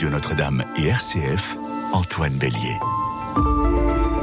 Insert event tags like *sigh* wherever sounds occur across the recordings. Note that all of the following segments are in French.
Radio Notre-Dame et RCF, Antoine Bélier.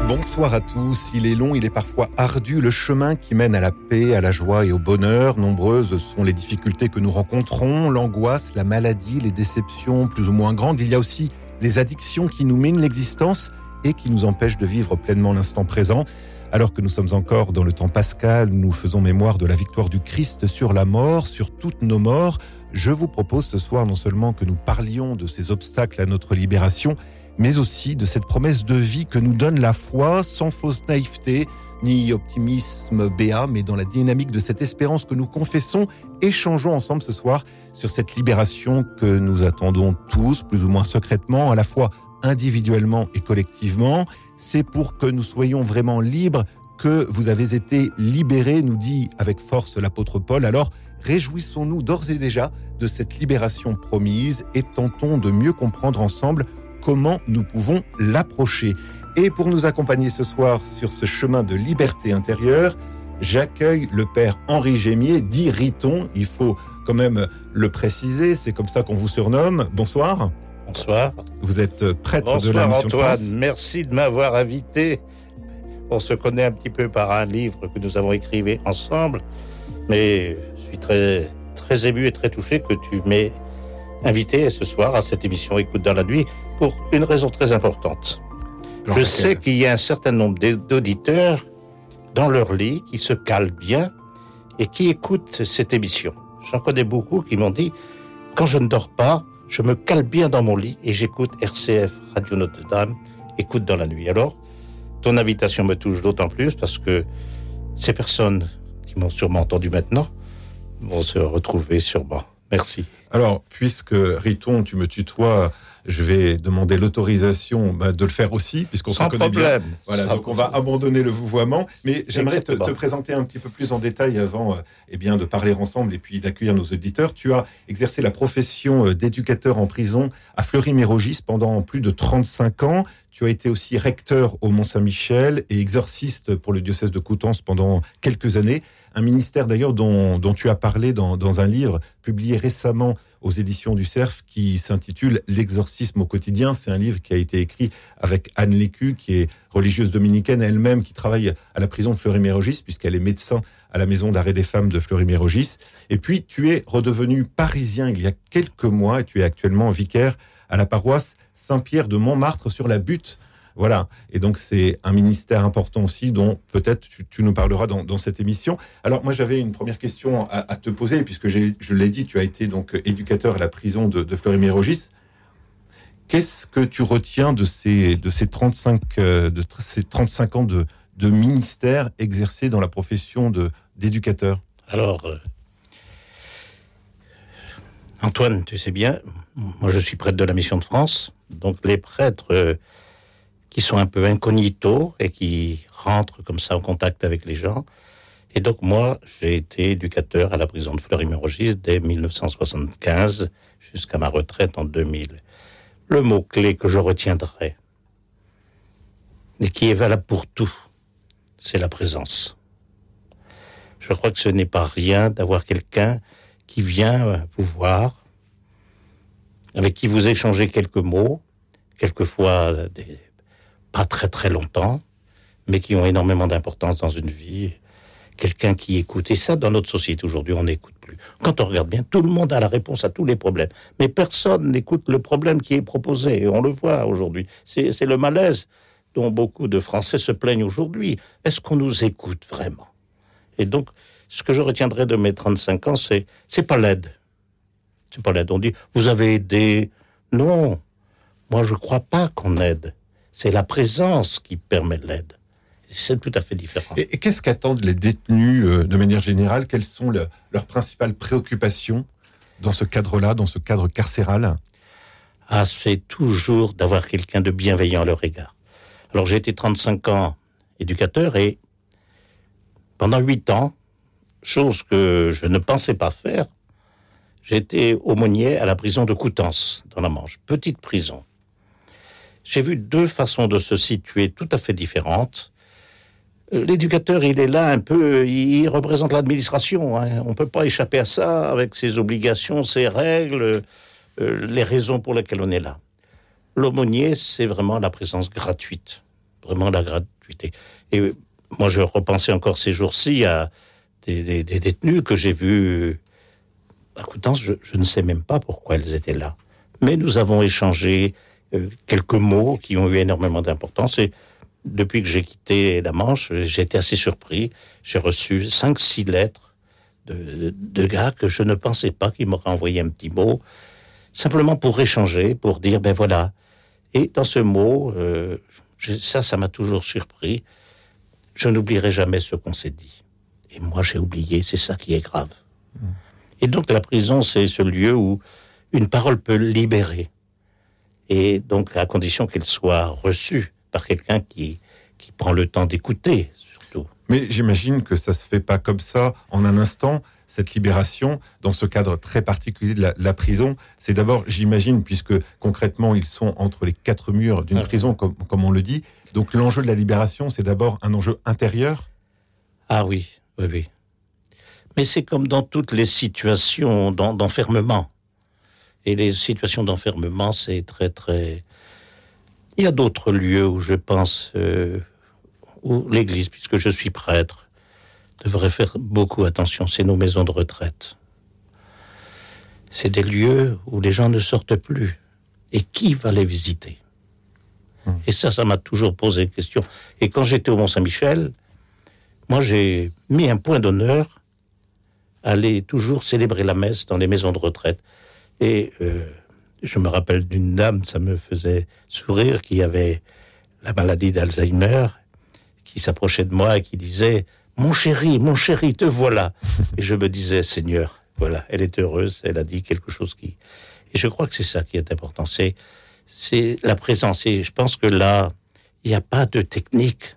Bonsoir à tous. Il est long, il est parfois ardu, le chemin qui mène à la paix, à la joie et au bonheur. Nombreuses sont les difficultés que nous rencontrons, l'angoisse, la maladie, les déceptions plus ou moins grandes. Il y a aussi les addictions qui nous minent l'existence et qui nous empêchent de vivre pleinement l'instant présent. Alors que nous sommes encore dans le temps pascal, nous faisons mémoire de la victoire du Christ sur la mort, sur toutes nos morts. Je vous propose ce soir non seulement que nous parlions de ces obstacles à notre libération, mais aussi de cette promesse de vie que nous donne la foi sans fausse naïveté ni optimisme béat, mais dans la dynamique de cette espérance que nous confessons, échangeons ensemble ce soir sur cette libération que nous attendons tous, plus ou moins secrètement, à la fois individuellement et collectivement. C'est pour que nous soyons vraiment libres que vous avez été libérés, nous dit avec force l'apôtre Paul. Alors, réjouissons-nous d'ores et déjà de cette libération promise et tentons de mieux comprendre ensemble comment nous pouvons l'approcher. Et pour nous accompagner ce soir sur ce chemin de liberté intérieure, j'accueille le père Henri Gémier, dit Riton. Il faut quand même le préciser, c'est comme ça qu'on vous surnomme. Bonsoir. Bonsoir. Vous êtes prêtre Bonsoir de la Mission Antoine, France. merci de m'avoir invité. On se connaît un petit peu par un livre que nous avons écrivé ensemble, mais suis très, très ému et très touché que tu m'aies invité ce soir à cette émission Écoute dans la nuit pour une raison très importante. Je laquelle sais qu'il y a un certain nombre d'auditeurs dans leur lit qui se calent bien et qui écoutent cette émission. J'en connais beaucoup qui m'ont dit quand je ne dors pas, je me cale bien dans mon lit et j'écoute RCF Radio Notre-Dame, écoute dans la nuit. Alors, ton invitation me touche d'autant plus parce que ces personnes qui m'ont sûrement entendu maintenant vont se retrouver sûrement. Merci. Alors, puisque Riton, tu me tutoies, je vais demander l'autorisation bah, de le faire aussi, puisqu'on se Sans connaît bien. problème. Voilà, Sans donc on va abandonner le vouvoiement, mais j'aimerais te présenter un petit peu plus en détail avant euh, eh bien, de parler ensemble et puis d'accueillir nos auditeurs. Tu as exercé la profession euh, d'éducateur en prison à Fleury-Mérogis pendant plus de 35 ans. Tu as été aussi recteur au Mont-Saint-Michel et exorciste pour le diocèse de Coutances pendant quelques années. Un ministère d'ailleurs dont, tu as parlé dans, dans un livre publié récemment aux éditions du Cerf qui s'intitule L'exorcisme au quotidien. C'est un livre qui a été écrit avec Anne Lécu, qui est religieuse dominicaine elle-même, qui travaille à la prison de Fleury-Mérogis, puisqu'elle est médecin à la maison d'arrêt des femmes de Fleury-Mérogis. Et puis, tu es redevenu parisien il y a quelques mois et tu es actuellement vicaire à la paroisse Saint-Pierre de Montmartre sur la butte. Voilà. Et donc, c'est un ministère important aussi dont peut-être tu, nous parleras dans, cette émission. Alors, moi, j'avais une première question à, te poser, puisque je l'ai dit, tu as été donc éducateur à la prison de, de Fleury-Mérogis. Qu'est-ce que tu retiens de ces, de ces, 35, euh, de ces 35 ans de, ministère exercé dans la profession d'éducateur? Alors, euh, Antoine, tu sais bien, moi je suis prêtre de la Mission de France, donc les prêtres euh, qui sont un peu incognito et qui rentrent comme ça en contact avec les gens. Et donc moi, j'ai été éducateur à la prison de Fleury-Mérogis dès 1975 jusqu'à ma retraite en 2000. Le mot-clé que je retiendrai, et qui est valable pour tout, c'est la présence. Je crois que ce n'est pas rien d'avoir quelqu'un qui vient vous voir, avec qui vous échangez quelques mots, quelquefois des- pas très très longtemps, mais qui ont énormément d'importance dans une vie. Quelqu'un qui écoute. Et ça, dans notre société aujourd'hui, on n'écoute plus. Quand on regarde bien, tout le monde a la réponse à tous les problèmes. Mais personne n'écoute le problème qui est proposé. Et on le voit aujourd'hui. C'est le malaise dont beaucoup de Français se plaignent aujourd'hui. Est-ce qu'on nous écoute vraiment? Et donc, ce que je retiendrai de mes 35 ans, c'est c'est pas l'aide. C'est pas l'aide. On dit vous avez aidé. Non, moi je crois pas qu'on aide. C'est la présence qui permet l'aide. C'est tout à fait différent. Et, et qu'est-ce qu'attendent les détenus euh, de manière générale? Quelles sont le- leurs principales préoccupations dans ce cadre-là, dans ce cadre carcéral? Ah, c'est toujours d'avoir quelqu'un de bienveillant à leur égard. Alors j'ai été 35 ans éducateur et pendant 8 ans, chose que je ne pensais pas faire, j'étais aumônier à la prison de Coutances, dans la Manche, petite prison. J'ai vu deux façons de se situer tout à fait différentes. L'éducateur, il est là un peu, il représente l'administration. hein. On ne peut pas échapper à ça avec ses obligations, ses règles, euh, les raisons pour lesquelles on est là. L'aumônier, c'est vraiment la présence gratuite, vraiment la gratuité. Et moi, je repensais encore ces jours-ci à des, détenus que j'ai vus à Coutances. Je, je, ne sais même pas pourquoi elles étaient là. Mais nous avons échangé quelques mots qui ont eu énormément d'importance. Et depuis que j'ai quitté la Manche, j'ai été assez surpris. J'ai reçu cinq, six lettres de, de, gars que je ne pensais pas qu'ils m'auraient envoyé un petit mot, simplement pour échanger, pour dire, ben voilà. Et dans ce mot, euh, ça, ça m'a toujours surpris. Je n'oublierai jamais ce qu'on s'est dit. Et moi, j'ai oublié, c'est ça qui est grave. Mmh. Et donc, la prison, c'est ce lieu où une parole peut libérer. Et donc, à condition qu'elle soit reçue par quelqu'un qui, qui prend le temps d'écouter, surtout. Mais j'imagine que ça se fait pas comme ça, en un instant. Cette libération, dans ce cadre très particulier de la, prison, c'est d'abord, j'imagine, puisque concrètement, ils sont entre les quatre murs d'une prison, comme, comme on le dit. Donc, l'enjeu de la libération, c'est d'abord un enjeu intérieur? Ah oui, oui, oui. Mais c'est comme dans toutes les situations d'enfermement. Et les situations d'enfermement, c'est très, très... Il y a d'autres lieux où je pense, euh, où l'Église, puisque je suis prêtre, devrait faire beaucoup attention. C'est nos maisons de retraite. C'est des lieux où les gens ne sortent plus. Et qui va les visiter? Hum. Et ça, ça m'a toujours posé question. Et quand j'étais au Mont-Saint-Michel, moi, j'ai mis un point d'honneur à aller toujours célébrer la messe dans les maisons de retraite. Et euh, je me rappelle d'une dame, ça me faisait sourire, qui avait la maladie d'Alzheimer, qui s'approchait de moi et qui disait Mon chéri, mon chéri, te voilà. et je me disais Seigneur, voilà, elle est heureuse, elle a dit quelque chose qui. Et je crois que c'est ça qui est important, c'est, c'est la présence. Et je pense que là, il n'y a pas de technique,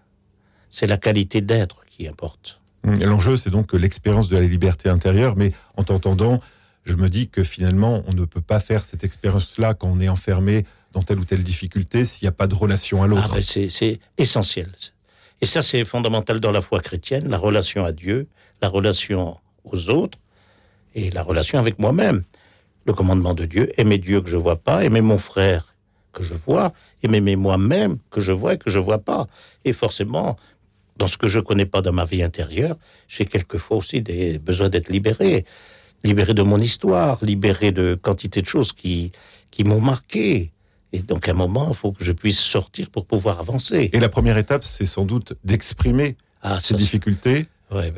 c'est la qualité d'être qui importe. L'enjeu, c'est donc l'expérience de la liberté intérieure, mais en t'entendant, je me dis que finalement, on ne peut pas faire cette expérience-là quand on est enfermé dans telle ou telle difficulté s'il n'y a pas de relation à l'autre. Ah, c'est essentiel. Et ça, c'est fondamental dans la foi chrétienne, la relation à Dieu, la relation aux autres et la relation avec moi-même. Le commandement de Dieu, aimer Dieu que je vois pas, aimer mon frère que je vois, aimer moi-même que je vois et que je vois pas. Et forcément, dans ce que je connais pas dans ma vie intérieure, j'ai quelquefois aussi des besoins d'être libéré libéré de mon histoire, libéré de quantité de choses qui, qui m'ont marqué. Et donc, à un moment, il faut que je puisse sortir pour pouvoir avancer. Et la première étape, c'est sans doute d'exprimer ah, ces difficultés,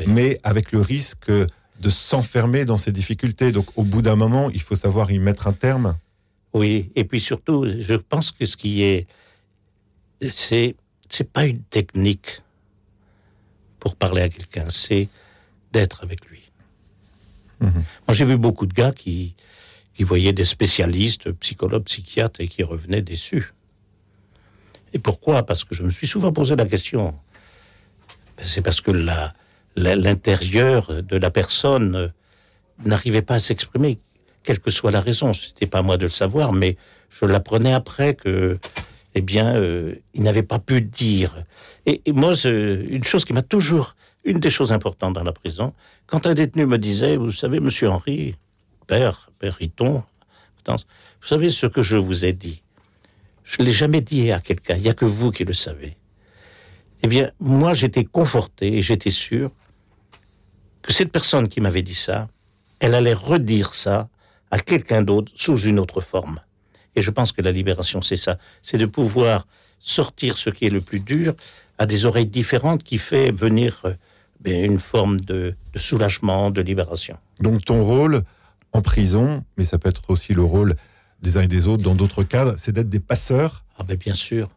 mais avec le risque de s'enfermer dans ces difficultés. Donc, au bout d'un moment, il faut savoir y mettre un terme. Oui, et puis surtout, je pense que ce qui est, c'est, c'est pas une technique pour parler à quelqu'un, c'est d'être avec lui. Mhm. Moi, j'ai vu beaucoup de gars qui, qui voyaient des spécialistes, psychologues, psychiatres, et qui revenaient déçus. Et pourquoi? Parce que je me suis souvent posé la question. Ben, c'est parce que l'intérieur de la personne n'arrivait pas à s'exprimer, quelle que soit la raison. C'était pas à moi de le savoir, mais je l'apprenais après que, eh bien, euh, il n'avait pas pu dire. Et, et moi, une chose qui m'a toujours une des choses importantes dans la prison, quand un détenu me disait, vous savez, monsieur Henri, père, père Riton, vous savez ce que je vous ai dit? Je ne l'ai jamais dit à quelqu'un, il n'y a que vous qui le savez. Eh bien, moi, j'étais conforté et j'étais sûr que cette personne qui m'avait dit ça, elle allait redire ça à quelqu'un d'autre sous une autre forme. Et je pense que la libération, c'est ça, c'est de pouvoir sortir ce qui est le plus dur à des oreilles différentes qui fait venir euh, une forme de, soulagement, de libération. Donc ton rôle en prison, mais ça peut être aussi le rôle des uns et des autres dans d'autres cadres, c'est d'être des passeurs Ah ben bien sûr.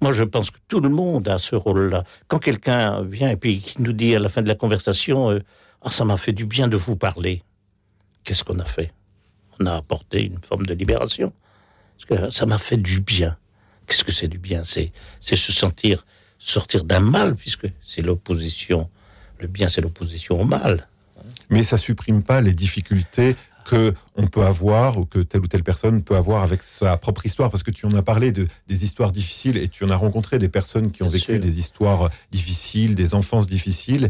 Moi, je pense que tout le monde a ce rôle-là. Quand quelqu'un vient et puis qui nous dit à la fin de la conversation, euh, ah, ça m'a fait du bien de vous parler. Qu'est-ce qu'on a fait? On a apporté une forme de libération. Parce que ça m'a fait du bien. Qu'est-ce que c'est du bien? C'est se sentir sortir d'un mal, puisque c'est l'opposition le bien, c'est l'opposition au mal. Mais ça supprime pas les difficultés que on peut avoir ou que telle ou telle personne peut avoir avec sa propre histoire parce que tu en as parlé de des histoires difficiles et tu en as rencontré des personnes qui ont vécu des histoires difficiles, des enfances difficiles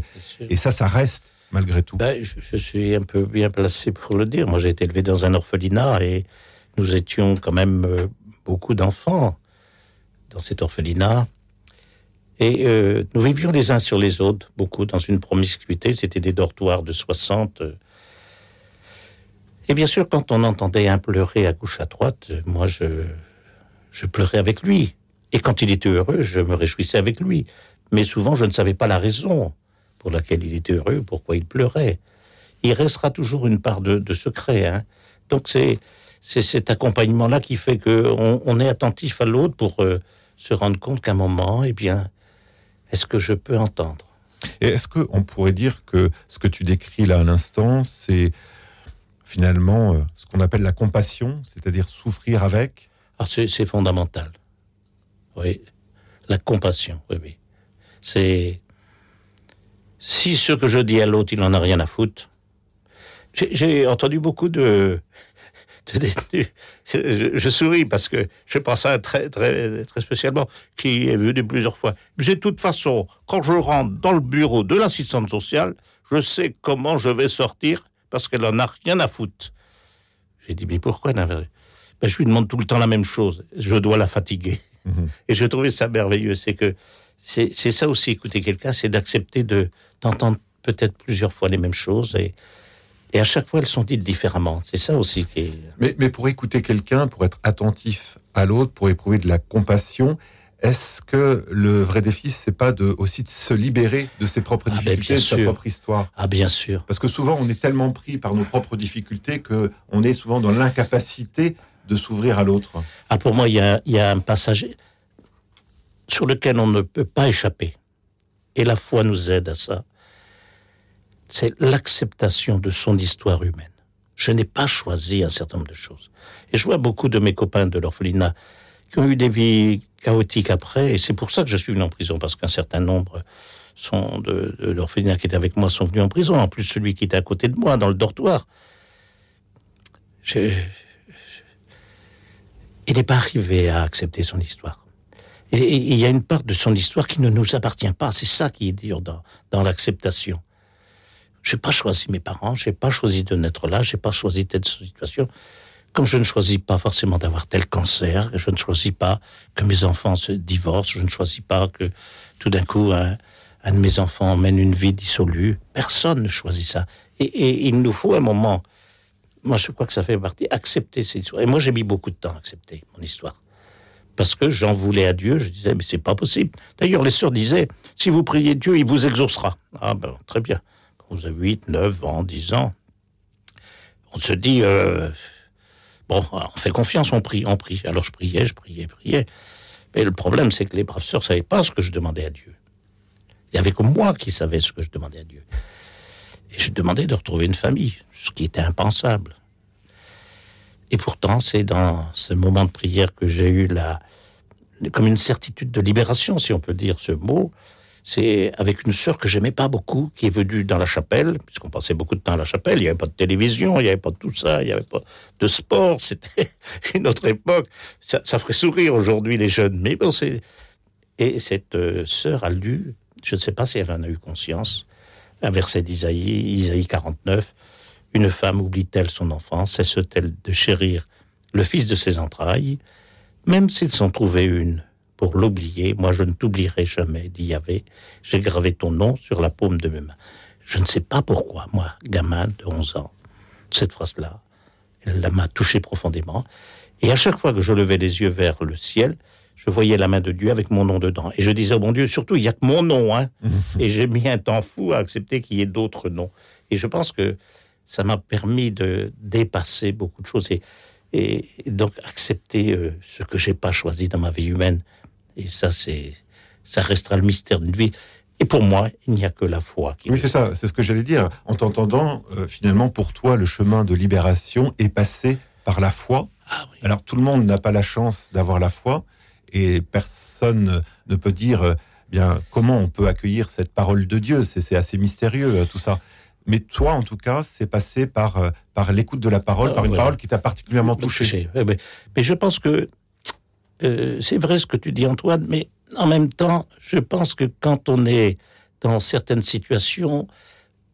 et ça ça reste malgré tout. Ben, je, suis un peu bien placé pour le dire. Moi j'ai été élevé dans un orphelinat et nous étions quand même euh, beaucoup d'enfants dans cet orphelinat. Et euh, nous vivions les uns sur les autres, beaucoup dans une promiscuité. C'était des dortoirs de 60. Et bien sûr, quand on entendait un pleurer à gauche à droite, moi, je, je pleurais avec lui. Et quand il était heureux, je me réjouissais avec lui. Mais souvent, je ne savais pas la raison pour laquelle il était heureux, pourquoi il pleurait. Il restera toujours une part de, secret. Hein. Donc c'est c'est cet accompagnement-là qui fait qu'on on est attentif à l'autre pour euh, se rendre compte qu'à un moment, eh bien, est-ce que je peux entendre? Et est-ce qu'on pourrait dire que ce que tu décris là à l'instant, c'est finalement euh, ce qu'on appelle la compassion, c'est-à-dire souffrir avec? Ah, C'est fondamental. Oui, la compassion, oui, oui. C'est si ce que je dis à l'autre, il n'en a rien à foutre. J'ai entendu beaucoup de, détenus. Je, souris parce que je pense à un très, très, très spécialement qui est venu plusieurs fois. J'ai de toute façon, quand je rentre dans le bureau de l'assistante sociale, je sais comment je vais sortir parce qu'elle en a rien à foutre. J'ai dit, mais pourquoi ben, Je lui demande tout le temps la même chose. Je dois la fatiguer. Mhm. Et je trouvais ça merveilleux. C'est que c'est ça aussi, écouter quelqu'un, c'est d'accepter de d'entendre peut-être plusieurs fois les mêmes choses et, et à chaque fois elles sont dites différemment. C'est ça aussi qui est... Mais, mais pour écouter quelqu'un, pour être attentif à l'autre, pour éprouver de la compassion, est-ce que le vrai défi, c'est pas de, aussi de se libérer de ses propres ah, ben, difficultés, de sa propre histoire? Ah bien sûr. Parce que souvent, on est tellement pris par nos propres difficultés que on est souvent dans l'incapacité de s'ouvrir à l'autre. Ah pour moi, il y a, y a un passage sur lequel on ne peut pas échapper. Et la foi nous aide à ça. C'est l'acceptation de son histoire humaine. Je n'ai pas choisi un certain nombre de choses. Et je vois beaucoup de mes copains de l'orphelinat qui ont eu des vies chaotiques après, et c'est pour ça que je suis venu en prison, parce qu'un certain nombre sont de, l'orphelinat qui était avec moi sont venus en prison, en plus celui qui était à côté de moi, dans le dortoir. il n'est pas arrivé à accepter son histoire. Et il y a une part de son histoire qui ne nous appartient pas. C'est ça qui est dur dans l'acceptation. J'ai pas choisi mes parents, j'ai pas choisi de naître là, j'ai pas choisi telle situation. Comme je ne choisis pas forcément d'avoir tel cancer, je ne choisis pas que mes enfants se divorcent, je ne choisis pas que tout d'un coup un, de mes enfants mène une vie dissolue. Personne ne choisit ça. Et, et, il nous faut un moment. Moi, je crois que ça fait partie accepter cette histoire. Et moi, j'ai mis beaucoup de temps à accepter mon histoire parce que j'en voulais à Dieu. Je disais, mais c'est pas possible. D'ailleurs, les sœurs disaient, si vous priez Dieu, il vous exaucera. Ah ben, très bien. Quand vous avez 8, 9 ans, 10 ans, on se dit, euh, bon, on fait confiance, on prie, on prie. Alors je priais, je priais, priais. Mais le problème, c'est que les braves sœurs ne savaient pas ce que je demandais à Dieu. Il n'y avait que moi qui savais ce que je demandais à Dieu. Et je demandais de retrouver une famille, ce qui était impensable. Et pourtant, c'est dans ce moment de prière que j'ai eu la, comme une certitude de libération, si on peut dire ce mot. C'est avec une sœur que j'aimais pas beaucoup, qui est venue dans la chapelle, puisqu'on passait beaucoup de temps à la chapelle. Il n'y avait pas de télévision, il n'y avait pas de tout ça, il n'y avait pas de sport. *laughs* C'était une autre époque. Ça, ferait sourire aujourd'hui les jeunes, mais bon, c'est. Et cette euh, sœur a lu, je ne sais pas si elle en a eu conscience, un verset d'Isaïe, Isaïe 49. Une femme oublie-t-elle son enfant, cesse-t-elle de chérir le fils de ses entrailles? Même s'ils s'en trouvaient une pour l'oublier, moi je ne t'oublierai jamais, dit Yahvé. J'ai gravé ton nom sur la paume de mes mains. Je ne sais pas pourquoi, moi, gamin de 11 ans, cette phrase-là, elle m'a touché profondément. Et à chaque fois que je levais les yeux vers le ciel, je voyais la main de Dieu avec mon nom dedans. Et je disais, oh mon Dieu, surtout, il n'y a que mon nom. Hein. *laughs* et j'ai mis un temps fou à accepter qu'il y ait d'autres noms. Et je pense que ça m'a permis de dépasser beaucoup de choses et, et donc accepter euh, ce que j'ai pas choisi dans ma vie humaine. Et ça, c'est, ça restera le mystère d'une vie. Et pour moi, il n'y a que la foi. Qui oui, c'est ça, c'est ce que j'allais dire. En t'entendant, euh, finalement, pour toi, le chemin de libération est passé par la foi. Ah Alors, tout le monde n'a pas la chance d'avoir la foi, et personne ne peut dire, euh, bien, comment on peut accueillir cette parole de Dieu. C'est assez mystérieux, tout ça. Mais toi, en tout cas, c'est passé par, euh, par l'écoute de la parole, par une parole qui t'a particulièrement touché. Mais, mais, je pense que euh, c'est vrai ce que tu dis, Antoine, mais en même temps, je pense que quand on est dans certaines situations,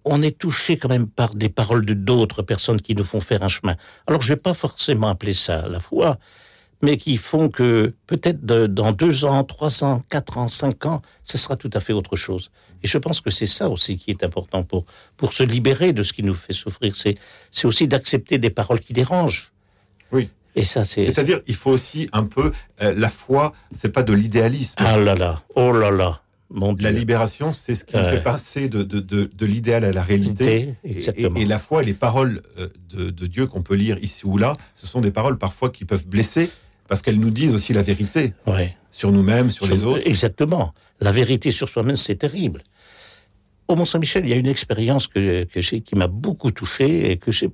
on est touché quand même par des paroles de d'autres personnes qui nous font faire un chemin. Alors, je vais pas forcément appeler ça la foi, mais qui font que peut-être dans deux ans, trois ans, quatre ans, cinq ans, ce sera tout à fait autre chose. Et je pense que c'est ça aussi qui est important pour, pour se libérer de ce qui nous fait souffrir. C'est aussi d'accepter des paroles qui dérangent. Oui. Et ça, c'est. C'est-à-dire, il faut aussi un peu euh, la foi. C'est pas de l'idéalisme. Ah là là, oh là là. Mon Dieu. La libération, c'est ce qui nous fait passer de, de, de, de l'idéal à la réalité. Et, et, la foi, les paroles euh, de, de Dieu qu'on peut lire ici ou là, ce sont des paroles parfois qui peuvent blesser, parce qu'elles nous disent aussi la vérité sur nous-mêmes, sur, les autres. Exactement. La vérité sur soi-même, c'est terrible. Au Mont-Saint-Michel, il y a une expérience que, que qui m'a beaucoup touché et que j'ai,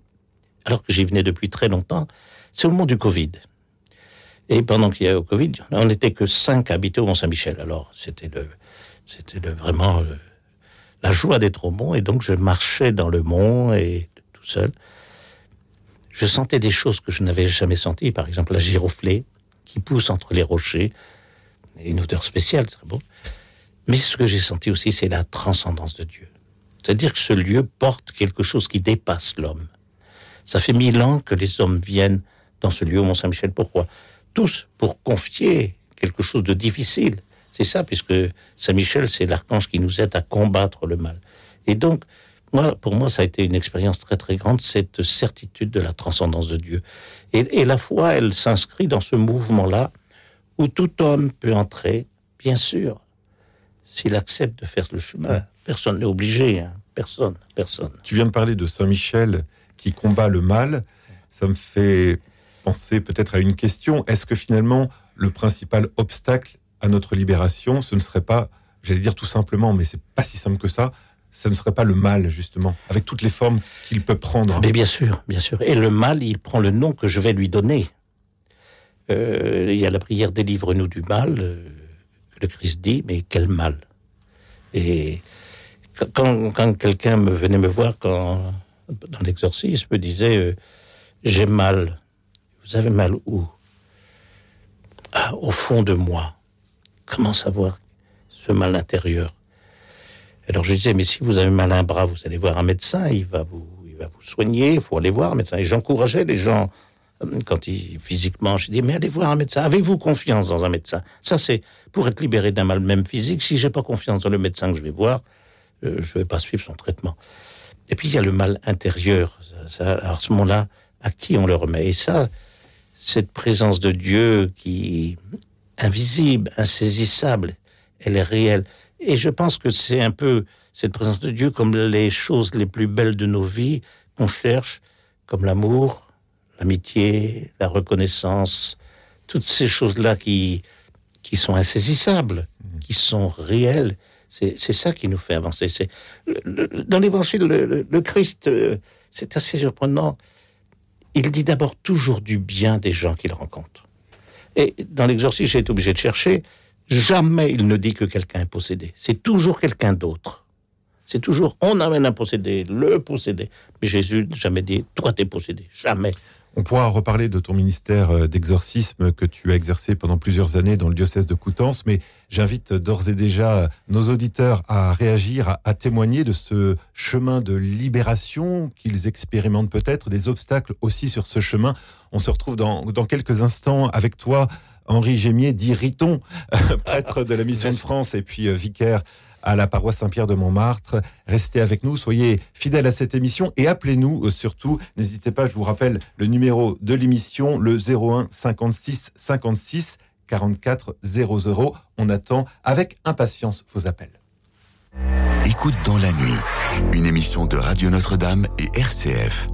alors que j'y venais depuis très longtemps, c'est au moment du Covid. Et pendant qu'il y a eu le Covid, on n'était que cinq habités au Mont-Saint-Michel. Alors, c'était c'était vraiment la joie d'être au Mont. Et donc, je marchais dans le Mont et tout seul je sentais des choses que je n'avais jamais senties, par exemple la giroflée qui pousse entre les rochers, une odeur spéciale, très bon. Mais ce que j'ai senti aussi, c'est la transcendance de Dieu. C'est-à-dire que ce lieu porte quelque chose qui dépasse l'homme. Ça fait mille ans que les hommes viennent dans ce lieu au Mont-Saint-Michel. Pourquoi Tous pour confier quelque chose de difficile. C'est ça, puisque Saint-Michel, c'est l'archange qui nous aide à combattre le mal. Et donc, moi, pour moi, ça a été une expérience très très grande, cette certitude de la transcendance de Dieu. Et, la foi, elle s'inscrit dans ce mouvement-là où tout homme peut entrer, bien sûr, s'il accepte de faire le chemin. Personne n'est obligé, hein. personne, personne. Tu viens de parler de Saint Michel qui combat le mal. Ça me fait penser peut-être à une question. Est-ce que finalement, le principal obstacle à notre libération, ce ne serait pas, j'allais dire tout simplement, mais c'est pas si simple que ça, ça ne serait pas le mal, justement, avec toutes les formes qu'il peut prendre? Mais bien sûr, bien sûr. Et le mal, il prend le nom que je vais lui donner. Euh, il y a la prière Délivre-nous du mal, euh, le Christ dit, mais quel mal? Et quand, quelqu'un me venait me voir quand, dans l'exorcisme, me disait euh, J'ai mal. Vous avez mal où? Ah, Au fond de moi. Comment savoir ce mal intérieur? Alors je disais, mais si vous avez mal à un bras, vous allez voir un médecin, il va vous, il va vous soigner, il faut aller voir un médecin. Et j'encourageais les gens, euh, quand ils, physiquement, je dis, mais allez voir un médecin, avez-vous confiance dans un médecin? Ça, c'est pour être libéré d'un mal même physique. Si j'ai pas confiance dans le médecin que je vais voir, euh, je vais pas suivre son traitement. Et puis il y a le mal intérieur. Ça, à ce moment-là, à qui on le remet? Et ça, cette présence de Dieu qui invisible, insaisissable, elle est réelle. Et je pense que c'est un peu cette présence de Dieu comme les choses les plus belles de nos vies qu'on cherche, comme l'amour, l'amitié, la reconnaissance, toutes ces choses-là qui, qui sont insaisissables, qui sont réelles. C'est ça qui nous fait avancer. C'est dans l'Évangile, le, le, Christ, euh, c'est assez surprenant. Il dit d'abord toujours du bien des gens qu'il rencontre. Et dans l'exorcisme, j'ai été obligé de chercher. Jamais il ne dit que quelqu'un est possédé. C'est toujours quelqu'un d'autre. C'est toujours on amène un possédé, le possédé. Mais Jésus n'a jamais dit toi t'es possédé. Jamais. On pourra reparler de ton ministère euh, d'exorcisme que tu as exercé pendant plusieurs années dans le diocèse de Coutances, mais j'invite d'ores et déjà nos auditeurs à réagir, à, témoigner de ce chemin de libération qu'ils expérimentent peut-être, des obstacles aussi sur ce chemin. On se retrouve dans, dans quelques instants avec toi Henri Gémier, dit Riton, *laughs* prêtre de la Mission de France et puis euh, vicaire à la paroisse Saint-Pierre de Montmartre. Restez avec nous, soyez fidèles à cette émission et appelez-nous euh, surtout. N'hésitez pas, je vous rappelle le numéro de l'émission, le 01 56 56 44 00. On attend avec impatience vos appels. Écoute dans la nuit, une émission de Radio Notre-Dame et RCF.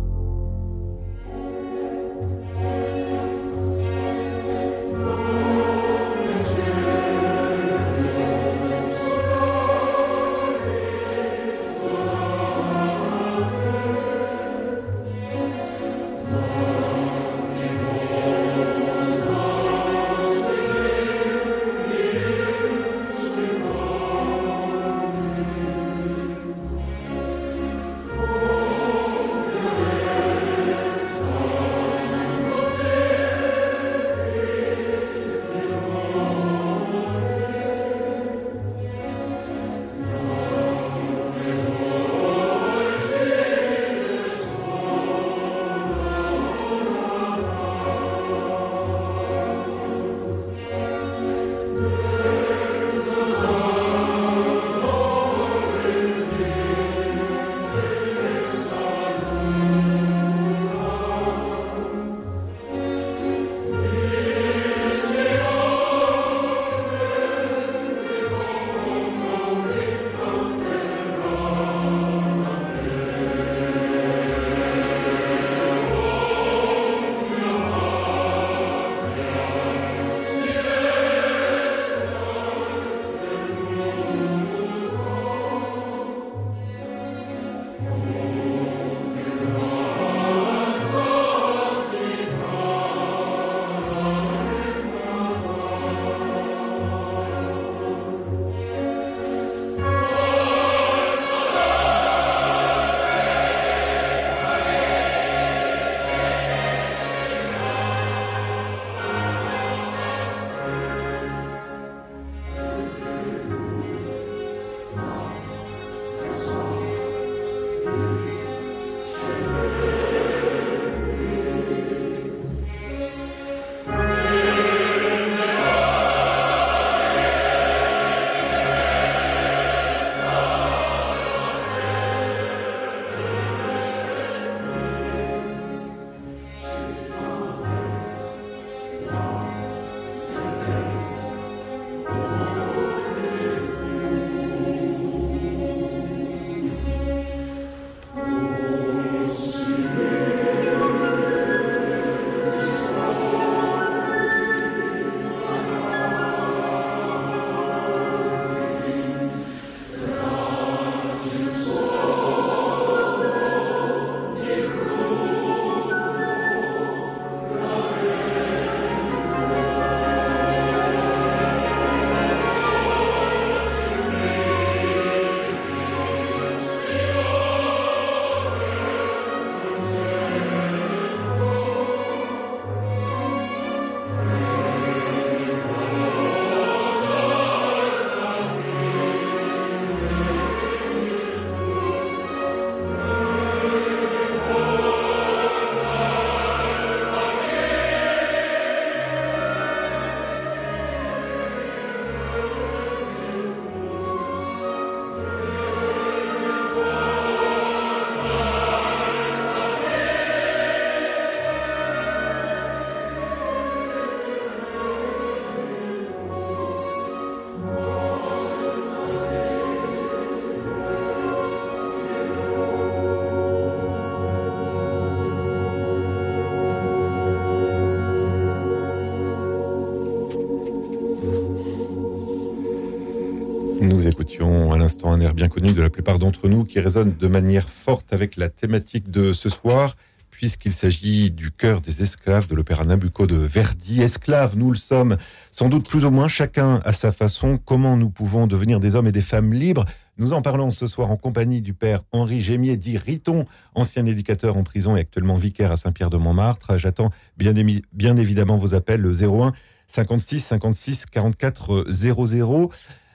Bien connu de la plupart d'entre nous qui résonne de manière forte avec la thématique de ce soir, puisqu'il s'agit du cœur des esclaves de l'opéra Nabucco de Verdi. Esclaves, nous le sommes, sans doute plus ou moins chacun à sa façon. Comment nous pouvons devenir des hommes et des femmes libres? Nous en parlons ce soir en compagnie du père Henri Gémier, dit Riton, ancien éducateur en prison et actuellement vicaire à Saint-Pierre-de-Montmartre. J'attends bien, bien évidemment vos appels, le 01 56 56 44 00.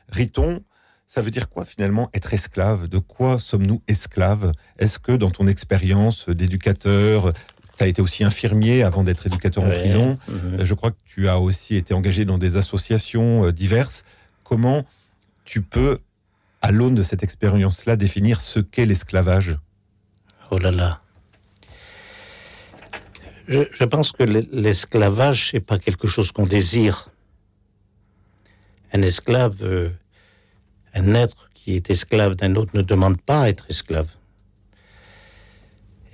Riton, ça veut dire quoi finalement être esclave? De quoi sommes-nous esclaves? Est-ce que dans ton expérience d'éducateur, tu as été aussi infirmier avant d'être éducateur en prison? Mhm. Je crois que tu as aussi été engagé dans des associations euh, diverses. Comment tu peux, à l'aune de cette expérience-là, définir ce qu'est l'esclavage? Oh là là je, pense que l'esclavage, c'est pas quelque chose qu'on désire. Un esclave, euh, un être qui est esclave d'un autre ne demande pas à être esclave.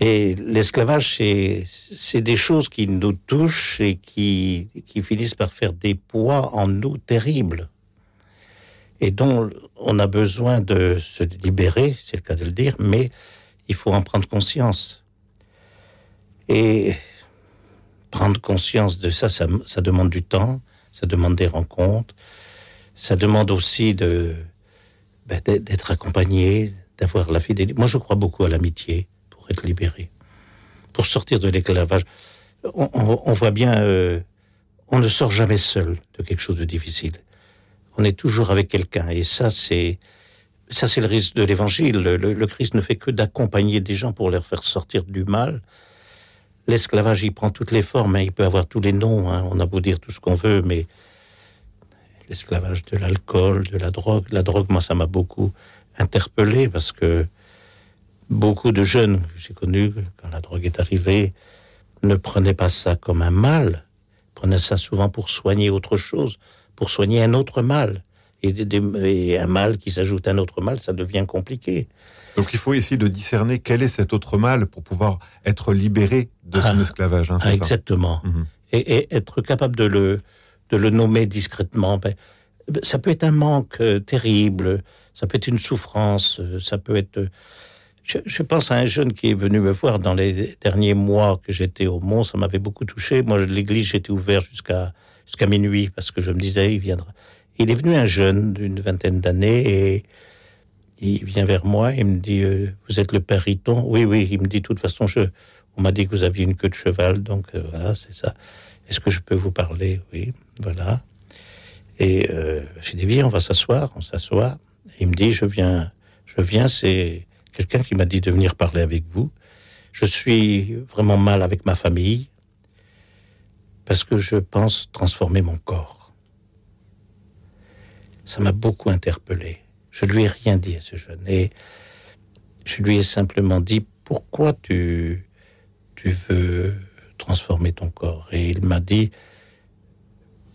Et l'esclavage, c'est des choses qui nous touchent et qui, qui finissent par faire des poids en nous terribles. Et dont on a besoin de se libérer, c'est le cas de le dire, mais il faut en prendre conscience. Et prendre conscience de ça, ça, ça demande du temps, ça demande des rencontres, ça demande aussi de ben, d'être accompagné, d'avoir la fidélité. Moi, je crois beaucoup à l'amitié pour être libéré, pour sortir de l'esclavage. On, voit bien, euh, on ne sort jamais seul de quelque chose de difficile. On est toujours avec quelqu'un, et ça, c'est ça, c'est le risque de l'Évangile. Le, Christ ne fait que d'accompagner des gens pour les faire sortir du mal. L'esclavage, il prend toutes les formes, hein. il peut avoir tous les noms. Hein. On a beau dire tout ce qu'on veut, mais l'esclavage de l'alcool, de la drogue. La drogue, moi, ça m'a beaucoup interpellé parce que beaucoup de jeunes que j'ai connus, quand la drogue est arrivée, ne prenaient pas ça comme un mal, prenaient ça souvent pour soigner autre chose, pour soigner un autre mal. Et, un mal qui s'ajoute à un autre mal, ça devient compliqué. Donc il faut essayer de discerner quel est cet autre mal pour pouvoir être libéré de son ah, esclavage. Hein, exactement. Mhm. et, être capable de le, de le nommer discrètement. Ben, ça peut être un manque euh, terrible, ça peut être une souffrance, euh, ça peut être... Euh, je, pense à un jeune qui est venu me voir dans les derniers mois que j'étais au Mont, ça m'avait beaucoup touché. Moi, l'église, j'étais ouvert jusqu'à jusqu'à minuit parce que je me disais, il viendra. Il est venu un jeune d'une vingtaine d'années et il vient vers moi, il me dit, vous êtes le père Riton? Oui, oui, il me dit, de toute façon, je, on m'a dit que vous aviez une queue de cheval, donc voilà, c'est ça. Est-ce que je peux vous parler? Oui, voilà. Et euh, j'ai dit, viens, on va s'asseoir, on s'assoit. Il me dit, je viens, je viens, c'est quelqu'un qui m'a dit de venir parler avec vous. Je suis vraiment mal avec ma famille parce que je pense transformer mon corps. Ça m'a beaucoup interpellé. Je lui ai rien dit à ce jeune et je lui ai simplement dit pourquoi tu, tu veux transformer ton corps. Et il m'a dit,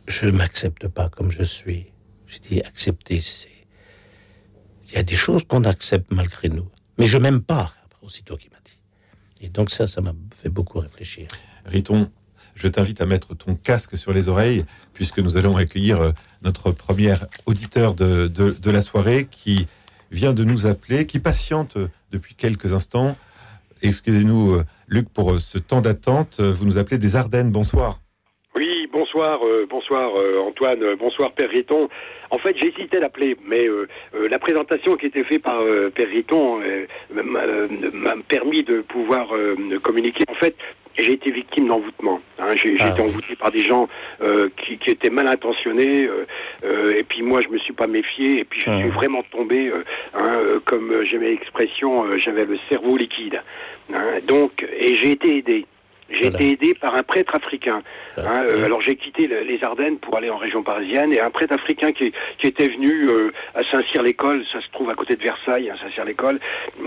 je m'accepte pas comme je suis. J'ai dit, accepter, c'est... Il y a des choses qu'on accepte malgré nous. Mais je m'aime pas, aussitôt qu'il m'a dit. Et donc ça, ça m'a fait beaucoup réfléchir. Riton, je t'invite à mettre ton casque sur les oreilles, puisque nous allons accueillir euh, notre premier auditeur de, de la soirée qui vient de nous appeler, qui patiente depuis quelques instants. Excusez-nous, euh, Luc, pour euh, ce temps d'attente. Euh, vous nous appelez des Ardennes. Bonsoir. Oui, bonsoir, bonsoir Antoine, bonsoir Père Riton. En fait, j'hésitais d'appeler, mais la présentation qui était faite par Père Riton m'a permis de pouvoir communiquer. En fait, j'ai été victime d'envoûtement. Hein. J'ai ah été envoûté par des gens qui, qui, étaient mal intentionnés, et puis moi je me suis pas méfié, et puis je suis vraiment tombé, hein, comme j'ai l'expression, j'avais le cerveau liquide. Hein, donc, et j'ai été aidé. J'ai été aidé par un prêtre africain. Hein, euh, alors j'ai quitté les Ardennes pour aller en région parisienne et un prêtre africain qui, qui était venu euh, à Saint-Cyr-l'École, ça se trouve à côté de Versailles, hein, Saint-Cyr-l'École,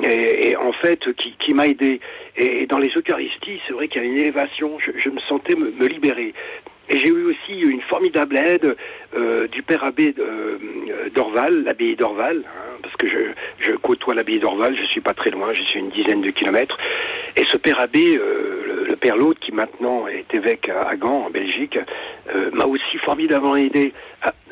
et, et, en fait qui, qui m'a aidé. Et, dans les Eucharisties, c'est vrai qu'il y a une élévation, je, je me sentais me, me libérer. Et j'ai eu aussi une formidable aide euh, du père abbé euh, d'Orval, l'abbaye d'Orval, hein, parce que je, je côtoie l'abbaye d'Orval, je suis pas très loin, je suis une dizaine de kilomètres. Et ce père abbé, euh, le, père Laude, qui maintenant est évêque à, Gand, en Belgique, euh, m'a aussi formidablement aidé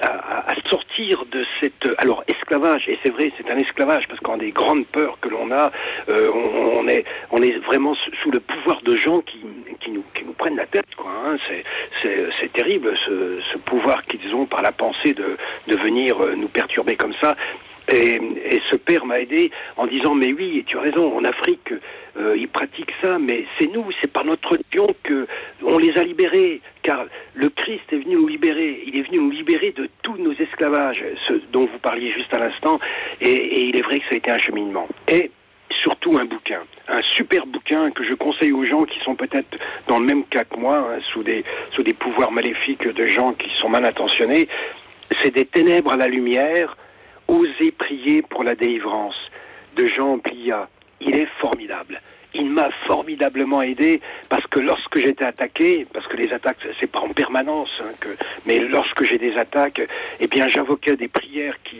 à, sortir de cette alors esclavage et c'est vrai c'est un esclavage parce qu'en des grandes peurs que l'on a euh, on, est on est vraiment sous le pouvoir de gens qui qui nous qui nous prennent la tête quoi hein. c'est c'est terrible ce, ce pouvoir qu'ils ont par la pensée de de venir euh, nous perturber comme ça et, et, ce père m'a aidé en disant mais oui, tu as raison, en Afrique euh, ils pratiquent ça, mais c'est nous, c'est par notre Dieu que on les a libérés, car le Christ est venu nous libérer. Il est venu nous libérer de tous nos esclavages, ce dont vous parliez juste à l'instant. Et, et il est vrai que ça a été un cheminement. Et surtout un bouquin, un super bouquin que je conseille aux gens qui sont peut-être dans le même cas que moi, hein, sous des sous des pouvoirs maléfiques de gens qui sont mal intentionnés. C'est des ténèbres à la lumière Oser prier pour la délivrance de Jean Plia. Il est formidable. Il m'a formidablement aidé parce que lorsque j'étais attaqué, parce que les attaques c'est pas en permanence, hein, mais lorsque j'ai des attaques, eh bien j'invoquais des prières qui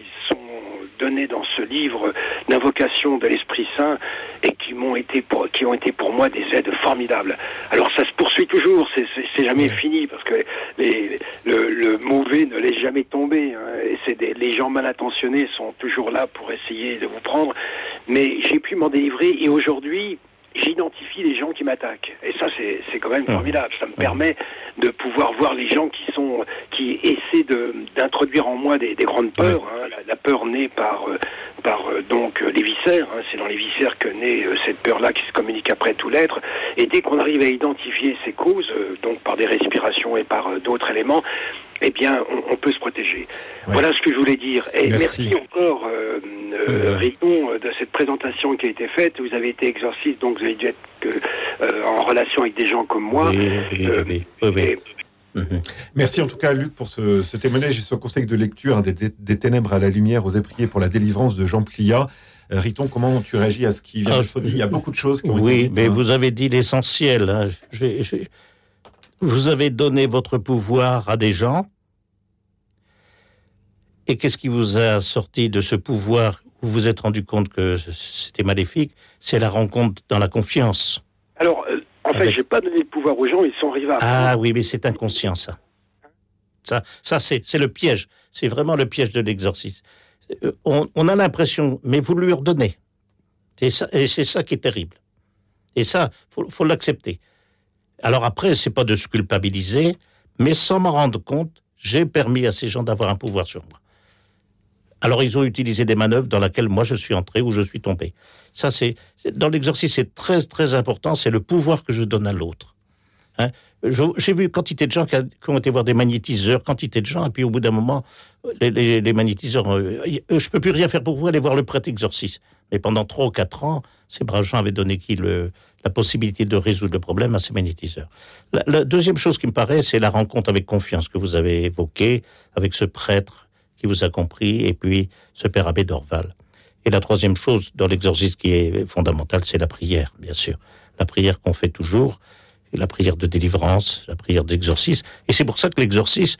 dans ce livre d'invocation de l'Esprit Saint et qui m'ont été pour, qui ont été pour moi des aides formidables. Alors ça se poursuit toujours, c'est jamais fini parce que les, le, le, mauvais ne laisse jamais tomber. Hein, et c'est les gens mal intentionnés sont toujours là pour essayer de vous prendre. Mais j'ai pu m'en délivrer et aujourd'hui j'identifie les gens qui m'attaquent. Et ça, c'est quand même formidable. Ça me permet de pouvoir voir les gens qui sont qui essaient d'introduire en moi des, des grandes peurs. Hein. La, la, peur née par euh, par euh, donc les viscères. Hein. C'est dans les viscères que naît euh, cette peur-là qui se communique après tout l'être. Et dès qu'on arrive à identifier ces causes, donc par des respirations et par d'autres éléments, eh bien, on, on peut se protéger. Voilà ce que je voulais dire. Et merci, merci encore, euh, euh, Riton, de cette présentation qui a été faite. Vous avez été exorciste, donc vous avez dû être euh, en relation avec des gens comme moi. Oui, oui, oui. oui, et, Mmh. Merci en tout cas Luc pour ce, ce témoignage et ce conseil de lecture hein, des, des, ténèbres à la lumière, osez prier pour la délivrance de Jean Plia. Euh, Riton, comment tu réagis à ce qui vient d'être dit? Il y a beaucoup de choses qui ont oui, été dites. Oui, mais hein. vous avez dit l'essentiel. Hein. Vous avez donné votre pouvoir à des gens. Et qu'est-ce qui vous a sorti de ce pouvoir Vous vous êtes rendu compte que c'était maléfique? C'est la rencontre dans la confiance. Alors, euh, en fait, Avec... j'ai pas donné le pouvoir aux gens, ils sont rivables. Ah oui, mais c'est inconscient ça. Ça, ça c'est le piège. C'est vraiment le piège de l'exorcisme. On, on, a l'impression, mais vous lui redonnez. Et c'est ça qui est terrible. Et ça, faut, faut l'accepter. Alors après, c'est pas de se culpabiliser, mais sans m'en rendre compte, j'ai permis à ces gens d'avoir un pouvoir sur moi. Alors ils ont utilisé des manœuvres dans lesquelles moi je suis entré ou je suis tombé. Ça c'est dans l'exercice c'est très très important, c'est le pouvoir que je donne à l'autre. Hein J'ai vu quantité de gens qui, ont été voir des magnétiseurs, quantité de gens, et puis au bout d'un moment, les, magnétiseurs, euh, je peux plus rien faire pour vous, aller voir le prêtre exorciste. Mais pendant trois ou quatre ans, ces braves gens avaient donné qui le, la possibilité de résoudre le problème à ces magnétiseurs. La deuxième chose qui me paraît, c'est la rencontre avec confiance que vous avez évoquée avec ce prêtre vous a compris, et puis ce père abbé d'Orval. Et la troisième chose dans l'exorcisme qui est fondamentale, c'est la prière, bien sûr. La prière qu'on fait toujours, la prière de délivrance, la prière d'exorcisme. Et c'est pour ça que l'exorcisme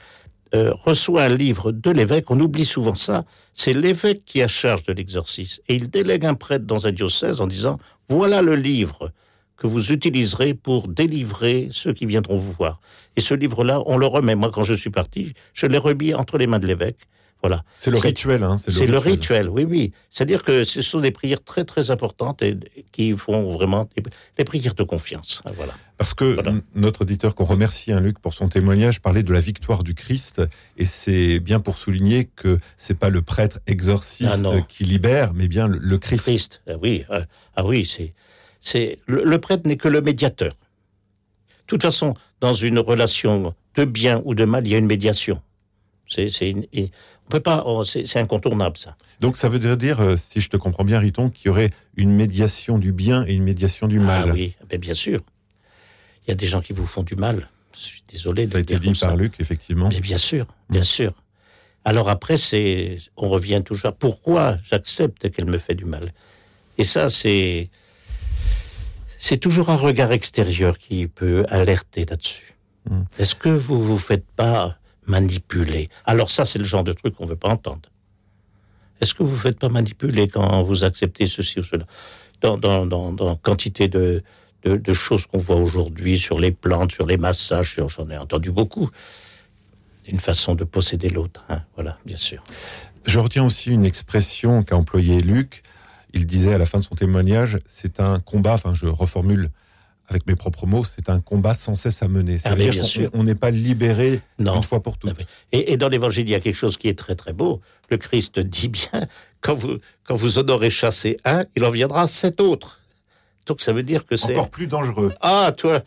euh, reçoit un livre de l'évêque. On oublie souvent ça. C'est l'évêque qui a charge de l'exorcisme. Et il délègue un prêtre dans un diocèse en disant, voilà le livre que vous utiliserez pour délivrer ceux qui viendront vous voir. Et ce livre-là, on le remet. Moi, quand je suis parti, je l'ai remis entre les mains de l'évêque. Voilà. C'est le rituel. Hein, c'est le, rituel, oui, oui. C'est-à-dire que ce sont des prières très, très importantes et qui font vraiment des, des prières de confiance. Voilà. Parce que voilà. notre auditeur, qu'on remercie, hein, Luc, pour son témoignage, parlait de la victoire du Christ. Et c'est bien pour souligner que c'est pas le prêtre exorciste ah qui libère, mais bien le, le Christ. Christ, ah oui. Ah, ah oui, c'est. c'est le, le prêtre n'est que le médiateur. De toute façon, dans une relation de bien ou de mal, il y a une médiation. C'est, on peut pas, c'est incontournable ça. Donc ça veut dire, euh, si je te comprends bien, Riton, qu'il y aurait une médiation du bien et une médiation du mal. Ah oui, mais bien sûr. Il y a des gens qui vous font du mal. Je suis désolé. Ça a été dit par ça. Luc, effectivement. Mais bien sûr, bien mmh. sûr. Alors après, c'est, on revient toujours. Pourquoi j'accepte qu'elle me fait du mal Et ça, c'est, c'est toujours un regard extérieur qui peut alerter là-dessus. Mmh. Est-ce que vous vous faites pas manipuler. Alors ça, c'est le genre de truc qu'on ne veut pas entendre. Est-ce que vous ne faites pas manipuler quand vous acceptez ceci ou cela? Dans, dans, dans, dans quantité de, de, choses qu'on voit aujourd'hui sur les plantes, sur les massages, j'en ai entendu beaucoup. Une façon de posséder l'autre. Hein, voilà. voilà, bien sûr. Je retiens aussi une expression qu'a employée Luc. Il disait à la fin de son témoignage, c'est un combat, enfin je reformule avec mes propres mots, c'est un combat sans cesse à mener. Ah, C'est-à-dire qu'on on n'est pas libéré une fois pour toutes. Ah. Et, et dans l'évangile, il y a quelque chose qui est très très beau. Le Christ dit bien, *laughs* quand vous, quand vous en aurez chassé un, il en viendra sept autres. Donc ça veut dire que c'est... Encore plus dangereux. Ah, toi,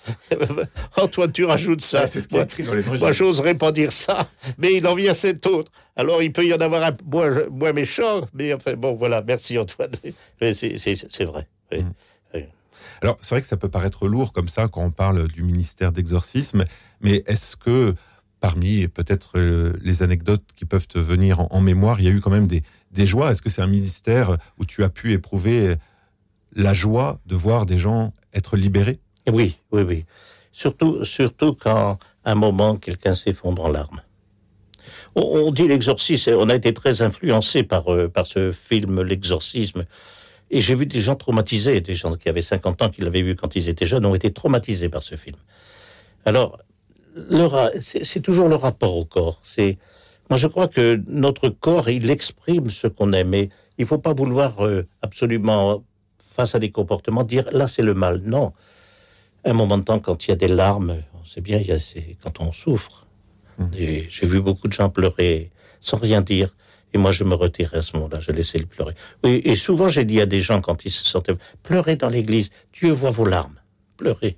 *laughs* Antoine, tu rajoutes ça. Ouais, c'est ce qui est écrit dans l'évangile. Moi, j'oserais pas dire ça, mais il en vient sept autres. Alors, il peut y en avoir un moins, moins méchant, mais enfin, bon, voilà, merci Antoine. *laughs* Mais c'est- vrai. oui. Mm. Alors, c'est vrai que ça peut paraître lourd comme ça quand on parle du ministère d'exorcisme, mais est-ce que parmi peut-être euh, les anecdotes qui peuvent te venir en, mémoire, il y a eu quand même des, des joies? Est-ce que c'est un ministère où tu as pu éprouver la joie de voir des gens être libérés? Oui, oui, oui. Surtout, surtout quand, à un moment, quelqu'un s'effondre en larmes. On, on dit l'exorcisme, on a été très influencé par, euh, par ce film, L'exorcisme. Et j'ai vu des gens traumatisés, des gens qui avaient 50 ans, qui l'avaient vu quand ils étaient jeunes, ont été traumatisés par ce film. Alors, c'est toujours le rapport au corps. C'est, moi, je crois que notre corps, il exprime ce qu'on aime. Et il faut pas vouloir euh, absolument, face à des comportements, dire là, c'est le mal. Non un moment de temps, quand il y a des larmes, on sait bien, il y a, quand on souffre. Et J'ai vu beaucoup de gens pleurer sans rien dire. Et moi, je me retirais à ce moment-là, je laissais le pleurer. Oui, et souvent, j'ai dit à des gens quand ils se sentaient pleurez dans l'église, Dieu voit vos larmes, pleurez.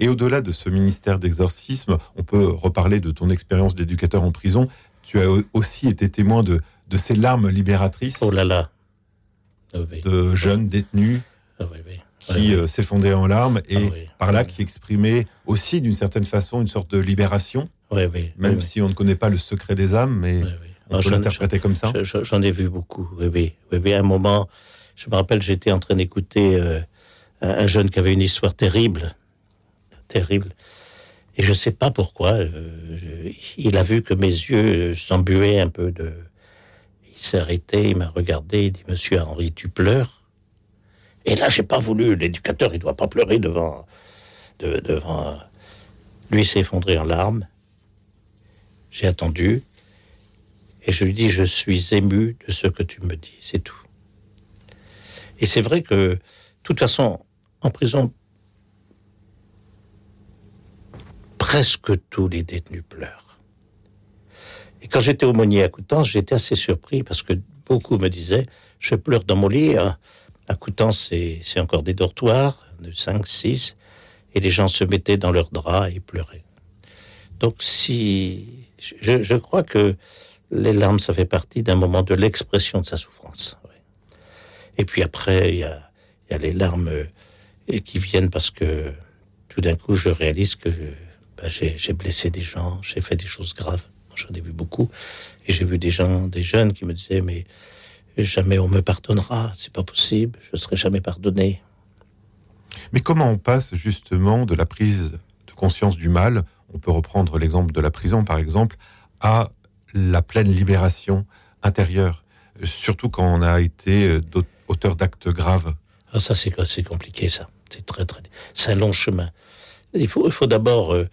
Et au-delà de ce ministère d'exorcisme, on peut reparler de ton expérience d'éducateur en prison. Tu as aussi été témoin de, de ces larmes libératrices Oh là là. Ah oui, de jeunes détenus ah oui, oui. qui oui. euh, s'effondraient en larmes et Ah par là qui exprimaient aussi d'une certaine façon une sorte de libération, Oui, oui, même si on ne connaît pas le secret des âmes, mais. On peut l'interpréter comme ça. Je- je- J'en ai vu beaucoup, oui, oui, oui, oui. À un moment, je me rappelle, j'étais en train d'écouter euh, un un jeune qui avait une histoire terrible, terrible. Et je ne sais pas pourquoi, euh, je- il a vu que mes yeux euh, s'embuaient un peu de... Il s'est arrêté, il m'a regardé, il dit, Monsieur Henri, tu pleures? Et là, j'ai pas voulu, l'éducateur, il doit pas pleurer devant... de- devant... Lui s'est effondré en larmes. J'ai attendu. Et je lui dis, je suis ému de ce que tu me dis, c'est tout. Et c'est vrai que, de toute façon, en prison, presque tous les détenus pleurent. Et quand j'étais aumônier à Coutances, j'étais assez surpris parce que beaucoup me disaient, je pleure dans mon lit. hein. À Coutances, c'est encore des dortoirs de 5, 6, et les gens se mettaient dans leurs draps et pleuraient. Donc si... Je crois que les larmes, ça fait partie d'un moment de l'expression de sa souffrance. Et puis après, il y a, les larmes euh, qui viennent parce que tout d'un coup, je réalise que j'ai j'ai blessé des gens, j'ai fait des choses graves. J'en ai vu beaucoup. Et j'ai vu des gens, des jeunes qui me disaient, mais jamais on me pardonnera, c'est pas possible, je serai jamais pardonné. Mais comment on passe justement de la prise de conscience du mal, on peut reprendre l'exemple de la prison par exemple, à la pleine libération intérieure, surtout quand on a été euh, auteur d'actes graves. Ah, ça, c'est compliqué, ça. C'est très, très. Un long chemin. Il faut, il faut d'abord. euh,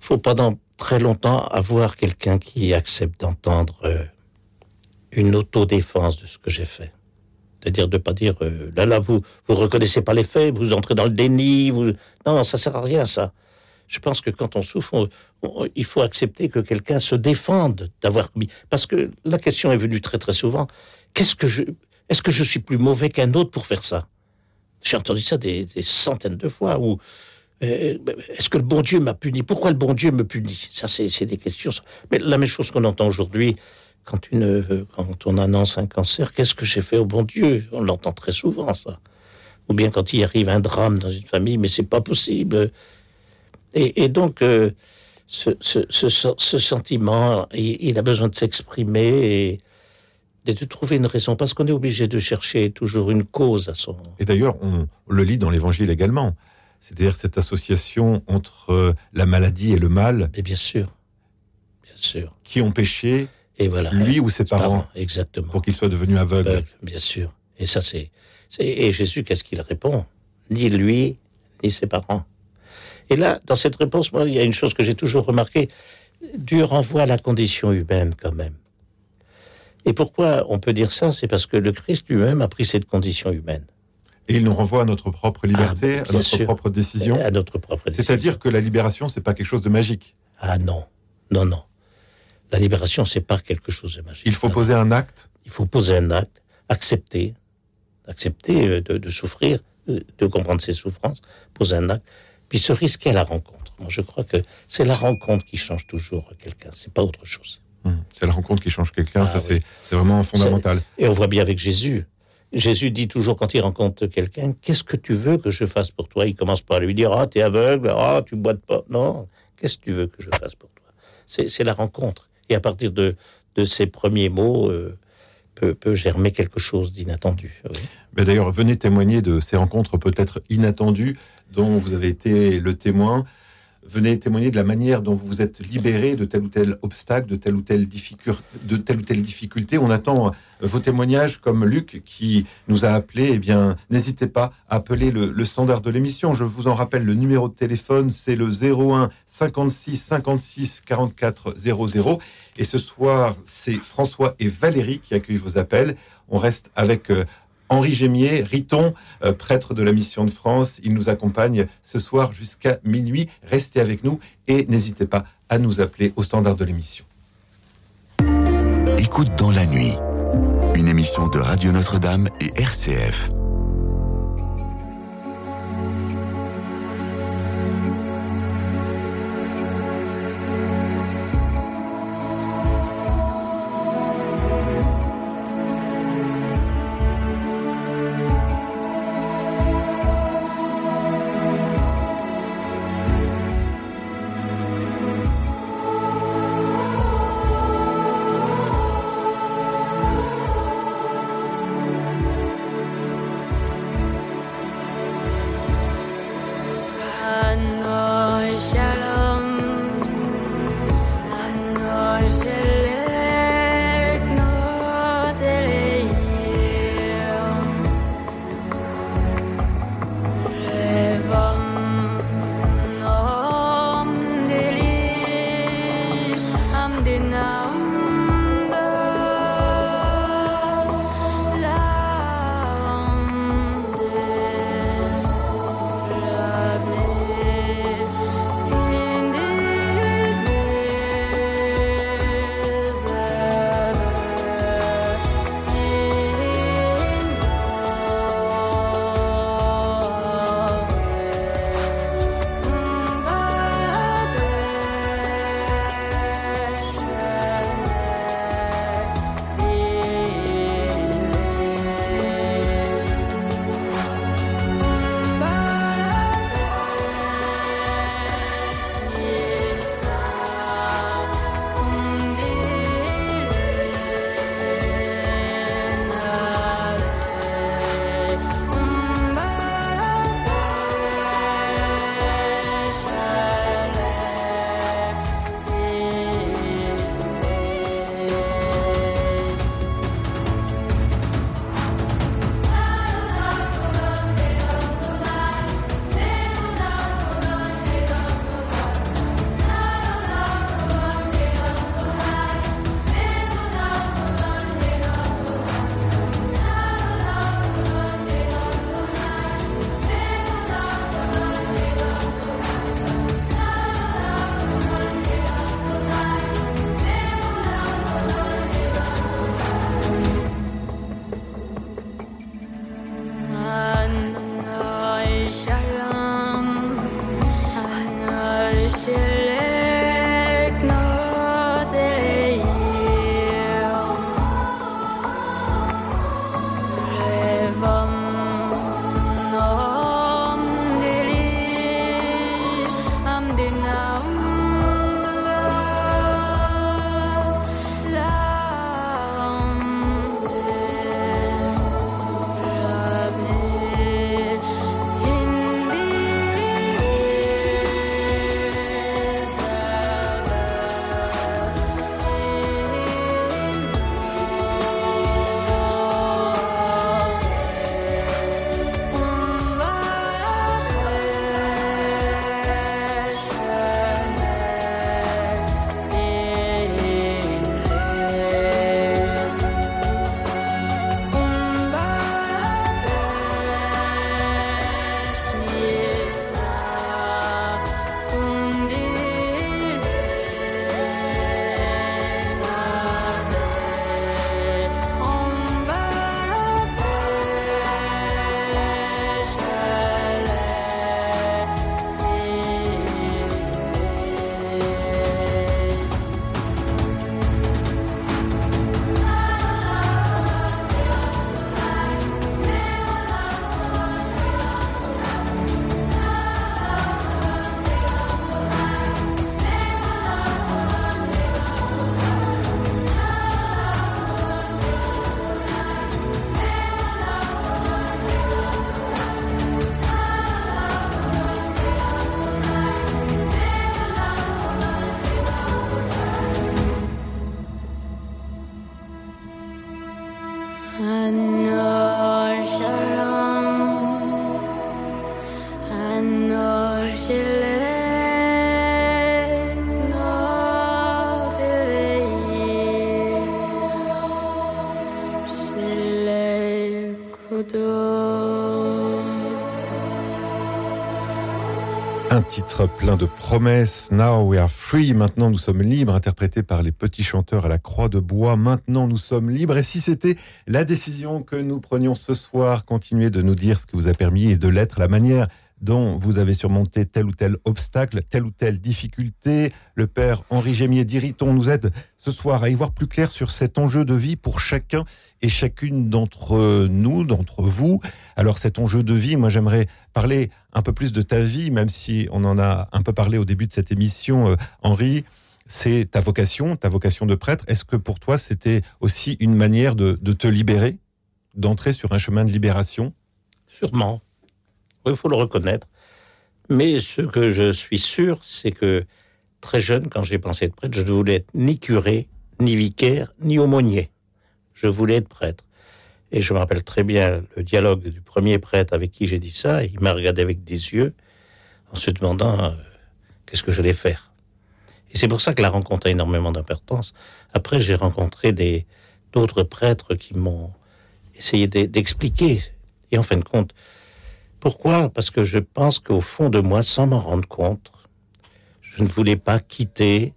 faut pendant très longtemps avoir quelqu'un qui accepte d'entendre euh, une autodéfense de ce que j'ai fait. C'est-à-dire de pas dire euh, là là vous vous reconnaissez pas les faits, vous entrez dans le déni, vous non ça sert à rien ça. Je pense que quand on souffre, il faut accepter que quelqu'un se défende d'avoir commis. Parce que la question est venue très très souvent. Qu'est-ce que je est-ce que je suis plus mauvais qu'un autre pour faire ça? J'ai entendu ça des, centaines de fois. Ou euh, est-ce que le bon Dieu m'a puni? Pourquoi le bon Dieu me punit? Ça, c'est des questions. Mais la même chose qu'on entend aujourd'hui quand, quand on annonce un cancer. Qu'est-ce que j'ai fait au bon Dieu? On l'entend très souvent, ça. Ou bien quand il arrive un drame dans une famille, mais c'est pas possible. Et, et donc, euh, ce, ce, ce, ce sentiment, il, il a besoin de s'exprimer et, et de trouver une raison, parce qu'on est obligé de chercher toujours une cause à son. Et d'ailleurs, on le lit dans l'Évangile également. C'est-à-dire cette association entre euh, la maladie et le mal, Mais bien sûr, bien sûr. qui ont péché, Et voilà. lui ou ses parents, Parents, exactement. pour qu'il soit devenu aveugle. Aveugle, bien sûr. Et ça, c'est- Et Jésus, qu'est-ce qu'il répond? Ni lui, ni ses parents. Et là, dans cette réponse, moi, il y a une chose que j'ai toujours remarquée. du renvoi à la condition humaine quand même. Et pourquoi on peut dire ça? C'est parce que le Christ lui-même a pris cette condition humaine. Et il nous renvoie à notre propre liberté, Ah, à notre propre décision. À notre propre décision. C'est-à-dire que la libération, c'est pas quelque chose de magique. Ah non, non, non. La libération, c'est pas quelque chose de magique. Il faut Non. poser un acte. Il faut poser un acte, accepter, accepter euh, de, de souffrir, euh, de comprendre ses souffrances, poser un acte, puis se risquer à la rencontre. Moi, je crois que c'est la rencontre qui change toujours quelqu'un, c'est pas autre chose. Hum, C'est la rencontre qui change quelqu'un. Ah ça, oui. c'est vraiment fondamental. Et on voit bien avec Jésus. Jésus dit toujours quand il rencontre quelqu'un, qu'est-ce que tu veux que je fasse pour toi? Il commence par lui dire, ah, t'es aveugle, ah, tu boites pas. Non, qu'est-ce que tu veux que je fasse pour toi? C'est la rencontre. Et à partir de, de ces premiers mots, euh, peut, peut germer quelque chose d'inattendu. oui. Mais D'ailleurs, venez témoigner de ces rencontres peut-être inattendues dont vous avez été le témoin. Venez témoigner de la manière dont vous vous êtes libéré de tel ou tel obstacle, de telle ou telle, de telle ou telle difficulté. On attend euh, vos témoignages comme Luc qui nous a appelé. Eh bien, n'hésitez pas à appeler le, le standard de l'émission. Je vous en rappelle le numéro de téléphone, c'est le 01 56 56 44 00. Et ce soir, c'est François et Valérie qui accueillent vos appels. On reste avec euh, Henri Gémier, Riton, euh, prêtre de la Mission de France. Il nous accompagne ce soir jusqu'à minuit. Restez avec nous et n'hésitez pas à nous appeler au standard de l'émission. Écoute dans la nuit. Une émission de Radio Notre-Dame et RCF. Titre plein de promesses. Now we are free. Maintenant nous sommes libres, interprété par les petits chanteurs à la croix de bois. Maintenant nous sommes libres. Et si c'était la décision que nous prenions ce soir, continuez de nous dire ce que vous a permis de l'être, la manière dont vous avez surmonté tel ou tel obstacle, telle ou telle difficulté. Le père Henri Gémier d'Iriton nous aide ce soir à y voir plus clair sur cet enjeu de vie pour chacun et chacune d'entre nous, d'entre vous. Alors cet enjeu de vie, moi j'aimerais parler un peu plus de ta vie, même si on en a un peu parlé au début de cette émission, euh, Henri. C'est ta vocation, ta vocation de prêtre. Est-ce que pour toi c'était aussi une manière de, de te libérer, d'entrer sur un chemin de libération? Sûrement il faut le reconnaître. Mais ce que je suis sûr, c'est que très jeune, quand j'ai pensé être prêtre, je ne voulais être ni curé, ni vicaire, ni aumônier. Je voulais être prêtre. Et je me rappelle très bien le dialogue du premier prêtre avec qui j'ai dit ça. Il m'a regardé avec des yeux en se demandant euh, qu'est-ce que j'allais faire. Et c'est pour ça que la rencontre a énormément d'importance. Après, j'ai rencontré d'autres prêtres qui m'ont essayé d'expliquer. Et en fin de compte, pourquoi? Parce que je pense qu'au fond de moi, sans m'en rendre compte, je ne voulais pas quitter,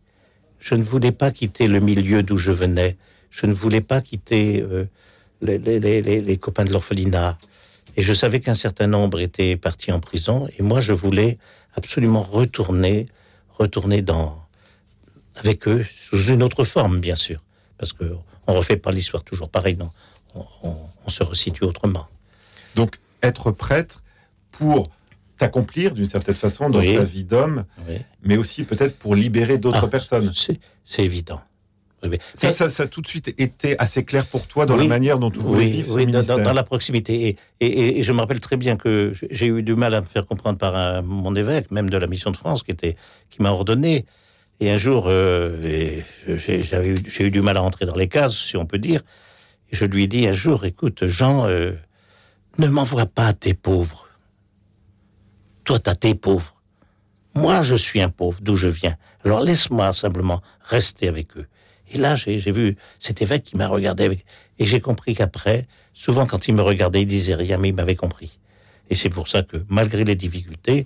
je ne voulais pas quitter le milieu d'où je venais, je ne voulais pas quitter euh, les, copains de l'orphelinat. Et je savais qu'un certain nombre étaient partis en prison, et moi je voulais absolument retourner, retourner dans avec eux sous une autre forme, bien sûr, parce que on refait pas l'histoire toujours pareil, non, on, on se resitue autrement. Donc être prêtre, pour t'accomplir d'une certaine façon dans ta vie d'homme, mais aussi peut-être pour libérer d'autres ah, personnes. C'est évident. Ça, ça, a tout de suite été assez clair pour toi dans la manière dont vivre ce ministère. Dans, dans, la proximité. Et, et, je me rappelle très bien que j'ai eu du mal à me faire comprendre par mon évêque, même de la mission de France, qui, était, qui m'a ordonné. Et un jour, euh, j'ai eu, du mal à rentrer dans les cases, si on peut dire. Et je lui ai dit un jour, écoute, Jean, euh, ne m'envoie pas à tes pauvres toi, t'as tes pauvres. Moi, je suis un pauvre, d'où je viens. Alors laisse-moi simplement rester avec eux. Et là, j'ai vu cet évêque qui m'a regardé avec... Et j'ai compris qu'après, souvent quand il me regardait, il disait rien, mais il m'avait compris. Et c'est pour ça que, malgré les difficultés,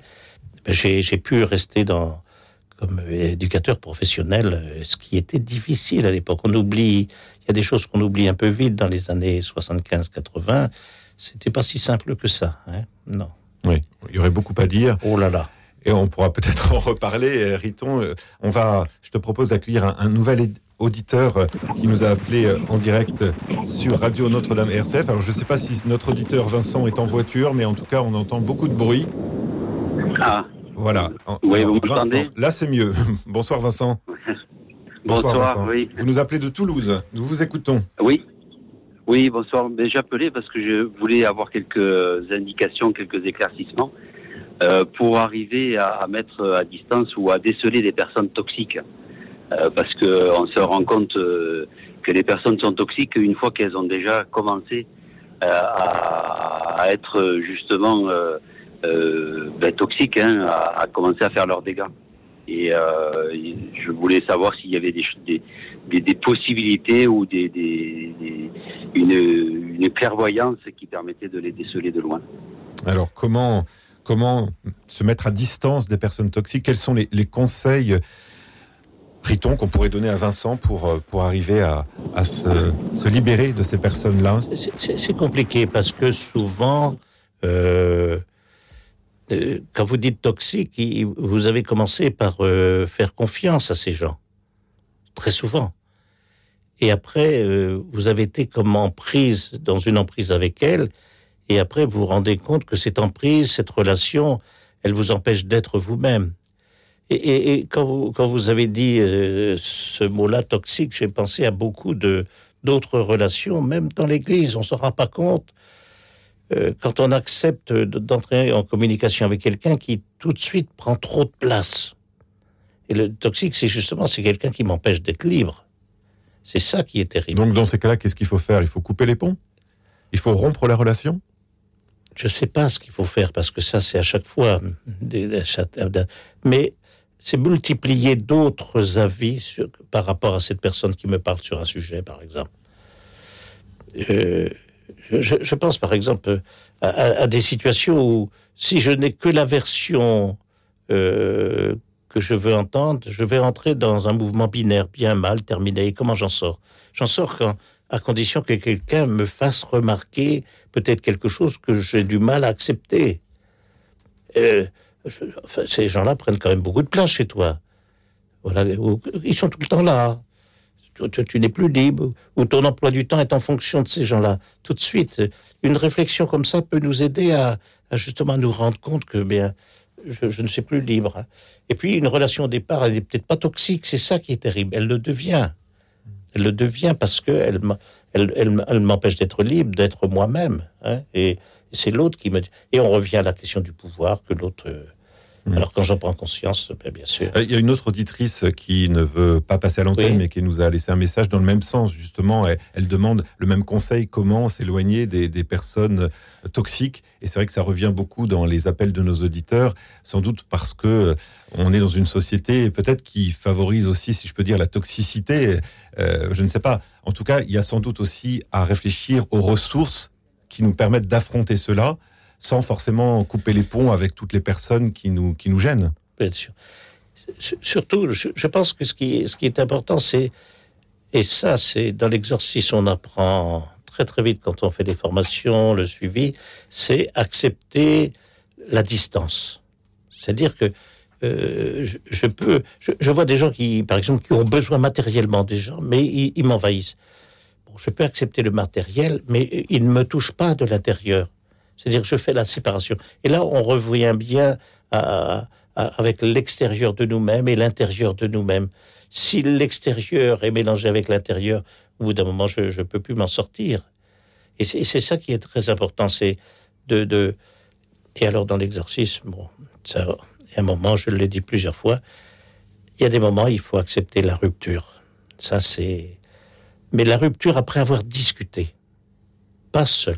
ben, j'ai pu rester dans, comme éducateur professionnel, ce qui était difficile à l'époque. On oublie, il y a des choses qu'on oublie un peu vite dans les années 75-80. C'était pas si simple que ça, hein non. Oui, il y aurait beaucoup à dire. Oh là là. Et on pourra peut-être *laughs* en reparler, euh, Riton. Euh, on va, je te propose d'accueillir un, nouvel auditeur euh, qui nous a appelé en direct sur Radio Notre-Dame RCF. Alors je ne sais pas si notre auditeur Vincent est en voiture, mais en tout cas on entend beaucoup de bruit. Ah. Voilà. Oui, vous m'entendez Là c'est mieux. *laughs* Bonsoir Vincent. Bonsoir, Vincent. Oui. Vous nous appelez de Toulouse. Nous vous écoutons. Oui. Oui, bonsoir. J'appelais parce que je voulais avoir quelques indications, quelques éclaircissements euh, pour arriver à, mettre à distance ou à déceler des personnes toxiques. Euh, parce que on se rend compte euh, que les personnes sont toxiques une fois qu'elles ont déjà commencé à, être justement ben, toxiques, hein, à, commencer à faire leurs dégâts. Et je voulais savoir s'il y avait des, des, des, possibilités ou des, une, une, clairvoyance qui permettait de les déceler de loin. Alors comment, comment se mettre à distance des personnes toxiques? Quels sont les, conseils Riton, qu'on pourrait donner à Vincent pour, pour arriver à, à se, se, libérer de ces personnes-là? C'est compliqué parce que souvent, euh, euh, quand vous dites toxique, vous avez commencé par euh, faire confiance à ces gens. Très souvent et après, euh, vous avez été comme en prise, dans une emprise avec elle, et après, vous vous rendez compte que cette emprise, cette relation, elle vous empêche d'être vous-même. Et, quand, vous, quand vous avez dit euh, ce mot-là, toxique, j'ai pensé à beaucoup de d'autres relations, même dans l'Église, on ne se rend pas compte. Euh, quand on accepte d'entrer en communication avec quelqu'un qui tout de suite prend trop de place. Et le toxique, c'est justement c'est quelqu'un qui m'empêche d'être libre. C'est ça qui est terrible. Donc dans ces cas-là, qu'est-ce qu'il faut faire? Il faut couper les ponts? Il faut rompre la relation? Je ne sais pas ce qu'il faut faire parce que ça, c'est à chaque fois. Mais c'est multiplier d'autres avis sur, par rapport à cette personne qui me parle sur un sujet, par exemple. Euh, je, je, pense, par exemple, à, à, des situations où, si je n'ai que la version euh, que je veux entendre, je vais entrer dans un mouvement binaire, bien, mal, terminé. Et comment j'en sors? J'en sors quand, à condition que quelqu'un me fasse remarquer peut-être quelque chose que j'ai du mal à accepter. Enfin, ces gens-là prennent quand même beaucoup de place chez toi. Voilà, ils sont tout le temps là. Tu, tu n'es plus libre, ou ton emploi du temps est en fonction de ces gens-là. Tout de suite, une réflexion comme ça peut nous aider à, à justement nous rendre compte que bien, je, ne suis plus libre. Et puis, une relation au départ, elle n'est peut-être pas toxique, c'est ça qui est terrible. Elle le devient. Elle le devient parce qu'elle elle, m'empêche d'être libre, d'être moi-même. Hein, et, c'est l'autre qui me... Et on revient à la question du pouvoir que l'autre... Euh, Mmh. Alors quand j'en prends conscience, ben, bien sûr. Il y a une autre auditrice qui ne veut pas passer à l'antenne, oui. mais qui nous a laissé un message dans le même sens. Justement, elle, elle demande le même conseil comment s'éloigner des, des, personnes toxiques. Et c'est vrai que ça revient beaucoup dans les appels de nos auditeurs, sans doute parce que on est dans une société peut-être qui favorise aussi, si je peux dire, la toxicité. Euh, je ne sais pas. En tout cas, il y a sans doute aussi à réfléchir aux ressources qui nous permettent d'affronter cela sans forcément couper les ponts avec toutes les personnes qui nous, qui nous gênent. Bien sûr. Surtout, je, pense que ce qui, ce qui est important, c'est, et ça, c'est dans l'exercice, on apprend très très vite quand on fait des formations, le suivi, c'est accepter la distance. C'est-à-dire que euh, je, peux, je, vois des gens qui, par exemple, qui ont besoin matériellement des gens, mais ils, ils m'envahissent. Bon, je peux accepter le matériel, mais il ne me touche pas de l'intérieur. C'est-à-dire je fais la séparation. Et là, on revient bien à, à, avec l'extérieur de nous-mêmes et l'intérieur de nous-mêmes. Si l'extérieur est mélangé avec l'intérieur, au bout d'un moment, je ne peux plus m'en sortir. Et c'est ça qui est très important, c'est de. Et alors, dans l'exercice, bon, ça, a un moment, je l'ai dit plusieurs fois, il y a des moments, il faut accepter la rupture. Ça, c'est... Mais la rupture après avoir discuté, pas seul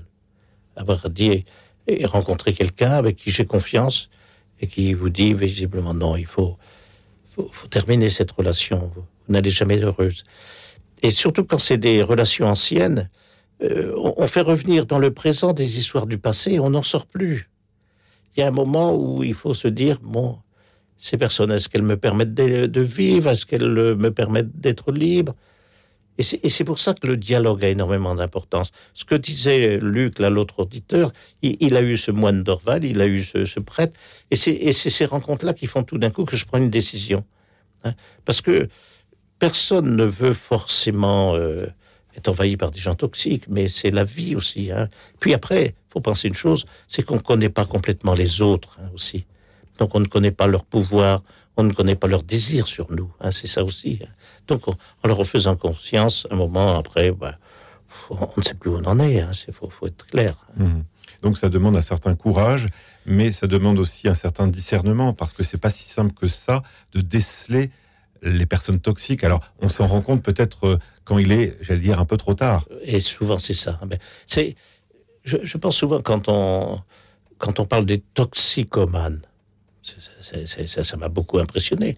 avoir dit et rencontrer quelqu'un avec qui j'ai confiance et qui vous dit visiblement non, il faut, faut, terminer cette relation, vous, n'allez jamais heureuse. Et surtout quand c'est des relations anciennes, euh, on, on, fait revenir dans le présent des histoires du passé et on n'en sort plus. Il y a un moment où il faut se dire, bon, ces personnes, est-ce qu'elles me permettent de, de vivre? Est-ce qu'elles me permettent d'être libre? Et c'est pour ça que le dialogue a énormément d'importance. Ce que disait Luc, l'autre auditeur, il, il, a eu ce moine d'Orval, il a eu ce, prêtre, et c'est ces rencontres-là qui font tout d'un coup que je prends une décision. Hein Parce que personne ne veut forcément euh, être envahi par des gens toxiques, mais c'est la vie aussi. Hein. Puis après, faut penser une chose, c'est qu'on ne connaît pas complètement les autres hein, aussi. Donc on ne connaît pas leur pouvoir, on ne connaît pas leur désir sur nous. Hein, c'est ça aussi. Hein. Donc, en, en leur faisant conscience, un moment après, bah, on ne sait plus où on en est. Il hein, faut, faut, être clair. Mmh. Donc, ça demande un certain courage, mais ça demande aussi un certain discernement, parce que c'est pas si simple que ça de déceler les personnes toxiques. Alors, on s'en rend compte peut-être euh, quand il est, j'allais dire, un peu trop tard. Et souvent, c'est ça. C'est, je, je, pense souvent quand on, quand on parle des toxicomanes, ça m'a beaucoup impressionné.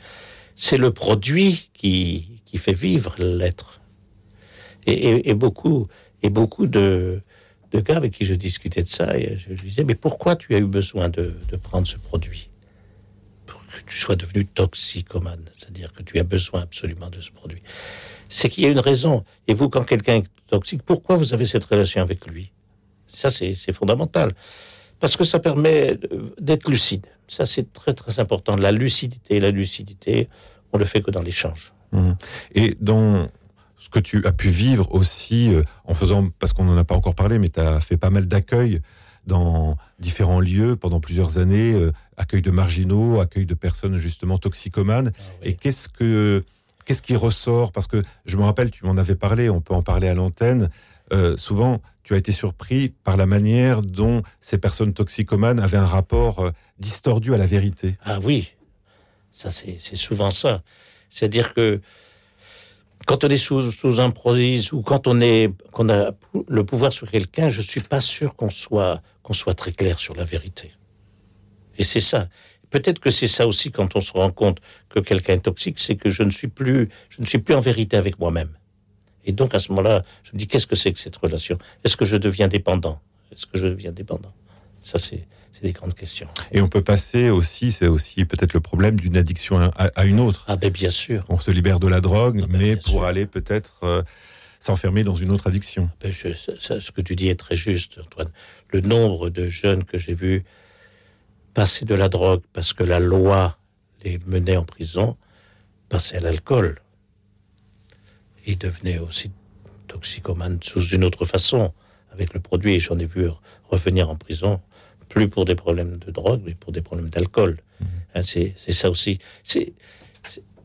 C'est le produit qui, fait vivre l'être. Et, beaucoup, et beaucoup de, gars avec qui je discutais de ça, je, disais, mais pourquoi tu as eu besoin de, de prendre ce produit? Pour que tu sois devenu toxicomane, c'est-à-dire que tu as besoin absolument de ce produit. C'est qu'il y a une raison. Et vous, quand quelqu'un est toxique, pourquoi vous avez cette relation avec lui? Ça, c'est fondamental. Parce que ça permet d'être lucide. Ça, c'est très, très important. La lucidité, la lucidité, on le fait que dans l'échange. Mmh. Et dans ce que tu as pu vivre aussi euh, en faisant, parce qu'on n'en a pas encore parlé, mais tu as fait pas mal d'accueil dans différents lieux pendant plusieurs années, euh, accueil de marginaux, accueil de personnes justement toxicomanes. Ah, oui. Et qu'est-ce que qu'est-ce qui ressort? Parce que je me rappelle, tu m'en avais parlé, on peut en parler à l'antenne. Euh, souvent, tu as été surpris par la manière dont ces personnes toxicomanes avaient un rapport euh, distordu à la vérité. Ah oui, ça c'est souvent ça. C'est-à-dire que quand on est sous, emprise ou quand on a le pouvoir sur quelqu'un, je suis pas sûr qu'on soit qu'on soit très clair sur la vérité. Et c'est ça. Peut-être que c'est ça aussi quand on se rend compte que quelqu'un est toxique, c'est que je ne suis plus je ne suis plus en vérité avec moi-même. Et donc à ce moment-là, je me dis qu'est-ce que c'est que cette relation? Est-ce que je deviens dépendant? Est-ce que je deviens dépendant? Ça c'est des grandes questions. Et on peut passer aussi, c'est aussi peut-être le problème d'une addiction à, à, une autre. Ah ben bien sûr. On se libère de la drogue, ah ben mais pour sûr. aller peut-être euh, s'enfermer dans une autre addiction. Ben je, ça, ce que tu dis est très juste, Antoine. Le nombre de jeunes que j'ai vus passer de la drogue parce que la loi les menait en prison, passaient à l'alcool. Ils devenaient aussi toxicomanes sous une autre façon avec le produit. J'en ai vu revenir en prison plus pour des problèmes de drogue, mais pour des problèmes d'alcool. Mmh. Hein, c'est ça aussi. C'est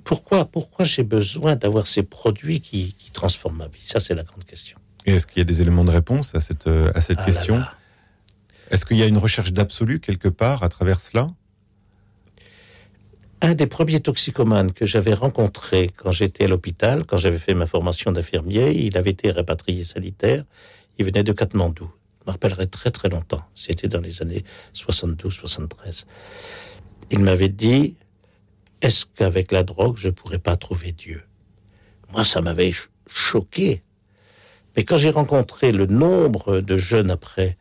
pourquoi, pourquoi j'ai besoin d'avoir ces produits qui, qui, transforment ma vie? Ça, c'est la grande question. Et est-ce qu'il y a des éléments de réponse à cette, à cette ah question? Est-ce qu'il y a une recherche d'absolu quelque part à travers cela? Un des premiers toxicomanes que j'avais rencontré quand j'étais à l'hôpital, quand j'avais fait ma formation d'infirmier, il avait été rapatrié sanitaire. Il venait de Katmandou me rappellerai très très longtemps. C'était dans les années 72-73. Il m'avait dit Est-ce qu'avec la drogue, je pourrais pas trouver Dieu? Moi, ça m'avait choqué. Mais quand j'ai rencontré le nombre de jeunes après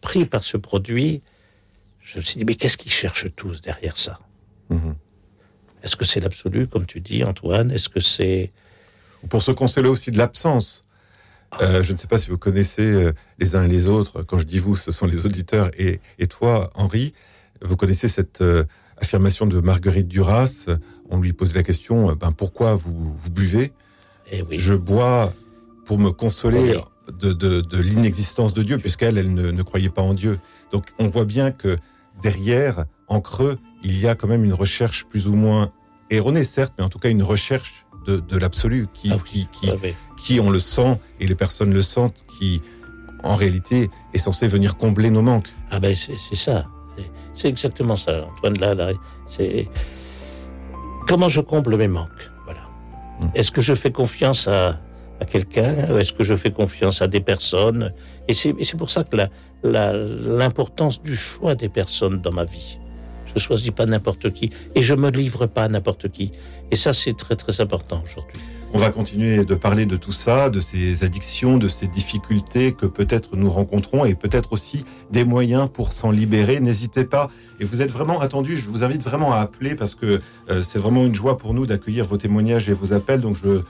pris par ce produit, je me suis dit Mais qu'est-ce qu'ils cherchent tous derrière ça? Mmh. Est-ce que c'est l'absolu, comme tu dis, Antoine? Est-ce que c'est. Pour se consoler aussi de l'absence. Euh, je ne sais pas si vous connaissez euh, les uns et les autres. Quand je dis vous, ce sont les auditeurs. Et, et toi, Henri, vous connaissez cette euh, affirmation de Marguerite Duras? On lui pose la question ben, pourquoi vous, vous buvez? Eh oui. Je bois pour me consoler oui. de, de, de l'inexistence de Dieu, puisqu'elle, elle ne, ne croyait pas en Dieu. Donc on voit bien que derrière, en creux, il y a quand même une recherche plus ou moins erronée, certes, mais en tout cas une recherche de, de l'absolu qui, ah oui, qui, qui, ah oui. qui, on le sent et les personnes le sentent, qui en réalité est censé venir combler nos manques. Ah ben c'est ça, c'est exactement ça, Antoine. Là, là c'est comment je comble mes manques? Voilà. Mmh. Est-ce que je fais confiance à, à quelqu'un? Est-ce que je fais confiance à des personnes? Et c'est pour ça que l'importance la, la, du choix des personnes dans ma vie. Je choisis pas n'importe qui et je me livre pas à n'importe qui. Et ça, c'est très très important aujourd'hui. On va continuer de parler de tout ça, de ces addictions, de ces difficultés que peut-être nous rencontrons et peut-être aussi des moyens pour s'en libérer. N'hésitez pas. Et vous êtes vraiment attendu. Je vous invite vraiment à appeler parce que euh, c'est vraiment une joie pour nous d'accueillir vos témoignages et vos appels. Donc je,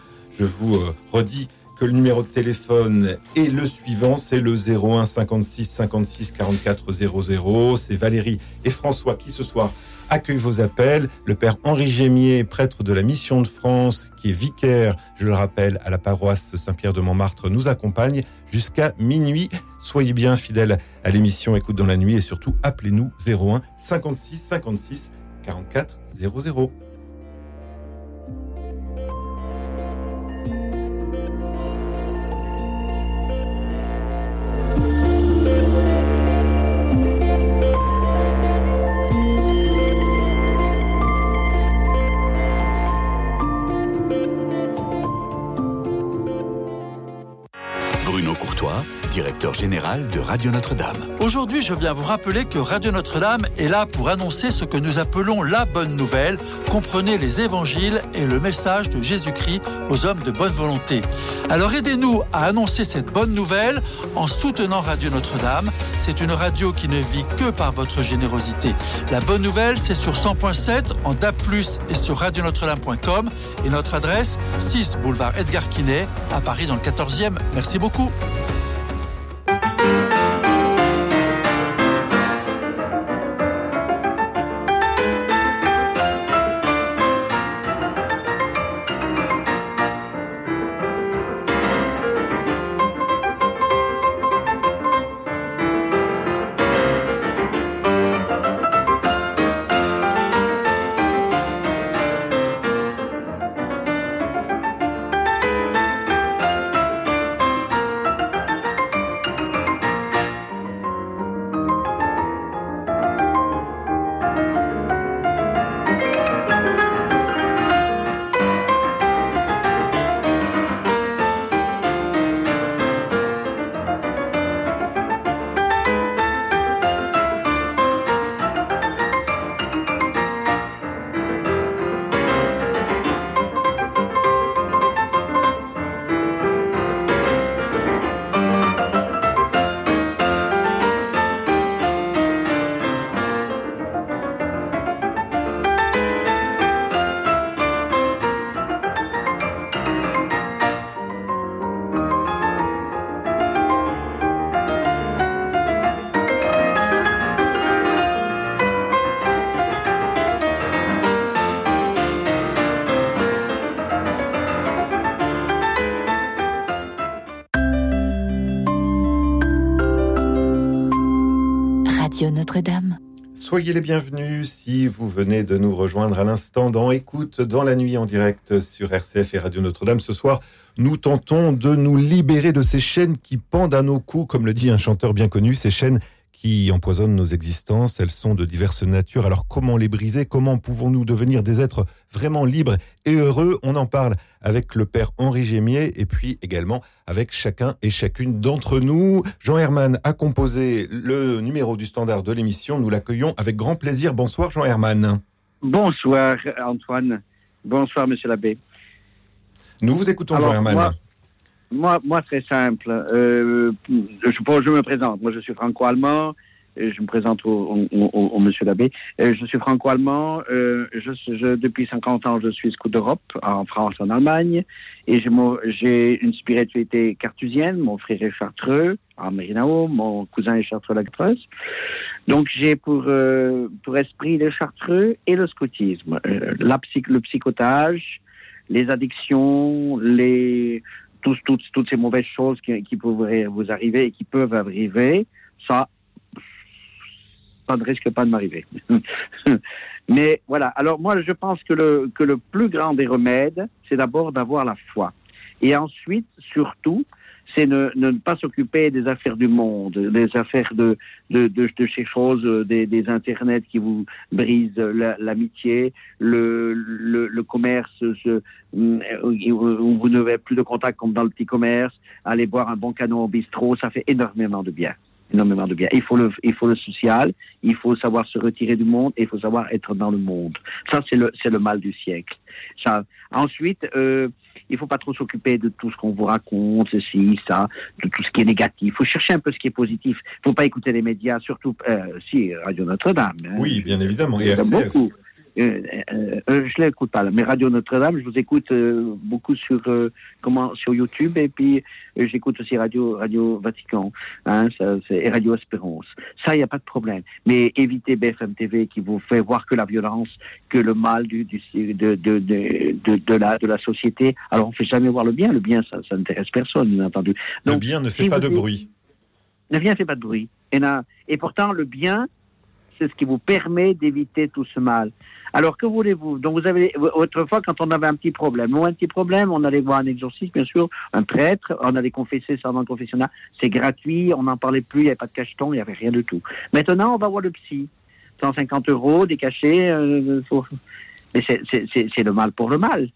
je vous euh, redis que le numéro de téléphone est le suivant, c'est le 01 56 56 44 00. C'est Valérie et François qui ce soir accueillent vos appels. Le père Henri Gémier, prêtre de la Mission de France, qui est vicaire, je le rappelle, à la paroisse Saint-Pierre de Montmartre, nous accompagne jusqu'à minuit. Soyez bien fidèles à l'émission Écoute dans la nuit et surtout appelez-nous 01 56 56 44 00. Directeur général de Radio Notre-Dame. Aujourd'hui, je viens vous rappeler que Radio Notre-Dame est là pour annoncer ce que nous appelons la bonne nouvelle. Comprenez les évangiles et le message de Jésus-Christ aux hommes de bonne volonté. Alors aidez-nous à annoncer cette bonne nouvelle en soutenant Radio Notre-Dame. C'est une radio qui ne vit que par votre générosité. La bonne nouvelle, c'est sur 100.7 en DAP+, et sur radionotre-dame.com et notre adresse 6 boulevard Edgar Quinet à Paris dans le 14e. Merci beaucoup. Soyez les bienvenus si vous venez de nous rejoindre à l'instant dans Écoute dans la nuit en direct sur RCF et Radio Notre-Dame. Ce soir, nous tentons de nous libérer de ces chaînes qui pendent à nos coups, comme le dit un chanteur bien connu, ces chaînes qui empoisonnent nos existences. Elles sont de diverses natures. Alors comment les briser? Comment pouvons-nous devenir des êtres vraiment libres et heureux? On en parle avec le père Henri Gémier et puis également avec chacun et chacune d'entre nous. Jean Herman a composé le numéro du standard de l'émission. Nous l'accueillons avec grand plaisir. Bonsoir Jean Herman. Bonsoir Antoine. Bonsoir Monsieur l'abbé. Nous vous écoutons Jean Herman. Moi, moi, très simple. Euh, je, je me présente. Moi, je suis franco-allemand. Je me présente au, au, au, monsieur l'abbé. Je suis franco-allemand. Euh, je, je, depuis 50 ans, je suis scout d'Europe, en France, en Allemagne. Et j'ai une spiritualité cartusienne. Mon frère est chartreux, en Mérinao. Mon cousin est chartreux la Donc, j'ai pour, euh, pour esprit le chartreux et le scoutisme. Euh, la psych, le psychotage, les addictions, les, tous, toutes, toutes ces mauvaises choses qui, qui pourraient vous arriver et qui peuvent arriver, ça, ça ne risque pas de m'arriver. *laughs* Mais voilà. Alors moi, je pense que le, que le plus grand des remèdes, c'est d'abord d'avoir la foi. Et ensuite, surtout, c'est ne, ne, pas s'occuper des affaires du monde, des affaires de, de, de, de ces choses, des, des internets qui vous brisent l'amitié, le, le, le, commerce ce, où vous n'avez plus de contact comme dans le petit commerce, aller boire un bon canon au bistrot, ça fait énormément de bien énormément de bien. Il faut le, il faut le social, il faut savoir se retirer du monde, et il faut savoir être dans le monde. Ça, c'est le, c'est le mal du siècle. Ça. Ensuite, euh, il faut pas trop s'occuper de tout ce qu'on vous raconte, ceci, ça, de tout ce qui est négatif. Il faut chercher un peu ce qui est positif. Il faut pas écouter les médias, surtout, euh, si, Radio Notre-Dame. Hein. Oui, bien évidemment. Et beaucoup. Euh, euh, euh, je l'écoute pas là, mais Radio Notre-Dame, je vous écoute euh, beaucoup sur euh, comment sur YouTube et puis j'écoute aussi Radio Radio Vatican, hein, ça, et Radio Espérance. Ça, il n'y a pas de problème. Mais évitez BFM TV qui vous fait voir que la violence, que le mal du, du de, de, de, de, de la de la société. Alors on fait jamais voir le bien. Le bien, ça, ça n'intéresse personne, bien entendu. Donc, le bien ne fait si pas de bruit. Le bien ne fait pas de bruit. Et, là, et pourtant, le bien, c'est ce qui vous permet d'éviter tout ce mal. Alors que voulez-vous? Donc vous avez autrefois quand on avait un petit problème, ou un petit problème, on allait voir un exorciste, bien sûr, un prêtre, on allait confesser ça dans le confessionnat, c'est gratuit, on n'en parlait plus, il n'y avait pas de cacheton, il n'y avait rien du tout. Maintenant, on va voir le psy, 150 euros, des cachets, euh, faut... mais c'est le mal pour le mal.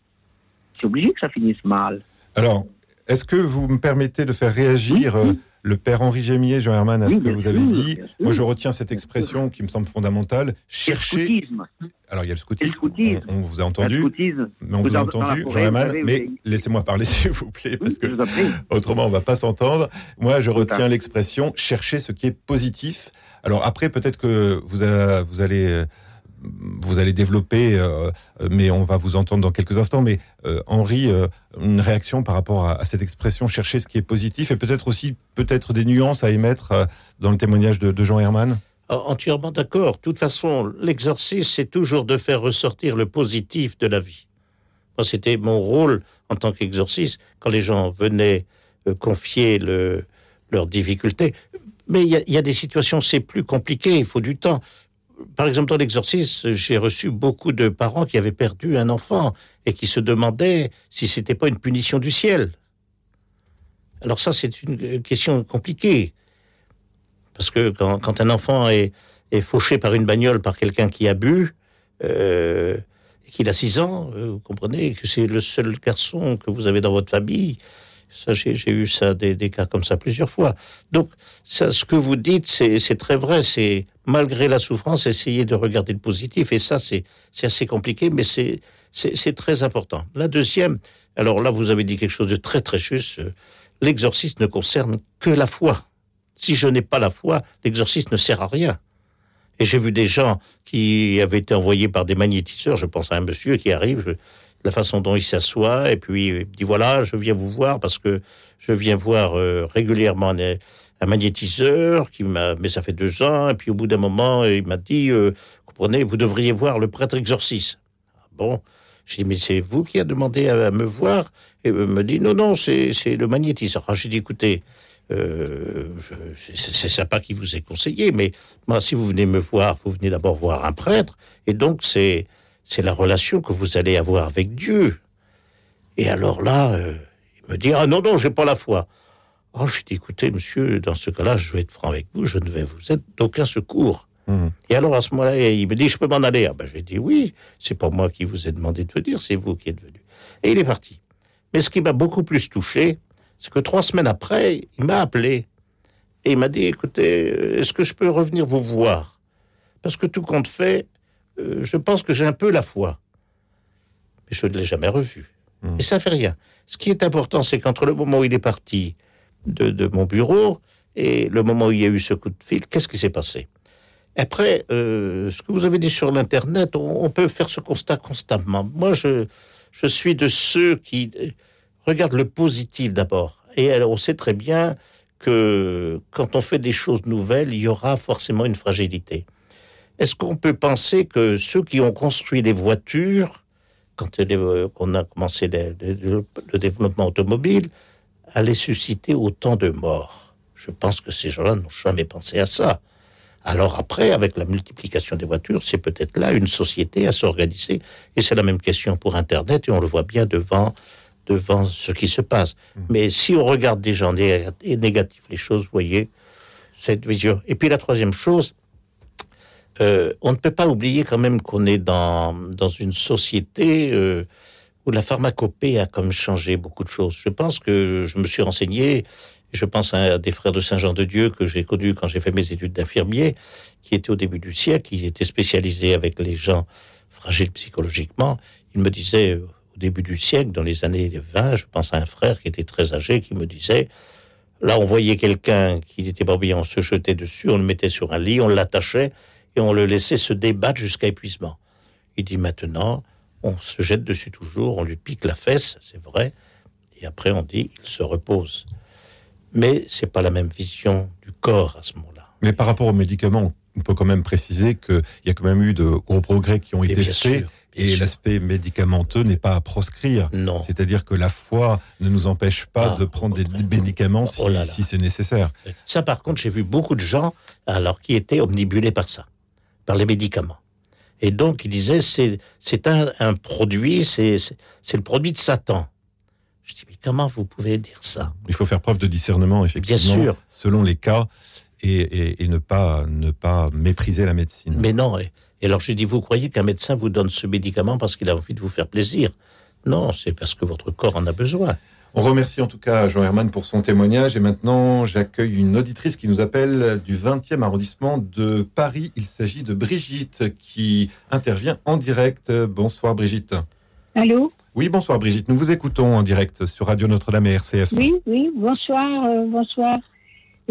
C'est obligé que ça finisse mal. Alors, est-ce que vous me permettez de faire réagir oui, oui le père Henri Gémier, Jean Herman, à ce que vous avez dit. Moi, je retiens cette expression qui me semble fondamentale. Chercher. Alors, il y a le scoutisme. On, on, vous a entendu. Mais on vous, vous a entendu, Jean Herman. Mais laissez-moi parler, *laughs* s'il vous plaît, parce que autrement, on va pas s'entendre. Moi, je retiens l'expression chercher ce qui est positif. Alors, après, peut-être que vous, a, vous allez vous allez développer, euh, mais on va vous entendre dans quelques instants. Mais euh, Henri, euh, une réaction par rapport à, cette expression chercher ce qui est positif et peut-être aussi peut-être des nuances à émettre dans le témoignage de, Jean Herman Entièrement d'accord. De toute façon, l'exercice, c'est toujours de faire ressortir le positif de la vie. C'était mon rôle en tant qu'exorciste quand les gens venaient confier le, leurs difficultés. Mais il y, y, a des situations, c'est plus compliqué, il faut du temps par exemple, dans l'exorcisme, j'ai reçu beaucoup de parents qui avaient perdu un enfant et qui se demandaient si c'était pas une punition du ciel. Alors ça, c'est une question compliquée. Parce que quand, un enfant est, fauché par une bagnole par quelqu'un qui a bu, euh, et qu'il a 6 ans, euh, vous comprenez que c'est le seul garçon que vous avez dans votre famille, j'ai eu ça des, cas comme ça plusieurs fois. Donc, ce que vous dites, c'est très vrai. C'est malgré la souffrance, essayer de regarder le positif. Et ça, c'est assez compliqué, mais c'est très important. La deuxième, alors là, vous avez dit quelque chose de très très juste. L'exorcisme ne concerne que la foi. Si je n'ai pas la foi, l'exorcisme ne sert à rien. Et j'ai vu des gens qui avaient été envoyés par des magnétiseurs. Je pense à un monsieur qui arrive. La façon dont il s'assoit, et puis il dit voilà, je viens vous voir parce que je viens voir euh, régulièrement un, magnétiseur qui m'a, mais ça fait deux ans, et puis au bout d'un moment, il m'a dit, euh, comprenez, vous devriez voir le prêtre exorciste. Bon, J'ai dit, mais c'est vous qui a demandé à, me voir? Et me dit, non, non, c'est le magnétisme. Alors j'ai dit, écoutez, euh, c'est sympa qui vous ait conseillé, mais moi, si vous venez me voir, vous venez d'abord voir un prêtre, et donc c'est c'est la relation que vous allez avoir avec Dieu. Et alors là, euh, il me dit, ah non, non, j'ai pas la foi. Oh, je dit, écoutez, monsieur, dans ce cas-là, je vais être franc avec vous, je ne vais vous être d'aucun secours. Mmh. Et alors, à ce moment-là, il me dit, je peux m'en aller. Ah ben, j'ai dit, oui, c'est pas moi qui vous ai demandé de venir, c'est vous qui êtes venu. Et il est parti. Mais ce qui m'a beaucoup plus touché, c'est que trois semaines après, il m'a appelé. Et il m'a dit, écoutez, euh, est-ce que je peux revenir vous voir? Parce que tout compte fait, euh, je pense que j'ai un peu la foi. Mais je ne l'ai jamais revu. Mmh. Et ça fait rien. Ce qui est important, c'est qu'entre le moment où il est parti de, mon bureau et le moment où il y a eu ce coup de fil, qu'est-ce qui s'est passé? Après, euh, ce que vous avez dit sur l'Internet, on, peut faire ce constat constamment. Moi, je, je suis de ceux qui euh, regardent le positif d'abord. Et alors, on sait très bien que quand on fait des choses nouvelles, il y aura forcément une fragilité. Est-ce qu'on peut penser que ceux qui ont construit les voitures, quand on a commencé le développement automobile, allait susciter autant de morts. Je pense que ces gens-là n'ont jamais pensé à ça. Alors après, avec la multiplication des voitures, c'est peut-être là une société à s'organiser. Et c'est la même question pour Internet, et on le voit bien devant, devant ce qui se passe. Mmh. Mais si on regarde des gens négatifs les choses, vous voyez, cette vision. Et puis la troisième chose, euh, on ne peut pas oublier quand même qu'on est dans, dans une société euh, où la pharmacopée a comme changé beaucoup de choses. Je pense que je me suis renseigné, je pense à des frères de Saint-Jean-de-Dieu que j'ai connus quand j'ai fait mes études d'infirmier, qui étaient au début du siècle, qui étaient spécialisés avec les gens fragiles psychologiquement. Ils me disaient au début du siècle, dans les années 20, je pense à un frère qui était très âgé, qui me disait, là on voyait quelqu'un qui était pas on se jetait dessus, on le mettait sur un lit, on l'attachait et on le laissait se débattre jusqu'à épuisement. Il dit maintenant, on se jette dessus toujours, on lui pique la fesse, c'est vrai, et après on dit il se repose. Mais c'est pas la même vision du corps à ce moment-là. Mais par rapport aux médicaments, on peut quand même préciser qu'il y a quand même eu de gros progrès qui ont été faits. et l'aspect médicamenteux n'est pas à proscrire. Non. C'est-à-dire que la foi ne nous empêche pas ah, de prendre des médicaments si, oh si c'est nécessaire. Ça, par contre, j'ai vu beaucoup de gens alors qui étaient omnibulés par ça, par les médicaments. Et donc, il disait, c'est, c'est un, produit, c'est, c'est, le produit de Satan. Je dis, mais comment vous pouvez dire ça? Il faut faire preuve de discernement, effectivement, Bien sûr. selon les cas, et, et, ne, pas, ne pas mépriser la médecine. Mais non. Et, alors, je dis, vous croyez qu'un médecin vous donne ce médicament parce qu'il a envie de vous faire plaisir? Non, c'est parce que votre corps en a besoin. On remercie en tout cas Jean Herman pour son témoignage. Et maintenant, j'accueille une auditrice qui nous appelle du 20e arrondissement de Paris. Il s'agit de Brigitte qui intervient en direct. Bonsoir Brigitte. Allô? Oui, bonsoir Brigitte. Nous vous écoutons en direct sur Radio Notre-Dame et RCF. Oui, oui, bonsoir, euh, bonsoir.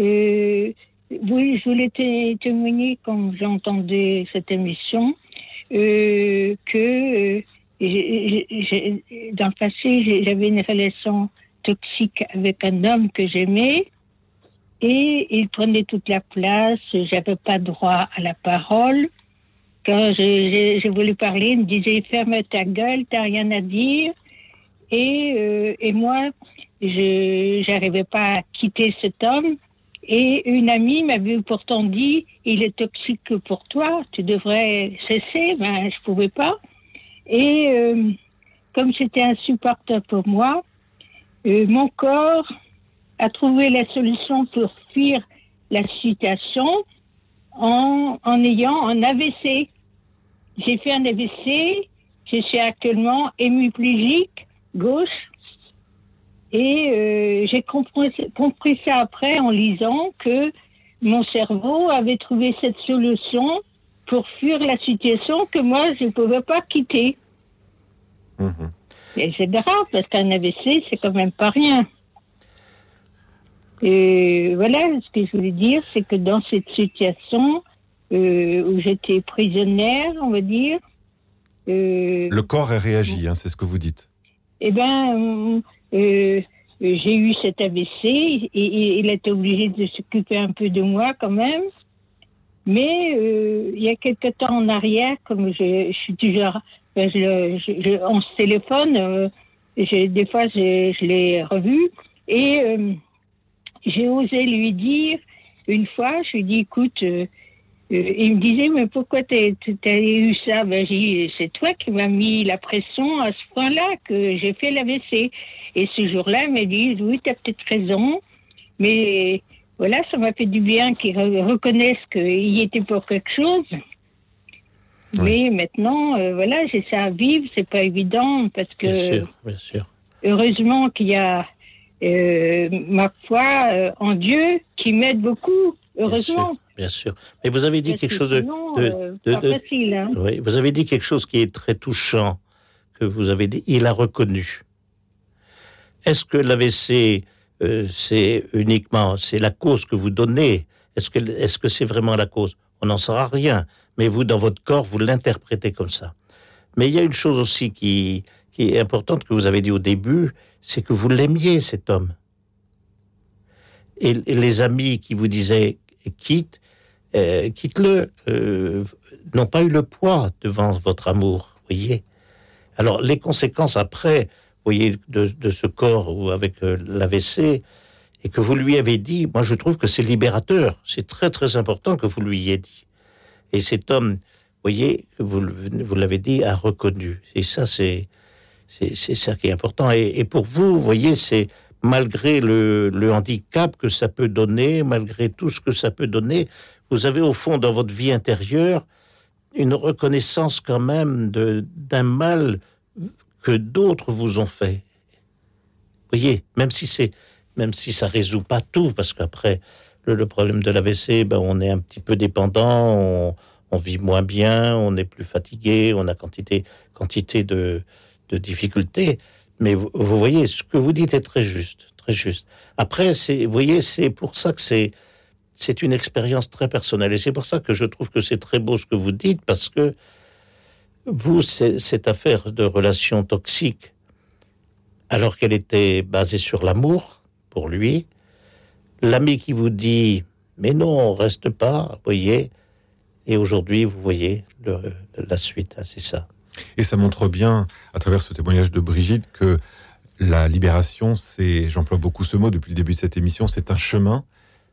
Euh, oui, je voulais témoigner quand j'entendais cette émission euh, que dans le passé, j'avais une relation toxique avec un homme que j'aimais et il prenait toute la place. J'avais pas droit à la parole. Quand j'ai voulu parler, il me disait ferme ta gueule, t'as rien à dire. Et, euh, moi, je n'arrivais pas à quitter cet homme. Et une amie m'avait pourtant dit il est toxique pour toi, tu devrais cesser. Ben, je pouvais pas. Et euh, comme c'était insupportable pour moi, euh, mon corps a trouvé la solution pour fuir la situation en, en ayant un AVC. J'ai fait un AVC, je suis actuellement hémiplégique gauche et euh, j'ai compris, compris ça après en lisant que mon cerveau avait trouvé cette solution pour fuir la situation que moi, je ne pouvais pas quitter. Mhm. Et c'est grave, parce qu'un AVC, c'est quand même pas rien. Et voilà, ce que je voulais dire, c'est que dans cette situation euh, où j'étais prisonnière, on va dire. Euh, Le corps a réagi, hein, c'est ce que vous dites. Eh bien, euh, j'ai eu cet AVC et, et, il a été obligé de s'occuper un peu de moi quand même. Mais euh, il y a quelque temps en arrière, comme je, je suis toujours Ben, je, je- on se téléphone. euh, des fois, je l'ai revu. Et euh, j'ai osé lui dire, une fois, je lui ai dit, écoute, euh, euh, il me disait, mais pourquoi t'as t'as eu ça? Ben, j'ai c'est toi qui m'as mis la pression à ce point-là que j'ai fait l'AVC. Et ce jour-là, il m'a dit, oui, tu as peut-être raison, mais voilà, ça m'a fait du bien qu'ils re- reconnaissent qu'il y était pour quelque chose. Mais maintenant, euh, voilà, j'ai ça à vivre, c'est pas évident parce que Bien sûr, bien sûr. heureusement qu'il y a euh, ma foi euh, en Dieu qui m'aide beaucoup, Bien heureusement. sûr, bien sûr. Mais vous avez dit Parce quelque que chose de, sinon, de- euh, de- pas de- facile. Hein. Oui, vous avez dit quelque chose qui est très touchant, que vous avez dit, il a reconnu. Est-ce que l'AVC, euh, c'est uniquement, c'est la cause que vous donnez Est-ce que est-ce que c'est vraiment la cause? On n'en saura rien, mais vous, dans votre corps, vous l'interprétez comme ça. Mais il y a une chose aussi qui, qui est importante que vous avez dit au début, c'est que vous l'aimiez, cet homme. Et, les amis qui vous disaient quitte, euh, quitte-le, euh, n'ont pas eu le poids devant votre amour, voyez. Alors les conséquences après, voyez, de, ce corps ou avec euh, l'AVC, et que vous lui avez dit, moi je trouve que c'est libérateur, c'est très très important que vous lui ayez dit. Et cet homme, voyez, vous, vous l'avez dit, a reconnu. Et ça c'est c'est ça qui est important. Et, pour vous, voyez, c'est malgré le, le handicap que ça peut donner, malgré tout ce que ça peut donner, vous avez au fond dans votre vie intérieure une reconnaissance quand même d'un mal que d'autres vous ont fait. Voyez, même si c'est même si ça résout pas tout, parce qu'après le, problème de l'AVC, ben on est un petit peu dépendant, on, vit moins bien, on est plus fatigué, on a quantité quantité de difficultés. Mais vous, vous voyez, ce que vous dites est très juste, très juste. Après, c'est, vous voyez, c'est pour ça que c'est, c'est une expérience très personnelle. Et c'est pour ça que je trouve que c'est très beau ce que vous dites, parce que vous, cette affaire de relation toxique, alors qu'elle était basée sur l'amour pour lui, l'ami qui vous dit, mais non, reste pas, voyez, et aujourd'hui, vous voyez la suite, hein, c'est ça. Et ça montre bien, à travers ce témoignage de Brigitte, que la libération, c'est, j'emploie beaucoup ce mot depuis le début de cette émission, c'est un chemin,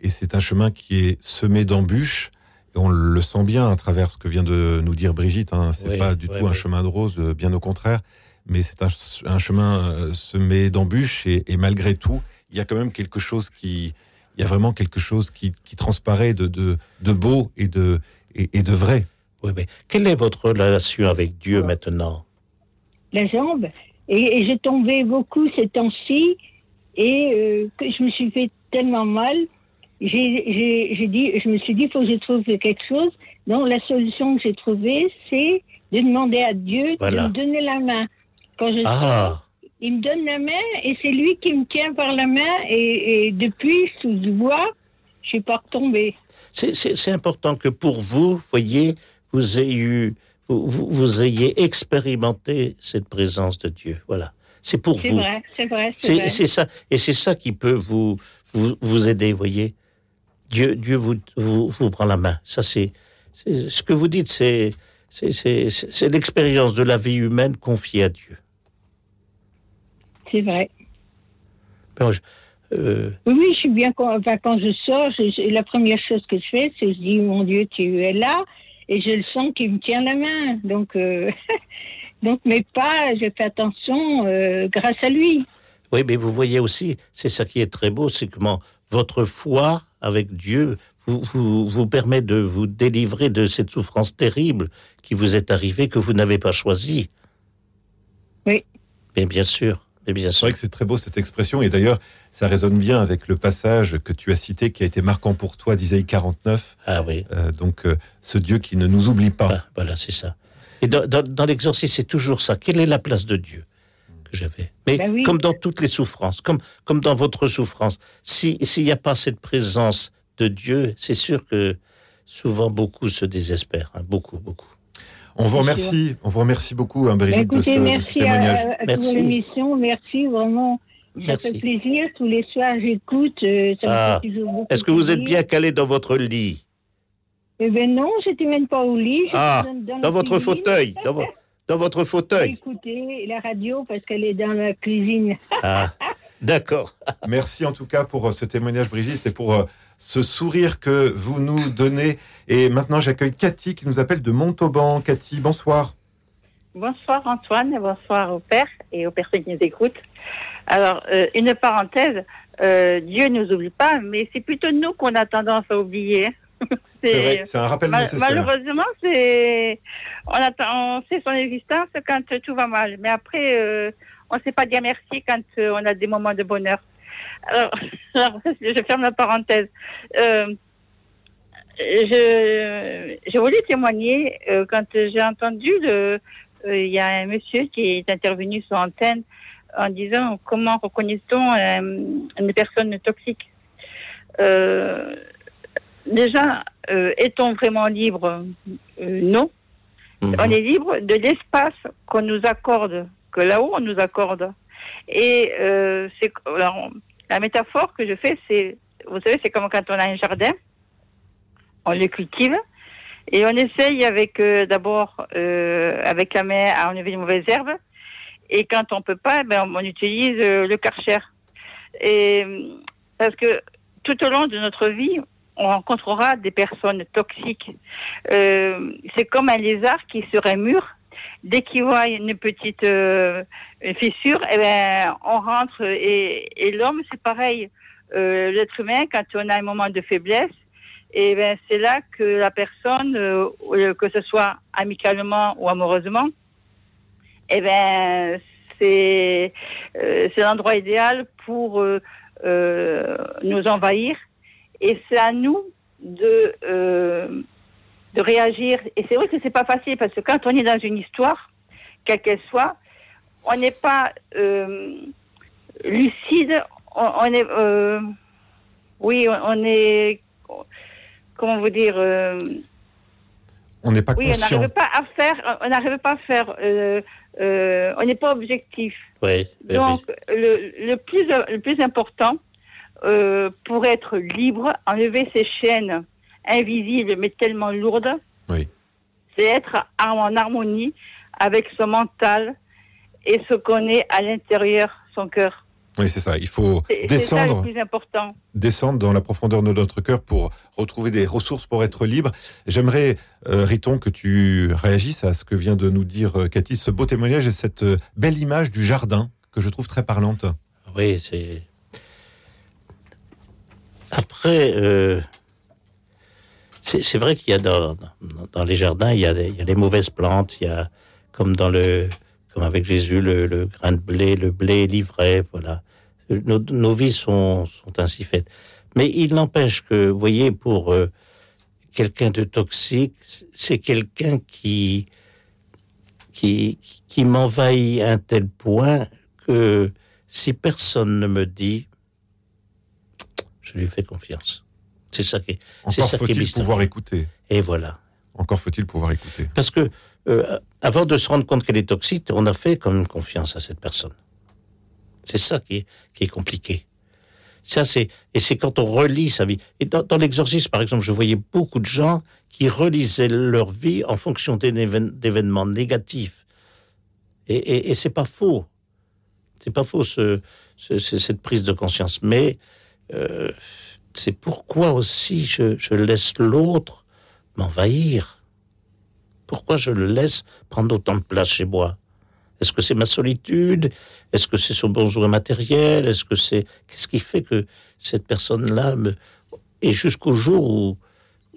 et c'est un chemin qui est semé d'embûches. On le sent bien à travers ce que vient de nous dire Brigitte. Hein. C'est Oui, pas du oui, tout un chemin de rose, euh, bien au contraire. Mais c'est un, un chemin euh, semé d'embûches. Et, et malgré tout, il y a quand même quelque chose qui, il y a vraiment quelque chose qui, qui transparaît de, de, de beau et de, et, et de vrai. Oui, mais quelle est votre relation avec Dieu maintenant? La jambe. Et, et j'ai tombé beaucoup ces temps-ci et euh, que je me suis fait tellement mal. J'ai, j'ai, j'ai dit, je me suis dit, il faut que je trouve quelque chose. Donc la solution que j'ai trouvée, c'est de demander à Dieu Voilà. de me donner la main. Quand je Ah, il me donne la main et c'est lui qui me tient par la main et, et depuis sous le bois, je suis pas retombée. c'est- important que pour vous, voyez, vous ayez eu, vous, vous- ayez expérimenté cette présence de Dieu. Voilà. C'est pour C'est vous. vrai, c'est vrai, c'est C'est vrai. c'est ça, et c'est ça qui peut vous vous, vous aider, voyez. Dieu, Dieu vous, vous, vous prend la main. Ça, c'est ce que vous dites, c'est c'est- l'expérience de la vie humaine confiée à Dieu. C'est vrai. Je- euh, Oui, je suis bien. Quand, quand je sors, je- la première chose que je fais, c'est je dis mon Dieu, tu es là, et je le sens qu'il me tient la main. Donc, euh, *laughs* donc mes pas, je fais attention euh, grâce à lui. Oui, mais vous voyez aussi, c'est ça qui est très beau, c'est comment votre foi avec Dieu vous, vous, vous permet de vous délivrer de cette souffrance terrible qui vous est arrivée, que vous n'avez pas choisie. Oui. Mais bien sûr, mais bien C'est vrai que c'est très beau cette expression. Et d'ailleurs, ça résonne bien avec le passage que tu as cité qui a été marquant pour toi d'Isaïe 49. Ah oui, Euh, donc, euh, ce Dieu qui ne nous oublie pas. Ah, voilà, c'est ça. Et dans, dans, dans l'exorcisme, c'est toujours ça. Quelle est la place de Dieu? Que j'avais Mais Ben oui. comme dans toutes les souffrances, comme, comme dans votre souffrance, si- s'il n'y a pas cette présence de Dieu, c'est sûr que souvent beaucoup se désespèrent. hein, beaucoup, beaucoup. On vous Bien remercie, on vous remercie beaucoup, hein, Brigitte, de ce, écoutez, de ce merci témoignage. à, à Merci. l'émission. Merci vraiment. Ça fait plaisir. Tous les soirs, j'écoute. euh, ça me Ah. fait toujours beaucoup Est-ce que vous êtes bien calé dans votre lit? Eh ben non, j'étais même pas au lit. Ah, la Dans votre cuisine. fauteuil dans, vo- dans votre fauteuil. Écoutez la radio parce qu'elle est dans la cuisine. Ah, d'accord. *laughs* Merci en tout cas pour euh, ce témoignage, Brigitte, et pour euh, ce sourire que vous nous donnez. Et maintenant, j'accueille Cathy qui nous appelle de Montauban. Cathy, bonsoir. Bonsoir Antoine, bonsoir au père et aux personnes qui nous écoutent. Alors, euh, une parenthèse, euh, Dieu ne nous oublie pas, mais c'est plutôt nous qu'on a tendance à oublier. C'est un rappel mal- nécessaire. malheureusement, c'est on, attend, on sait son existence quand tout va mal, mais après, euh, on ne sait pas dire merci quand euh, on a des moments de bonheur. Alors, *laughs* alors, je ferme la parenthèse. Euh, je, j'ai voulu témoigner euh, quand j'ai entendu le, il y a un monsieur qui est intervenu sur antenne en disant comment reconnaît-on une personne toxique. Euh, déjà, euh, est-on vraiment libre? Euh, Non. Mhm. On est libre de l'espace qu'on nous accorde, que là-haut on nous accorde. Et euh, c'est alors, la métaphore que je fais, c'est, vous savez, c'est comme quand on a un jardin, on le cultive et on essaye avec euh, d'abord euh, avec la main à enlever les mauvaises herbes. Et quand on peut pas, ben, on utilise euh, le karcher. Et parce que tout au long de notre vie, on rencontrera des personnes toxiques. Euh, c'est comme un lézard qui serait mûr. Dès qu'il voit une petite euh, fissure, eh ben, on rentre. Et, et l'homme, c'est pareil. Euh, L'être humain, quand on a un moment de faiblesse, et ben, c'est là que la personne, euh, euh, que ce soit amicalement ou amoureusement, eh ben, c'est euh, l'endroit idéal pour nous envahir. Et c'est à nous de, euh, de réagir. Et c'est vrai que c'est pas facile parce que quand on est dans une histoire, quelle qu'elle soit, on n'est pas euh, lucide. On, on est, euh, oui, on, on est, comment vous dire, euh, On n'est pas oui, on conscient. n'arrive pas à faire, on n'arrive pas à faire, euh, euh, on n'est pas objectif. Oui, oui, Donc, le, le, plus, le plus important euh, pour être libre, enlever ces chaînes invisibles mais tellement lourdes, Oui. c'est être en harmonie avec son mental et ce qu'on est à l'intérieur, son cœur. Oui, c'est ça. Il faut C'est c'est ça le descendre, plus important. descendre dans la profondeur de notre cœur pour retrouver des ressources pour être libre. J'aimerais, euh, Riton, que tu réagisses à ce que vient de nous dire euh, Cathy, ce beau témoignage et cette belle image du jardin que je trouve très parlante. Oui, c'est. Après, euh, c'est vrai qu'il y a dans, les jardins, il y, a des, mauvaises plantes, il y a, comme dans le, comme avec Jésus, le, grain de blé, le blé livré, voilà. Nos, vies sont, sont ainsi faites. Mais il n'empêche que, vous voyez, pour euh, quelqu'un de toxique, c'est quelqu'un qui, qui, qui m'envahit à un tel point que si personne ne me dit, je lui fais confiance. C'est ça qui est. Encore faut-il pouvoir écouter. Et voilà. Encore faut-il pouvoir écouter. Parce que euh, avant de se rendre compte qu'elle est toxique, on a fait comme une confiance à cette personne. C'est ça qui est, qui est compliqué. Ça, c'est, et c'est quand on relit sa vie. Et dans, dans l'exorcisme, par exemple, je voyais beaucoup de gens qui relisaient leur vie en fonction d'événements négatifs. Et, et, et c'est pas faux. C'est pas faux, ce, ce- ce- cette prise de conscience. Mais euh, c'est pourquoi aussi je, laisse l'autre m'envahir. Pourquoi je le laisse prendre autant de place chez moi? Est-ce que c'est ma solitude? Est-ce que c'est son besoin matériel Est-ce que c'est qu'est-ce qui fait que cette personne-là me et jusqu'au jour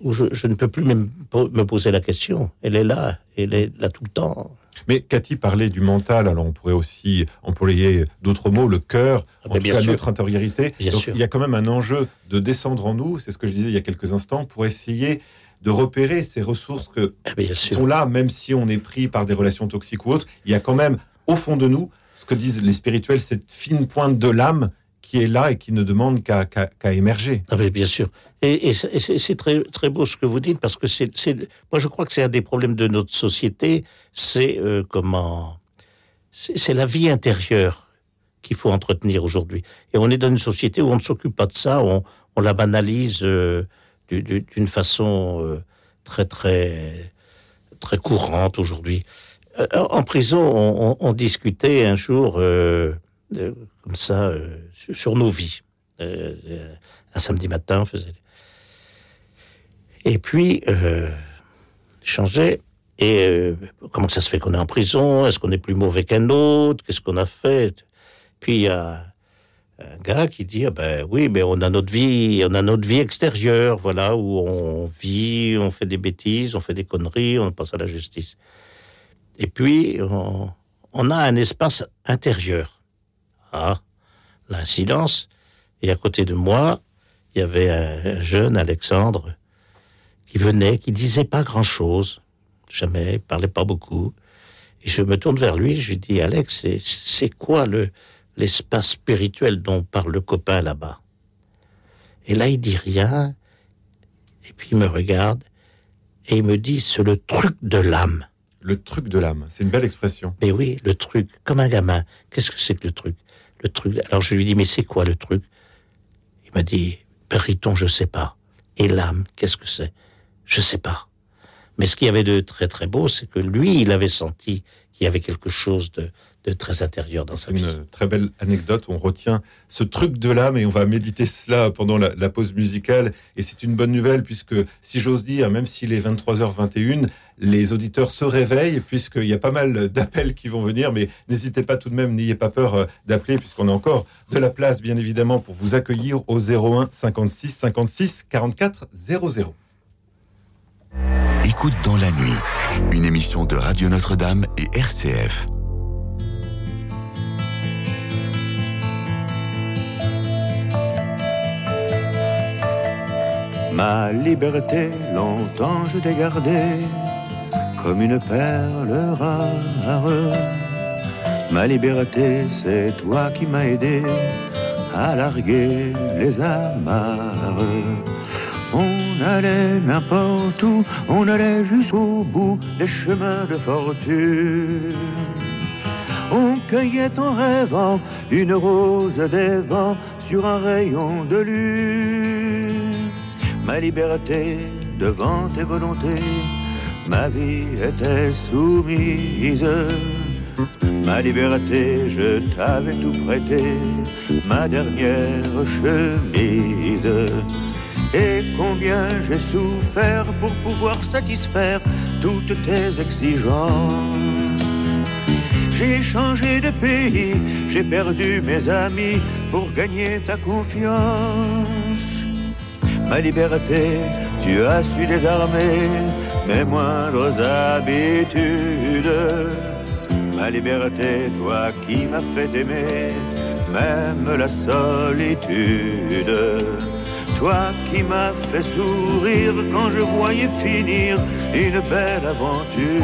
où je, je ne peux plus même me poser la question. Elle est là, elle est là tout le temps. Mais Cathy parlait du mental, alors on pourrait aussi employer d'autres mots, le cœur, Ah, en tout cas sûr. notre intériorité. Bien Donc sûr. il y a quand même un enjeu de descendre en nous, c'est ce que je disais il y a quelques instants, pour essayer de repérer ces ressources que, Ah, qui sûr. sont là, même si on est pris par des relations toxiques ou autres. Il y a quand même au fond de nous, ce que disent les spirituels, cette fine pointe de l'âme qui est là et qui ne demande qu'à qu'à émerger. Ah, mais bien sûr. Et, c'est- très, très beau ce que vous dites, parce que c'est, moi je crois que c'est un des problèmes de notre société, c'est euh, comment, c'est la vie intérieure qu'il faut entretenir aujourd'hui. Et on est dans une société où on ne s'occupe pas de ça, on, on la banalise euh, du- du- d'une façon euh, très très très courante aujourd'hui. En prison, on, discutait un jour, comme ça, euh, sur nos vies. Euh, un samedi matin, on faisait. Et puis, euh, changeait. Et comment ça se fait qu'on est en prison? Est-ce qu'on est plus mauvais qu'un autre? Qu'est-ce qu'on a fait? Puis il y a un gars qui dit ah ben oui mais on a notre vie on a notre vie extérieure voilà où on vit on fait des bêtises on fait des conneries on passe à la justice et puis on a un espace intérieur ah l'incidence et à côté de moi il y avait un, jeune Alexandre qui venait qui disait pas grand chose jamais parlait pas beaucoup et je me tourne vers lui je lui dis Alex c'est quoi le l'espace spirituel dont parle le copain là-bas? Et là, il dit rien, et puis il me regarde, et il me dit, c'est le truc de l'âme. Le truc de l'âme, c'est une belle expression. Mais oui, le truc, comme un gamin. Qu'est-ce que c'est que le truc? Le truc. Alors je lui dis, mais c'est quoi le truc? Il m'a dit, Périton, je sais pas. Et l'âme, qu'est-ce que c'est? Je sais pas. Mais ce qu'il y avait de très très beau, c'est que lui, il avait senti qu'il y avait quelque chose de, de très intérieur dans sa vie. C'est une très belle anecdote. On retient ce truc de l'âme et on va méditer cela pendant la, la pause musicale. Et c'est une bonne nouvelle puisque, si j'ose dire, même s'il est 23h21, les auditeurs se réveillent puisqu'il y a pas mal d'appels qui vont venir. Mais n'hésitez pas tout de même, n'ayez pas peur euh, d'appeler puisqu'on a encore de la place, bien évidemment, pour vous accueillir au 01 56 56 44 00. Écoute dans la nuit, une émission de Radio Notre-Dame et RCF. Ma liberté, longtemps je t'ai gardée comme une perle rare. Ma liberté, c'est toi qui m'as aidé à larguer les amarres. On allait n'importe où, on allait jusqu'au bout des chemins de fortune. On cueillait en rêvant une rose des vents sur un rayon de lune ma liberté devant tes volontés, ma vie était soumise. Ma liberté, je t'avais tout prêté, ma dernière chemise. Et combien j'ai souffert pour pouvoir satisfaire toutes tes exigences. J'ai changé de pays, j'ai perdu mes amis pour gagner ta confiance ma liberté, tu as su désarmer mes moindres habitudes. Ma liberté, toi qui m'as fait aimer, même la solitude. Toi qui m'as fait sourire quand je voyais finir une belle aventure.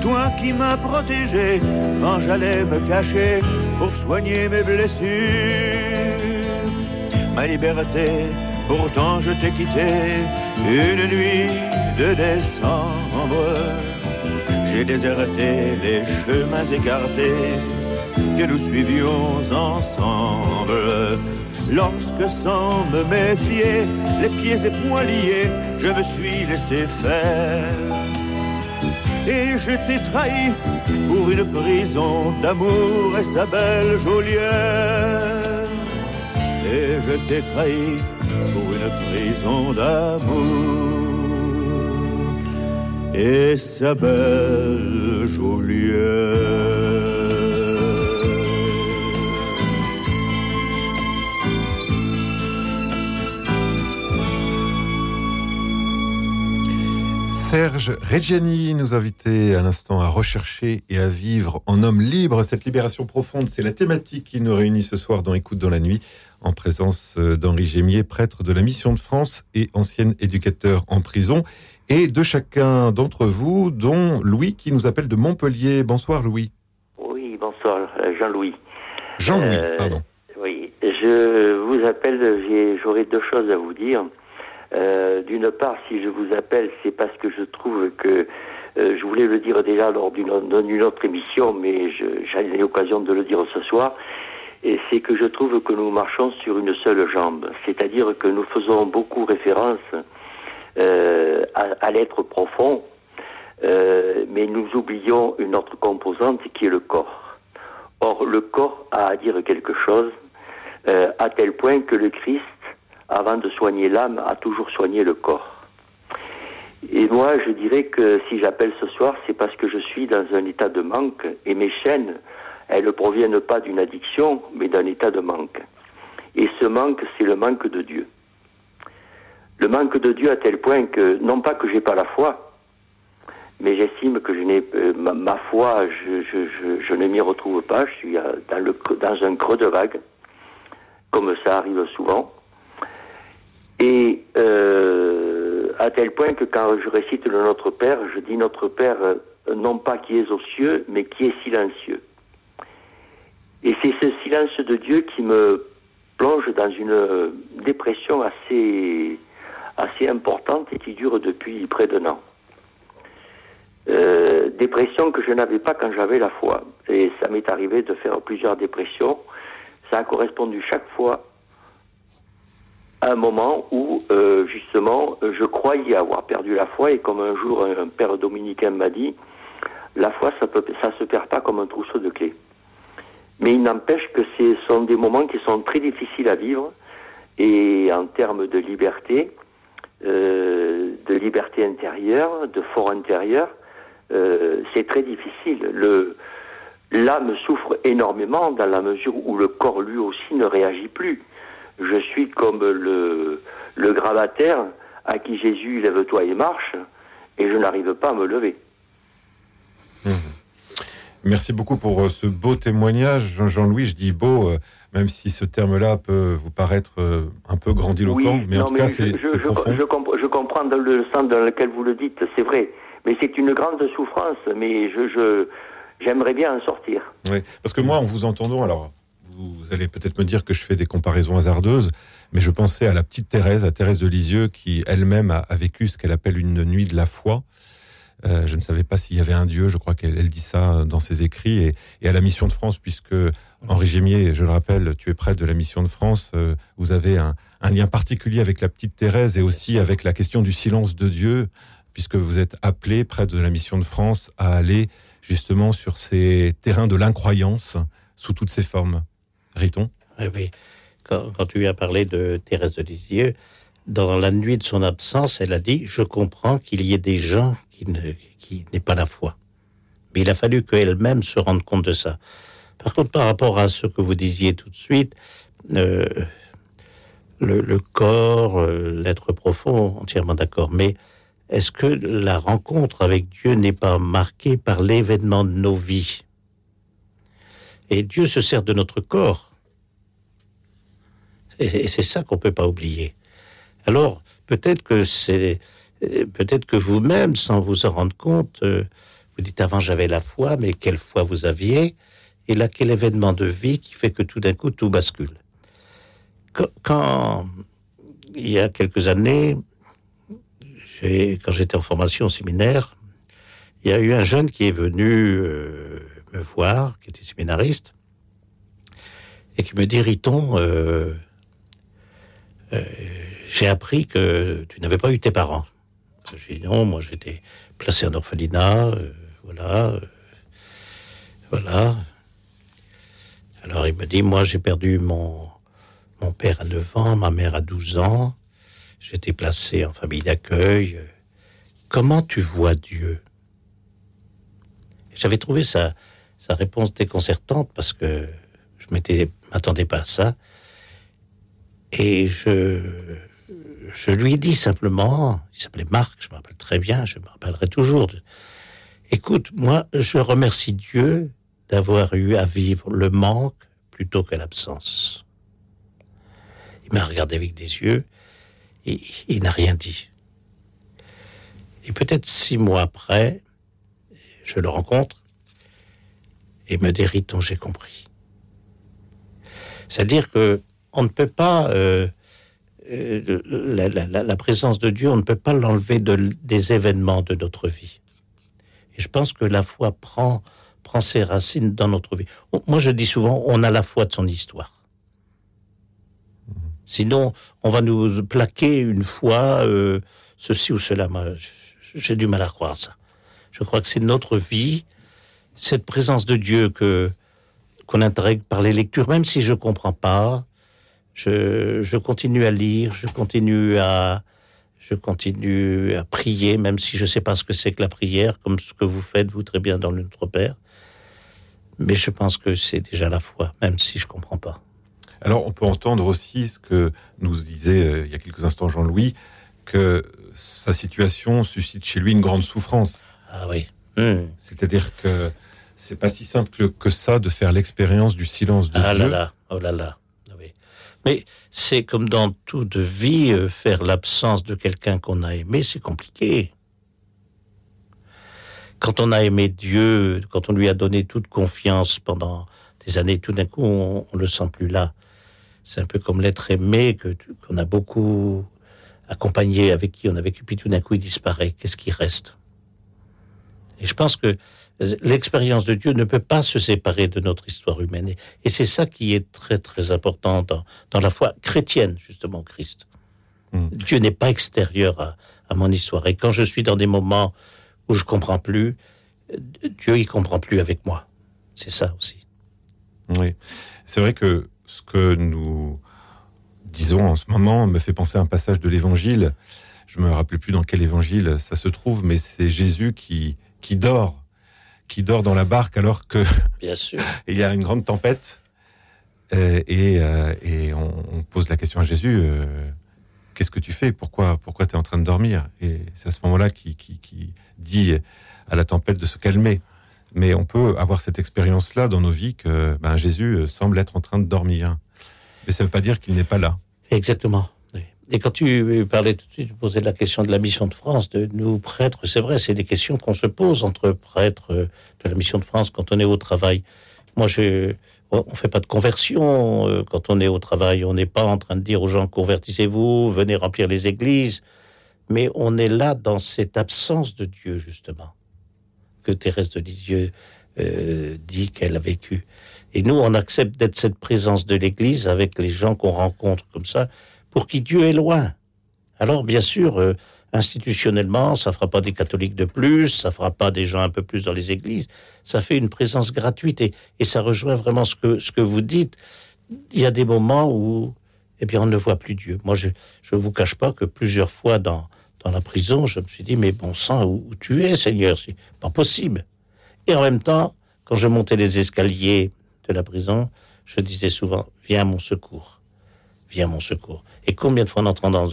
Toi qui m'as protégé quand j'allais me cacher pour soigner mes blessures ma liberté. Pourtant je t'ai quitté une nuit de décembre. J'ai déserté les chemins écartés que nous suivions ensemble. Lorsque sans me méfier, les pieds et poings liés, je me suis laissé faire. Et je t'ai trahi pour une prison d'amour et sa belle geôlière et je t'ai trahi pour une prison d'amour et sa belle Joliette. Serge Reggiani nous invitait à l'instant à rechercher et à vivre en homme libre. Cette libération profonde, c'est la thématique qui nous réunit ce soir dans Écoute dans la nuit, en présence euh, d'Henri Gémier, prêtre de la Mission de France et ancien éducateur en prison, et de chacun d'entre vous, dont Louis qui nous appelle de Montpellier. Bonsoir Louis. Oui, bonsoir euh, Jean-Louis. Jean-Louis, euh, pardon. Oui, je vous appelle, j'aurais deux choses à vous dire. Euh, d'une part, si je vous appelle, c'est parce que je trouve que euh, je voulais le dire déjà lors d'une autre émission, mais j'ai l'occasion de le dire ce soir. C'est que je trouve que nous marchons sur une seule jambe, c'est-à-dire que nous faisons beaucoup référence euh, à, à l'être profond, Euh, mais nous oublions une autre composante qui est le corps. Or, le corps a à dire quelque chose, euh, à tel point que le Christ, avant de soigner l'âme, a toujours soigné le corps. Et moi, je dirais que si j'appelle ce soir, c'est parce que je suis dans un état de manque et mes chaînes, elles ne proviennent pas d'une addiction, mais d'un état de manque. Et ce manque, c'est le manque de Dieu. Le manque de Dieu à tel point que, non pas que j'ai pas la foi, mais j'estime que je n'ai euh, ma, foi, je, ne m'y retrouve pas. Je suis dans, le, dans un creux de vague, comme ça arrive souvent. Et euh, à tel point que quand je récite le Notre Père, je dis Notre Père, euh, non pas qui est aux cieux, mais qui est silencieux. Et c'est ce silence de Dieu qui me plonge dans une dépression assez, assez importante et qui dure depuis près d'un an. Euh, dépression que je n'avais pas quand j'avais la foi. Et ça m'est arrivé de faire plusieurs dépressions. Ça a correspondu chaque fois à un moment où, euh, justement, je croyais avoir perdu la foi. Et comme un jour un, père dominicain m'a dit, la foi, ça ne ça se perd pas comme un trousseau de clés. Mais il n'empêche que ce sont des moments qui sont très difficiles à vivre. Et en termes de liberté, euh, de liberté intérieure, de fort intérieur, euh, c'est très difficile. Le, l'âme souffre énormément dans la mesure où le corps lui aussi ne réagit plus. Je suis comme le, le gravataire à qui Jésus lève-toi et marche, et je n'arrive pas à me lever. Mmh. Merci beaucoup pour euh, ce beau témoignage, Jean-Louis. Je dis beau, euh, même si ce terme-là peut vous paraître euh, un peu grandiloquent, oui, mais non, en tout mais cas, je, c'est je, c'est je, profond. je comp- je comprends dans le sens dans lequel vous le dites, c'est vrai. Mais c'est une grande souffrance, mais je, je, j'aimerais bien en sortir. Oui, parce que moi, en vous entendant, alors vous allez peut-être me dire que je fais des comparaisons hasardeuses, mais je pensais à la petite Thérèse, à Thérèse de Lisieux, qui elle-même a, a vécu ce qu'elle appelle une nuit de la foi. Euh, je ne savais pas s'il y avait un Dieu, je crois qu'elle elle dit ça dans ses écrits, et, et, à la Mission de France, puisque Henri Gémier, je le rappelle, tu es prêtre de la Mission de France, euh, vous avez un, un, lien particulier avec la petite Thérèse et aussi avec la question du silence de Dieu, puisque vous êtes appelé, prêtre de la Mission de France, à aller justement sur ces terrains de l'incroyance sous toutes ses formes. Riton? Oui, oui. Quand, quand, tu as parlé de Thérèse de Lisieux, dans la nuit de son absence, elle a dit Je comprends qu'il y ait des gens qui, ne, n'aient pas la foi. Mais il a fallu qu'elle-même se rende compte de ça. Par contre, par rapport à ce que vous disiez tout de suite, euh, le, corps, euh, l'être profond, entièrement d'accord. Mais est-ce que la rencontre avec Dieu n'est pas marquée par l'événement de nos vies? Et Dieu se sert de notre corps. Et c'est ça qu'on ne peut pas oublier. Alors, peut-être que c'est, peut-être que vous-même, sans vous en rendre compte, euh, vous dites avant j'avais la foi, mais quelle foi vous aviez? Et là, quel événement de vie qui fait que tout d'un coup tout bascule? Quand, il y a quelques années, quand j'étais en formation au séminaire, il y a eu un jeune qui est venu euh, me voir, qui était séminariste, et qui me dit Riton, euh, j'ai appris que tu n'avais pas eu tes parents. J'ai dit non, moi j'étais placé en orphelinat, euh, voilà, euh, voilà. Alors il me dit, moi j'ai perdu mon, mon père à 9 ans, ma mère à 12 ans, j'étais placé en famille d'accueil. Comment tu vois Dieu? J'avais trouvé sa, sa réponse déconcertante parce que je m'étais m'attendais pas à ça. Et je, je lui dis simplement, il s'appelait Marc, je me rappelle très bien, je me rappellerai toujours. Écoute, moi, je remercie Dieu d'avoir eu à vivre le manque plutôt que l'absence. Il m'a regardé avec des yeux et il n'a rien dit. Et peut-être six mois après, je le rencontre et me dit Riton, j'ai compris. C'est-à-dire que on ne peut pas euh, euh, la, présence de Dieu, on ne peut pas l'enlever de, des événements de notre vie. Et je pense que la foi prend, ses racines dans notre vie. Moi, je dis souvent, on a la foi de son histoire. Sinon, on va nous plaquer une fois, euh, ceci ou cela. J'ai du mal à croire ça. Je crois que c'est notre vie, cette présence de Dieu que qu'on intègre par les lectures, même si je comprends pas. Je, je continue à lire, je continue à je continue à prier, même si je sais pas ce que c'est que la prière, comme ce que vous faites vous très bien dans le Notre Père. Mais je pense que c'est déjà la foi, même si je comprends pas. Alors, on peut entendre aussi ce que nous disait euh, il y a quelques instants Jean-Louis, que sa situation suscite chez lui une grande souffrance. Ah oui. C'est-à-dire que c'est pas si simple que ça de faire l'expérience du silence de ah Dieu. là là, oh là là. Mais c'est comme dans toute vie, euh, faire l'absence de quelqu'un qu'on a aimé, c'est compliqué. Quand on a aimé Dieu, quand on lui a donné toute confiance pendant des années, tout d'un coup, on, le sent plus là. C'est un peu comme l'être aimé que qu'on a beaucoup accompagné, avec qui on a vécu, puis tout d'un coup, il disparaît. Qu'est-ce qui reste? Et je pense que l'expérience de Dieu ne peut pas se séparer de notre histoire humaine. Et, c'est ça qui est très, très important dans, dans la foi chrétienne, justement, Christ. Dieu n'est pas extérieur à, à mon histoire. Et quand je suis dans des moments où je comprends plus, euh, Dieu, il comprend plus avec moi. C'est ça aussi. Oui. C'est vrai que ce que nous disons en ce moment me fait penser à un passage de l'évangile. Je me rappelle plus dans quel évangile ça se trouve, mais c'est Jésus qui, qui dort, qui dort dans la barque alors que *laughs* Bien sûr. *laughs* il y a une grande tempête. Euh, et, euh, et on, on pose la question à Jésus euh, Qu'est-ce que tu fais? Pourquoi, pourquoi tu es en train de dormir? Et c'est à ce moment-là qu'il qui, qui dit à la tempête de se calmer. Mais on peut avoir cette expérience-là dans nos vies que ben, Jésus semble être en train de dormir. Mais ça ne veut pas dire qu'il n'est pas là. Exactement. Et quand tu parlais tout de suite, tu posais la question de la mission de France, de nous prêtres, c'est vrai, c'est des questions qu'on se pose entre prêtres euh, de la mission de France quand on est au travail. Moi, je, on fait pas de conversion euh, quand on est au travail. On n'est pas en train de dire aux gens convertissez-vous, venez remplir les églises. Mais on est là dans cette absence de Dieu, justement, que Thérèse de Lisieux euh, dit qu'elle a vécu. Et nous, on accepte d'être cette présence de l'Église avec les gens qu'on rencontre comme ça, pour qui Dieu est loin. Alors, bien sûr, euh, institutionnellement, ça fera pas des catholiques de plus, ça fera pas des gens un peu plus dans les églises, ça fait une présence gratuite et, ça rejoint vraiment ce que, vous dites. Il y a des moments où, eh bien, on ne voit plus Dieu. Moi, je ne vous cache pas que plusieurs fois dans, dans la prison, je me suis dit, mais bon sang, où, où tu es, Seigneur? C'est pas possible. Et en même temps, quand je montais les escaliers de la prison, je disais souvent, viens à mon secours. Viens à mon secours. Et combien de fois en entrant dans,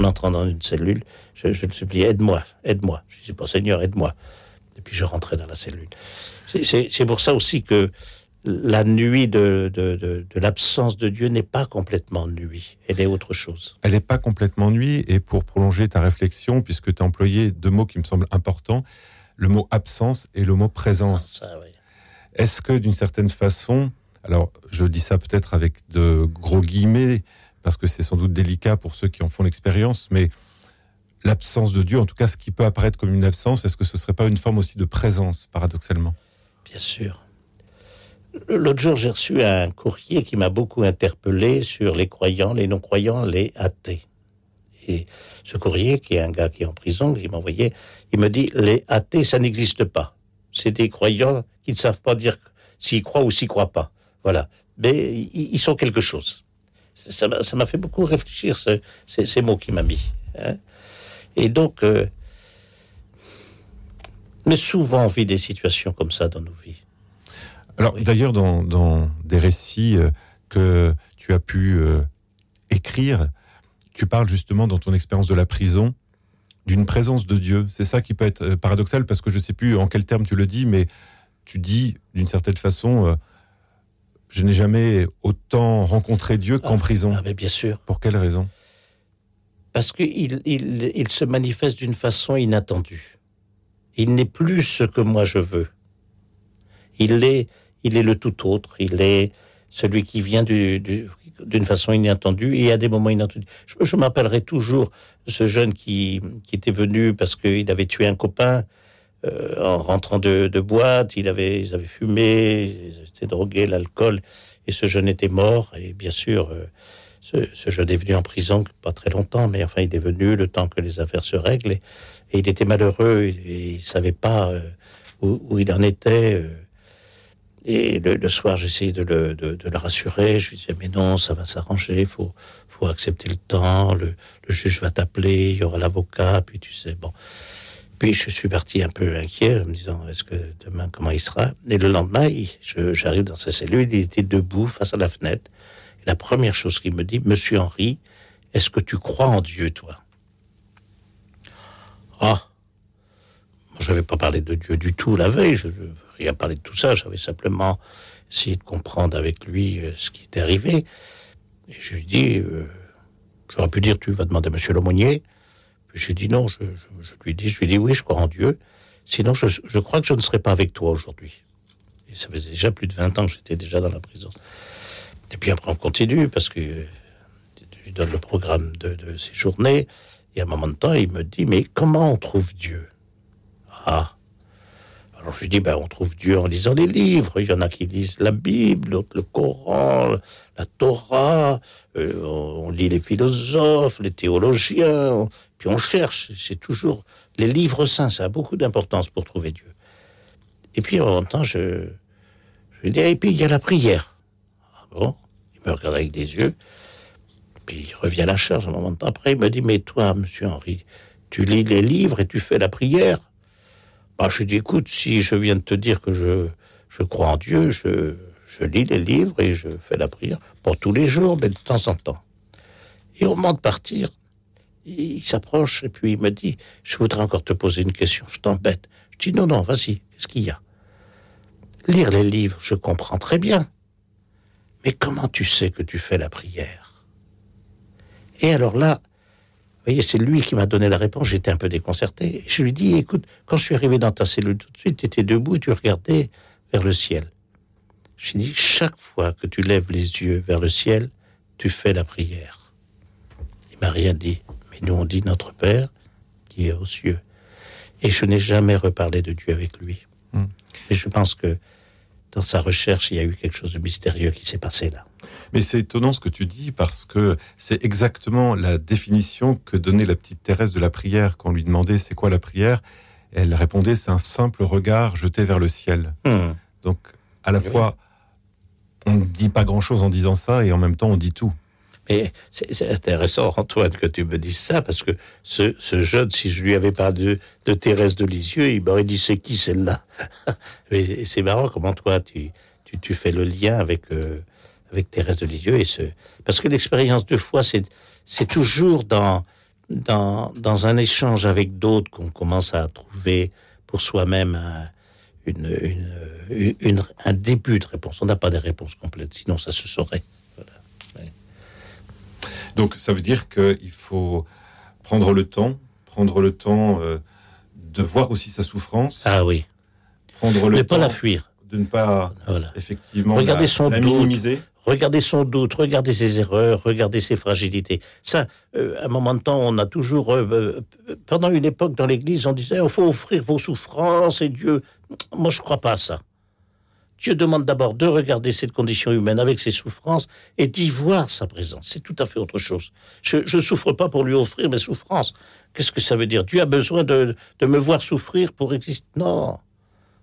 en entrant dans une cellule, je, je le suppliais, aide-moi, aide-moi. Je disais pas, Seigneur, aide-moi. Et puis je rentrais dans la cellule. C'est- pour ça aussi que la nuit de, de, de, de l'absence de Dieu n'est pas complètement nuit. Elle est autre chose. Elle n'est pas complètement nuit. Et pour prolonger ta réflexion, puisque tu as employé deux mots qui me semblent importants, le mot absence et le mot présence. Oui. Est-ce que d'une certaine façon, alors je dis ça peut-être avec de gros guillemets, parce que c'est sans doute délicat pour ceux qui en font l'expérience, mais l'absence de Dieu, en tout cas ce qui peut apparaître comme une absence, est-ce que ce serait pas une forme aussi de présence, paradoxalement? Bien sûr. L'autre jour, j'ai reçu un courrier qui m'a beaucoup interpellé sur les croyants, les non-croyants, les athées. Et ce courrier, qui est un gars qui est en prison, qui m'a envoyé, il me dit les athées, ça n'existe pas. C'est des croyants qui ne savent pas dire s'ils croient ou s'ils croient pas. Voilà. Mais ils sont quelque chose. Ça m'a fait beaucoup réfléchir, ce- ces, ces mots qu'il m'a mis. hein. Et donc, euh, mais souvent on vit des situations comme ça dans nos vies. Alors d'ailleurs, dans, dans des récits euh, que tu as pu euh, écrire, tu parles justement dans ton expérience de la prison d'une présence de Dieu. C'est ça qui peut être euh, paradoxal parce que je sais plus en quel terme tu le dis, mais tu dis d'une certaine façon, je n'ai jamais autant rencontré Dieu qu'en prison. Ah, mais bien sûr. Pour quelle raison? Parce qu'il il, il se manifeste d'une façon inattendue. Il n'est plus ce que moi je veux. Il est, il est le tout autre. Il est celui qui vient du- du- d'une façon inattendue et à des moments inattendus. Je, je m'appellerai toujours ce jeune qui, qui était venu parce qu'il avait tué un copain euh, en rentrant de, boîte. Il avait, ils avaient fumé, ils étaient drogués, l'alcool, et ce jeune était mort. Et bien sûr, euh, ce, jeune est venu en prison pas très longtemps, mais enfin il est venu le temps que les affaires se règlent et, il était malheureux, et, il savait pas euh, où, il en était. et le, soir, j'essayais de le, rassurer. Je lui disais mais non, ça va s'arranger, il faut, faut accepter le temps. Le, le juge va t'appeler, il y aura l'avocat, puis tu sais bon. Puis je suis parti un peu inquiet, en me disant est-ce que demain comment il sera? Et le lendemain, j'arrive dans sa cellule, il était debout face à la fenêtre. Et la première chose qu'il me dit, Monsieur Henri, est-ce que tu crois en Dieu, toi? Ah, je n'avais pas parlé de Dieu du tout la veille. Je n'avais rien parlé de tout ça. J'avais simplement essayé de comprendre avec lui euh, ce qui était arrivé. Et je lui dis, euh, j'aurais pu dire, tu vas demander à Monsieur l'aumônier. Je lui dis je, lui lui dis oui, je crois en Dieu. Sinon, je, crois que je ne serai pas avec toi aujourd'hui. Et ça faisait déjà plus de 20 ans que j'étais déjà dans la prison. Et puis après, on continue parce que euh, je lui donne le programme de, de ses journées. Et à un moment de temps, il me dit, mais comment on trouve Dieu? Ah. Alors je dis, ben, on trouve Dieu en lisant les livres. Il y en a qui lisent la Bible, le Coran, la Torah. Euh, on, lit les philosophes, les théologiens. puis on cherche. C'est toujours les livres saints. Ça a beaucoup d'importance pour trouver Dieu. Et puis en même temps, je, je dis, et puis il y a la prière. Ah bon? Il me regarde avec des yeux. Puis il revient à la charge un moment après. Il me dit, mais toi, monsieur Henri, tu lis les livres et tu fais la prière bah, Je dis, écoute, si je viens de te dire que je, je crois en Dieu, je, je lis les livres et je fais la prière, pas tous les jours, mais de temps en temps. Et au moment de partir, il, s'approche et puis il me dit, je voudrais encore te poser une question, je t'embête. Je dis, non, non, vas-y, qu'est-ce qu'il y a? Lire les livres, je comprends très bien. Mais comment tu sais que tu fais la prière? Et alors là, voyez, c'est lui qui m'a donné la réponse. J'étais un peu déconcerté. Je lui dis, écoute, quand je suis arrivé dans ta cellule tout de suite, tu étais debout et tu regardais vers le ciel. J'ai dit, chaque fois que tu lèves les yeux vers le ciel, tu fais la prière. Il m'a rien dit. Mais nous, on dit notre Père qui est aux cieux. Et je n'ai jamais reparlé de Dieu avec lui. Hmm. Et je pense que dans sa recherche, il y a eu quelque chose de mystérieux qui s'est passé là. Mais c'est étonnant ce que tu dis parce que c'est exactement la définition que donnait la petite Thérèse de la prière quand on lui demandait c'est quoi la prière? Elle répondait c'est un simple regard jeté vers le ciel. Hmm. Donc à la Oui. fois on ne dit pas grand chose en disant ça et en même temps on dit tout. Mais c'est intéressant, Antoine, que tu me dises ça, parce que ce, ce jeune, si je lui avais pas de, de Thérèse de Lisieux, il m'aurait dit c'est qui celle-là? *laughs* Et c'est marrant comment toi, tu, tu, tu fais le lien avec, euh, avec Thérèse de Lisieux. Et ce... Parce que l'expérience de foi, c'est c'est toujours dans, dans, dans un échange avec d'autres qu'on commence à trouver pour soi-même un, une, une, une- un début de réponse. On n'a pas des réponses complètes, sinon ça se saurait. Donc ça veut dire qu'il faut prendre le temps, prendre le temps euh, de voir aussi sa souffrance, Ah oui. prendre le Ne pas la fuir. de ne pas Voilà. effectivement Regardez la, son la minimiser. Regardez son doute, regardez ses erreurs, regardez ses fragilités. Ça, euh, à un moment de temps, on a toujours... euh, euh, pendant une époque, dans l'Église, on disait, il faut offrir vos souffrances et Dieu... Moi, je crois pas à ça. Dieu demande d'abord de regarder cette condition humaine avec ses souffrances et d'y voir sa présence. C'est tout à fait autre chose. Je ne souffre pas pour lui offrir mes souffrances. Qu'est-ce que ça veut dire? Dieu a besoin de, de me voir souffrir pour exister Non.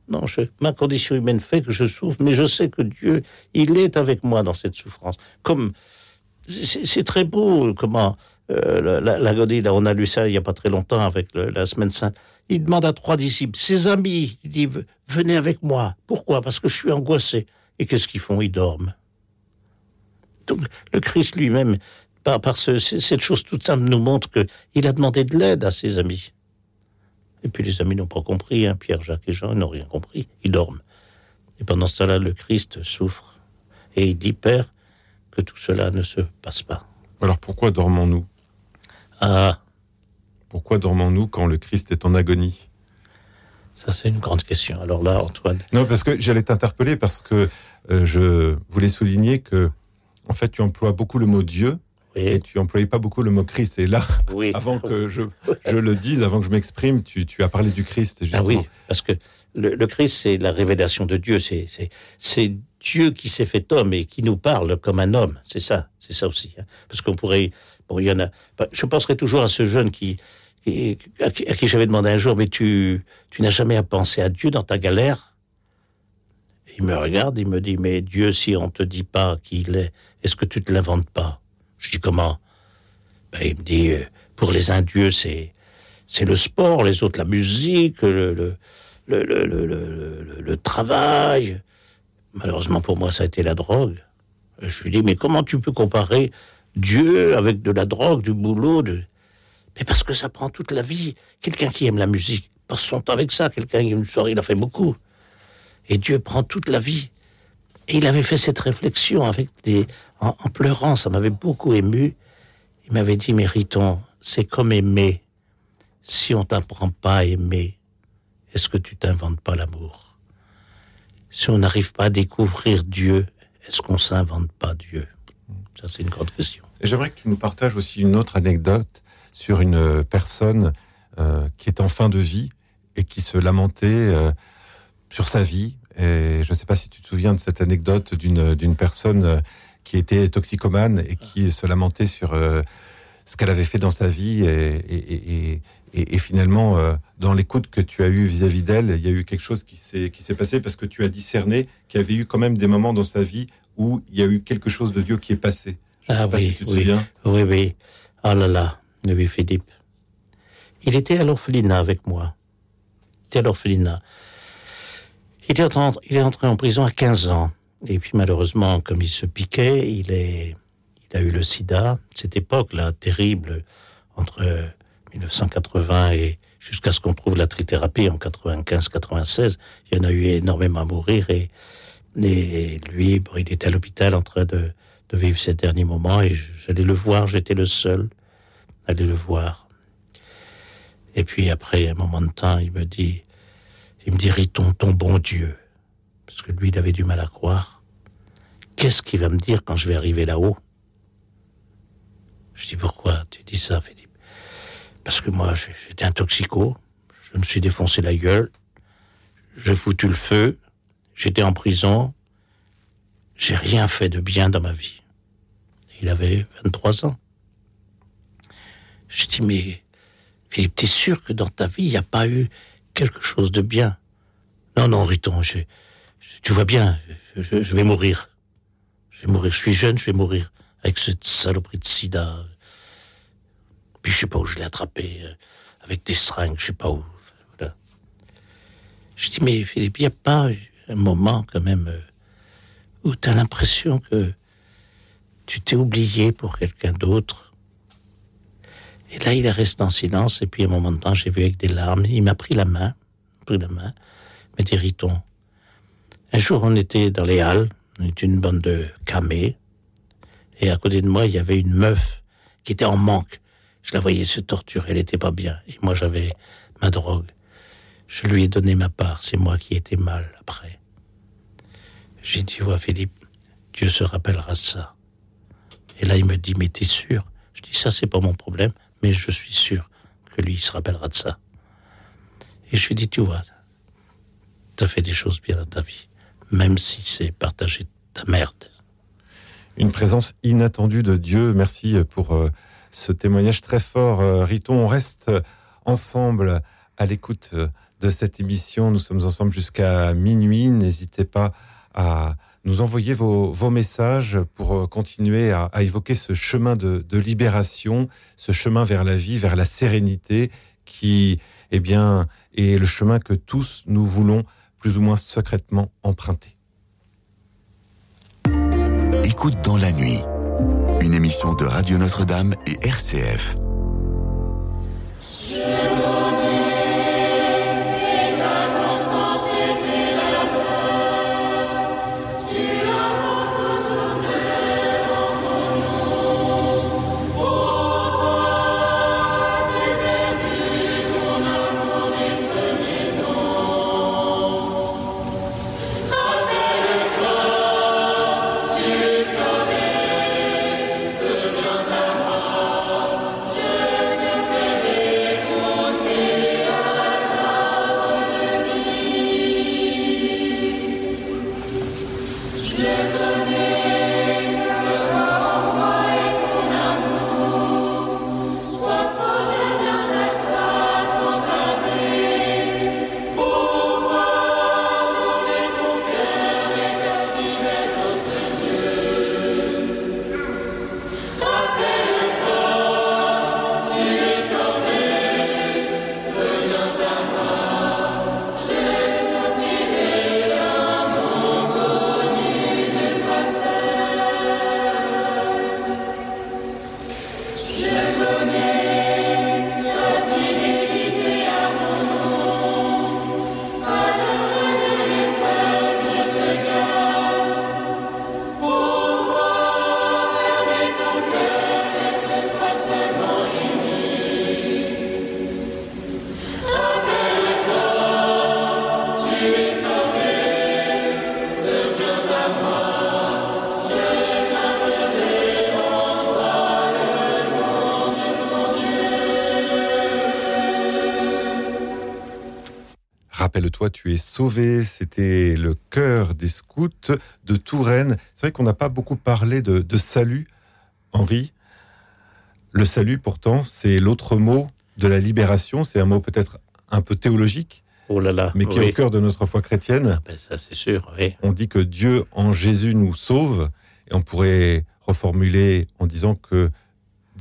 Non, ma condition humaine fait que je souffre, mais je sais que Dieu, il est avec moi dans cette souffrance. Comme c'est très beau comment euh, la, la, on a lu ça il y a pas très longtemps avec la semaine sainte. Il demande à trois disciples, ses amis, il dit venez avec moi. Pourquoi? Parce que je suis angoissé. Et qu'est-ce qu'ils font? Ils dorment. Donc le Christ lui-même, par, cette chose toute simple, nous montre que il a demandé de l'aide à ses amis. Et puis les amis n'ont pas compris, hein, Pierre, Jacques et Jean n'ont rien compris, ils dorment. Et pendant ce temps-là, le Christ souffre. Et il dit, Père, que tout cela ne se passe pas. Alors pourquoi dormons-nous? Ah, Pourquoi dormons-nous quand le Christ est en agonie? Ça c'est une grande question. Alors là, Antoine, Non, parce que j'allais t'interpeller parce que euh, je voulais souligner que en fait tu emploies beaucoup le mot Dieu et tu employais pas beaucoup le mot Christ. Et là, oui. *laughs* avant que je, *laughs* je le dise, avant que je m'exprime, tu, tu as parlé du Christ Ah oui, parce que le, le Christ, c'est la révélation de Dieu. C'est, Dieu qui s'est fait homme et qui nous parle comme un homme. C'est ça, c'est ça aussi. hein. Parce qu'on pourrait, bon, il y en a. bah, Je penserai toujours à ce jeune qui, qui- à qui, j'avais demandé un jour, mais tu, tu n'as jamais à penser à Dieu dans ta galère? Il me regarde, il me dit, mais Dieu, si on te dit pas qui il est, est-ce que tu te l'inventes pas? Je dis comment? Ben, Il me dit, euh, pour les uns, c'est c'est le sport, les autres la musique, le, le, le, le, travail. Malheureusement pour moi, ça a été la drogue. Je lui dis, mais comment tu peux comparer Dieu avec de la drogue, du boulot de... Mais parce que ça prend toute la vie. Quelqu'un qui aime la musique passe son temps avec ça. Quelqu'un qui aime une soirée, il a fait beaucoup. Et Dieu prend toute la vie. Et il avait fait cette réflexion avec des, en, pleurant, ça m'avait beaucoup ému. Il m'avait dit, mais Riton, c'est comme aimer. Si on t'apprend pas à aimer, est-ce que tu t'inventes pas l'amour? Si on n'arrive pas à découvrir Dieu, est-ce qu'on s'invente pas Dieu? Ça, c'est une grande question. J'aimerais que tu nous partages aussi une autre anecdote sur une euh, personne euh, qui est en fin de vie et qui se lamentait euh, sur sa vie. Et je ne sais pas si tu te souviens de cette anecdote d'une personne euh, qui était toxicomane et qui se lamentait sur euh, ce qu'elle avait fait dans sa vie. Et, et- et- finalement, euh, dans l'écoute que tu as eue vis-à-vis d'elle, il y a eu quelque chose qui s'est passé parce que tu as discerné qu'il y avait eu quand même des moments dans sa vie où il y a eu quelque chose de Dieu qui est passé. Je ne sais Ah pas oui, si tu te oui. souviens. Oui, oui. Oh là là, oui, Philippe. Il était à l'orphelinat avec moi. Il était à l'orphelinat. Il est, entré, en prison à 15 ans. Et puis malheureusement, comme il se piquait, il, a eu le sida. Cette époque-là, terrible, entre 1980 et jusqu'à ce qu'on trouve la trithérapie en 95-96, il y en a eu énormément à mourir. Et, lui, il était à l'hôpital en train de, de vivre ces derniers moments et j'allais le voir, j'étais le seul à aller le voir. Et puis après un moment de temps, il me dit, il me dit, Riton, ton bon Dieu, parce que lui, il avait du mal à croire. Qu'est-ce qu'il va me dire quand je vais arriver là-haut? Je dis, pourquoi tu dis ça, Philippe? Parce que moi, j'étais un toxico, je me suis défoncé la gueule, j'ai foutu le feu, j'étais en prison, j'ai rien fait de bien dans ma vie. Il avait 23 ans. Je dis, mais Philippe, t'es sûr que dans ta vie, il n'y a pas eu quelque chose de bien Non, non, Riton, je- tu vois bien, je, vais mourir. Je vais mourir, je suis jeune, je vais mourir avec cette saloperie de sida. Puis je sais pas où je l'ai attrapé, euh, avec des seringues, je sais pas où. Voilà. Je dis, mais Philippe, il n'y a pas un moment quand même euh, où tu as l'impression que tu t'es oublié pour quelqu'un d'autre? Et là, il est resté en silence, et puis à un moment de temps, j'ai vu avec des larmes, il m'a pris la main, pris la main, il m'a dit, Riton, un jour, on était dans les Halles, on était une bande de camés, et à côté de moi, il y avait une meuf qui était en manque. Je la voyais se torturer, elle était pas bien, et moi, j'avais ma drogue. Je lui ai donné ma part, c'est moi qui étais mal après. J'ai dit, vois Philippe, Dieu se rappellera ça. Et là, il me dit, mais t'es sûr? Je dis, ça, c'est pas mon problème, mais je suis sûr que lui, il se rappellera de ça. Et je lui dis, tu vois, t'as fait des choses bien dans ta vie, même si c'est partager ta merde. Une présence inattendue de Dieu. Merci pour euh, ce témoignage très fort. Euh, Riton, on reste ensemble à l'écoute euh, de cette émission. Nous sommes ensemble jusqu'à minuit. N'hésitez pas à nous envoyer vos, messages pour euh, continuer à, évoquer ce chemin de, de libération, ce chemin vers la vie, vers la sérénité, qui eh bien, est le chemin que tous nous voulons plus ou moins secrètement emprunter. Écoute dans la nuit, une émission de Radio Notre-Dame et RCF. Tu es sauvé. C'était le cœur des scouts de Touraine. C'est vrai qu'on n'a pas beaucoup parlé de, de salut, Henri. Le salut, pourtant, c'est l'autre mot de la libération. C'est un mot peut-être un peu théologique, Oh là là. mais qui est au cœur de notre foi chrétienne. Ben, ça, c'est sûr, oui. On dit que Dieu en Jésus nous sauve, et on pourrait reformuler en disant que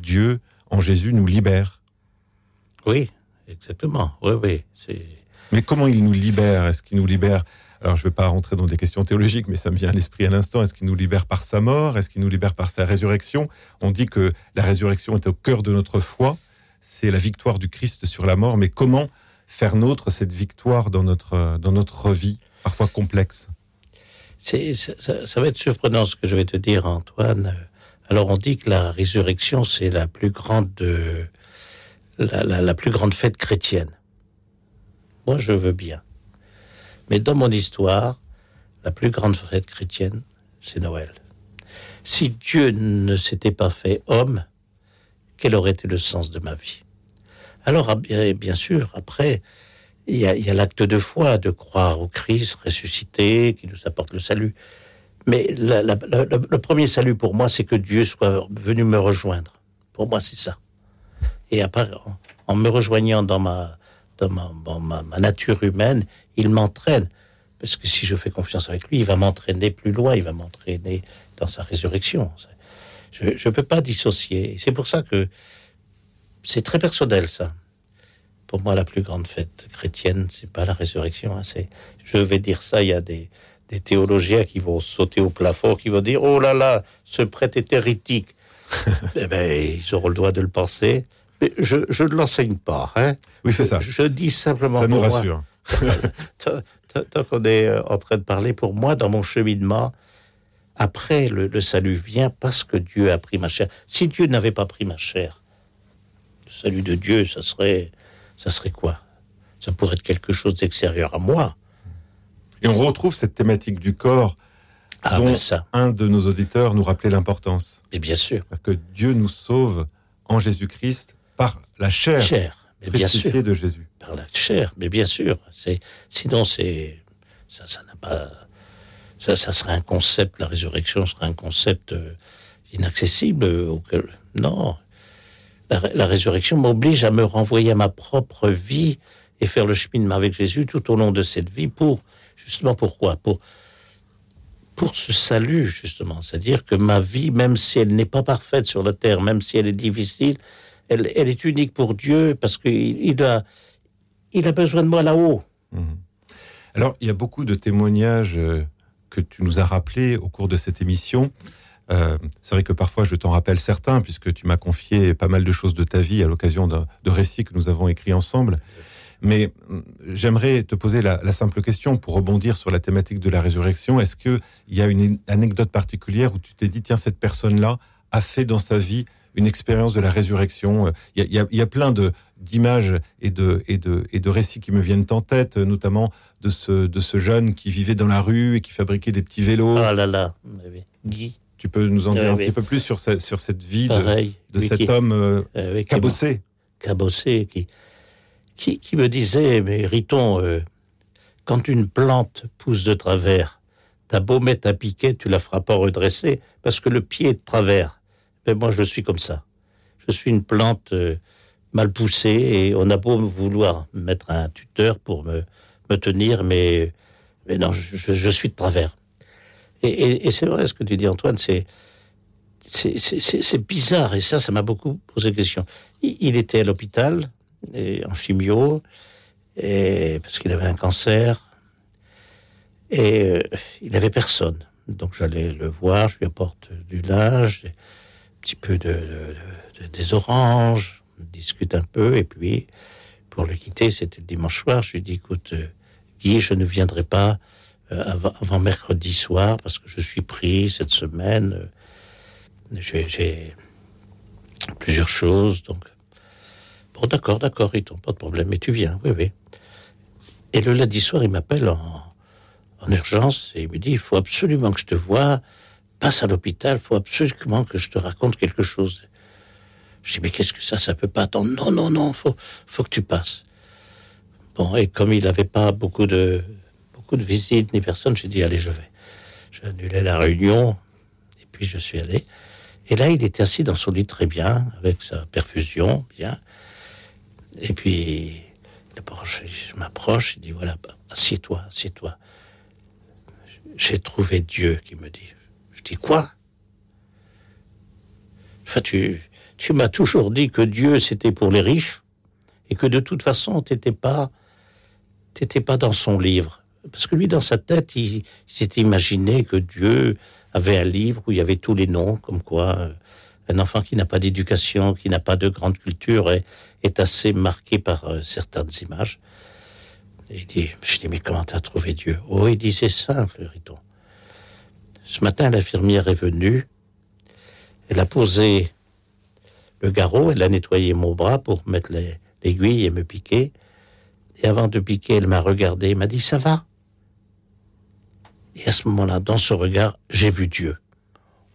Dieu en Jésus nous libère. Oui, exactement. Oui, oui. C'est... Mais comment il nous libère? Est-ce qu'il nous libère? Alors, je ne vais pas rentrer dans des questions théologiques, mais ça me vient à l'esprit à l'instant. Est-ce qu'il nous libère par sa mort? Est-ce qu'il nous libère par sa résurrection? On dit que la résurrection est au cœur de notre foi. C'est la victoire du Christ sur la mort. Mais comment faire nôtre cette victoire dans notre, dans notre vie, parfois complexe? Ça, ça- ça va être surprenant ce que je vais te dire, Antoine. Alors, on dit que la résurrection, c'est la euh, la plus grande fête chrétienne. Moi, je veux bien. Mais dans mon histoire, la plus grande fête chrétienne, c'est Noël. Si Dieu ne s'était pas fait homme, quel aurait été le sens de ma vie? Alors, ah, bien, sûr, après, il y a, l'acte de foi, de croire au Christ ressuscité, qui nous apporte le salut. Mais le, premier salut pour moi, c'est que Dieu soit venu me rejoindre. Pour moi, c'est ça. Et après, en me rejoignant dans ma, dans ma, dans ma- ma nature humaine, il m'entraîne. Parce que si je fais confiance avec lui, il va m'entraîner plus loin, il va m'entraîner dans sa résurrection. Je ne peux pas dissocier. C'est pour ça que c'est très personnel, ça. Pour moi, la plus grande fête chrétienne, c'est pas la résurrection. hein, c'est, je vais dire ça, il y a des, des théologiens qui vont sauter au plafond, qui vont dire Oh là là, ce prêtre est hérétique. *laughs* eh ben, ils auront le droit de le penser. Je, je ne l'enseigne pas. Hein. Oui, c'est ça. Je, je dis simplement. Ça nous moi, rassure. *laughs* tant, qu'on est euh, en train de parler, pour moi, dans mon cheminement, après, le, le salut vient parce que Dieu a pris ma chair. Si Dieu n'avait pas pris ma chair, le salut de Dieu, ça serait, ça serait quoi? Ça pourrait être quelque chose d'extérieur à moi. Et on retrouve cette thématique du corps Ah, dont ben ça. un de nos auditeurs nous rappelait l'importance. Mais bien sûr. Que Dieu nous sauve en Jésus-Christ par la chair, Chair. Mais bien sûr. de Jésus. Par la chair, mais bien sûr. C'est, sinon, c'est, ça, ça n'a pas, ça, ça serait un concept, la résurrection serait un concept euh, inaccessible euh, auquel, non. La résurrection m'oblige à me renvoyer à ma propre vie et faire le cheminement avec Jésus tout au long de cette vie pour, justement, pourquoi? Pour, pour ce salut, justement. C'est-à-dire que ma vie, même si elle n'est pas parfaite sur la terre, même si elle est difficile, elle, est unique pour Dieu parce qu'il il a, il a besoin de moi là-haut. Mhm. Alors, il y a beaucoup de témoignages euh, que tu nous as rappelés au cours de cette émission. Euh, c'est vrai que parfois je t'en rappelle certains, puisque tu m'as confié pas mal de choses de ta vie à l'occasion de, récits que nous avons écrits ensemble. Mais hum, j'aimerais te poser la, la simple question pour rebondir sur la thématique de la résurrection. Est-ce qu'il y a une anecdote particulière où tu t'es dit, tiens, cette personne-là a fait dans sa vie une expérience de la résurrection Euh, Il y a, il y plein de d'images et de, et, de, et de récits qui me viennent en tête, notamment de ce, de ce jeune qui vivait dans la rue et qui fabriquait des petits vélos. Ah là là, oui. Guy, Tu peux nous en dire Oui, un oui. petit peu plus sur, ce- sur cette vie de, pareil. de lui cet qui- homme euh, euh, cabossé cabossé, qui, qui, qui me disait, mais Riton, euh, quand une plante pousse de travers, t'as beau mettre un piquet, tu la feras pas redresser, parce que le pied est de travers. Mais moi, je suis comme ça. Je suis une plante euh, mal poussée, et on a beau vouloir mettre un tuteur pour me, tenir, mais, non, je, suis de travers. Et, c'est vrai ce que tu dis, Antoine, c'est bizarre, et ça, ça m'a beaucoup posé question. Il, il était à l'hôpital, en chimio, parce qu'il avait un cancer, et euh, il n'avait personne. Donc j'allais le voir, je lui apporte du linge, petit peu de, de- de- de- des oranges, on discute un peu, et puis pour le quitter, c'était le dimanche soir, je lui dis, écoute, euh, Guy, je ne viendrai pas euh, avant, mercredi soir, parce que je suis pris cette semaine. euh, j'ai- plusieurs choses, donc. Bon, d'accord, d'accord, Riton, pas de problème, mais tu viens, oui, oui. Et le lundi soir, il m'appelle en, en urgence et il me dit il faut absolument que je te voie, passe à l'hôpital, faut absolument que je te raconte quelque chose. Je dis mais qu'est-ce que ça, ça peut pas attendre? Non, non, non, faut, faut que tu passes. Bon, et comme il n'avait pas beaucoup de, beaucoup de visites ni personne, j'ai dit, allez, je vais. J'ai annulé la réunion, et puis je suis allé. Et là, il était assis dans son lit très bien, avec sa perfusion, bien. Et puis, je m'approche, il dit, voilà, bah, assieds-toi, assieds-toi. J'ai trouvé Dieu, qui me dit. Je dis, quoi? Enfin, tu, tu m'as toujours dit que Dieu, c'était pour les riches, et que de toute façon, tu n'étais pas, pas dans son livre. Parce que lui, dans sa tête, il, s'était imaginé que Dieu avait un livre où il y avait tous les noms, comme quoi euh, un enfant qui n'a pas d'éducation, qui n'a pas de grande culture, est, est assez marqué par euh, certaines images. Et il dit, je dis, mais comment tu as trouvé Dieu? Oh, il c'est simple, Riton. Ce matin, l'infirmière est venue, elle a posé le garrot, elle a nettoyé mon bras pour mettre l'aiguille et me piquer. Et avant de piquer, elle m'a regardé, m'a dit, ça va? Et à ce moment-là, dans ce regard, j'ai vu Dieu.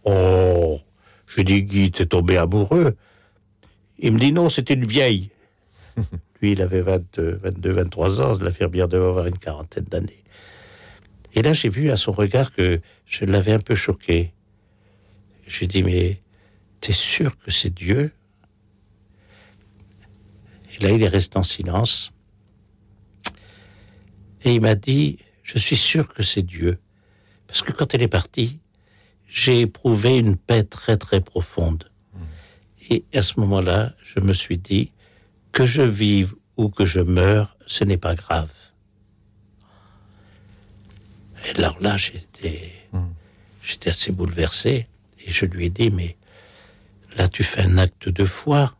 Oh Je dis, Guy, t'es tombé amoureux. Il me dit, non, c'était une vieille. *laughs* Lui, il avait 22, 23 ans, l'infirmière devait avoir une quarantaine d'années. Et là, j'ai vu à son regard que je l'avais un peu choqué. J'ai dit, mais t'es sûr que c'est Dieu? Et là, il est resté en silence. Et il m'a dit, je suis sûr que c'est Dieu. Parce que quand elle est partie, j'ai éprouvé une paix très très profonde. Et à ce moment-là, je me suis dit, que je vive ou que je meure, ce n'est pas grave. Et alors là, j'étais, j'étais assez bouleversé. Et je lui ai dit, mais là, tu fais un acte de foi.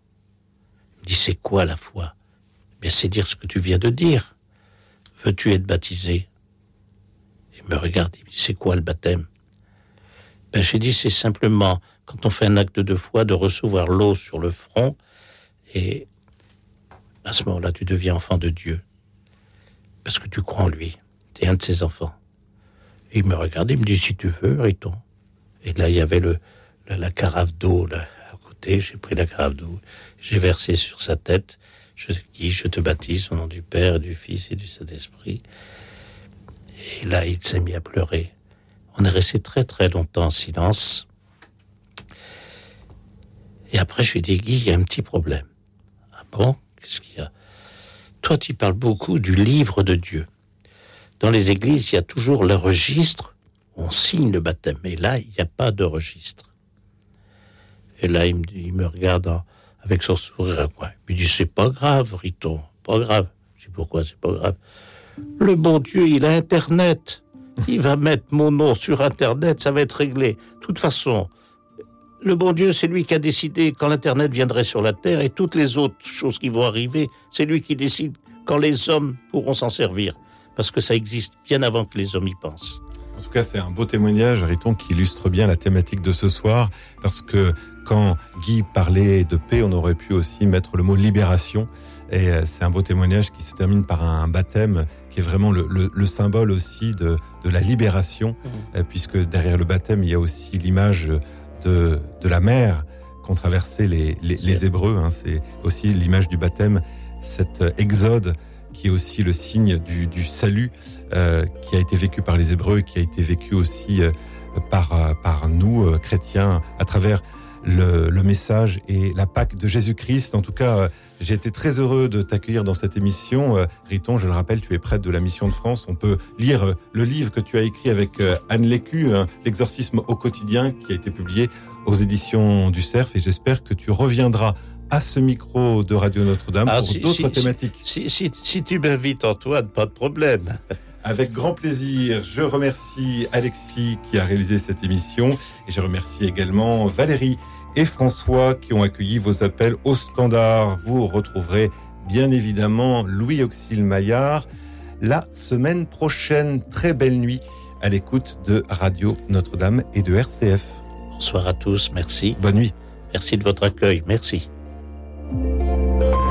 Il me dit, c'est quoi la foi? Bien, c'est dire ce que tu viens de dire. Veux-tu être baptisé? Il me regarde, il me dit, c'est quoi le baptême? Ben, J'ai dit, c'est simplement, quand on fait un acte de foi, de recevoir l'eau sur le front. Et à ce moment-là, tu deviens enfant de Dieu. Parce que tu crois en lui. Tu es un de ses enfants. Il me regarde, il me dit, si tu veux, Riton. Et là, il y avait le, la, carafe d'eau là, à côté. J'ai pris la carafe d'eau, j'ai versé sur sa tête. Je je te baptise au nom du Père, du Fils et du Saint-Esprit. Et là, il s'est mis à pleurer. On est resté très très longtemps en silence. Et après, je lui ai dit, Guy, il y a un petit problème. Ah bon? Qu'est-ce qu'il y a? Toi, tu parles beaucoup du livre de Dieu. Dans les églises, il y a toujours le registre on signe le baptême. Et là, il n'y a pas de registre. Et là, il me, il me regarde avec son sourire Il me dit, c'est pas grave, Riton, pas grave. Je dis, pourquoi c'est pas grave? Le bon Dieu, il a Internet. Il va mettre mon nom sur Internet, ça va être réglé. De toute façon, le bon Dieu, c'est lui qui a décidé quand l'Internet viendrait sur la Terre et toutes les autres choses qui vont arriver, c'est lui qui décide quand les hommes pourront s'en servir. Parce que ça existe bien avant que les hommes y pensent. En tout cas, c'est un beau témoignage, Riton, qui illustre bien la thématique de ce soir, parce que quand Guy parlait de paix, on aurait pu aussi mettre le mot libération. Et euh, c'est un beau témoignage qui se termine par un baptême qui est vraiment le, symbole aussi de, la libération, mmh. euh, puisque derrière le baptême, il y a aussi l'image de, la mer qu'ont traversé les, les, Hébreux. Hein. C'est aussi l'image du baptême, cet exode qui est aussi le signe du, salut euh, qui a été vécu par les Hébreux, qui a été vécu aussi euh, par, euh, par nous, chrétiens, à travers le, message et la Pâque de Jésus-Christ. En tout cas, j'ai été très heureux de t'accueillir dans cette émission. Riton, je le rappelle, tu es prêtre de la Mission de France. On peut lire le livre que tu as écrit avec Anne Lécu, hein, L'exorcisme au quotidien, qui a été publié aux éditions du Cerf. Et j'espère que tu reviendras à ce micro de Radio Notre-Dame ah, pour d'autres thématiques. Si, si tu m'invites, Antoine, pas de problème. *laughs* Avec grand plaisir, je remercie Alexis qui a réalisé cette émission et je remercie également Valérie et François qui ont accueilli vos appels au standard. Vous retrouverez bien évidemment Louis Auxil Maillard la semaine prochaine. Très belle nuit à l'écoute de Radio Notre-Dame et de RCF. Bonsoir à tous, merci. Bonne nuit. Merci de votre accueil, merci. Thank you.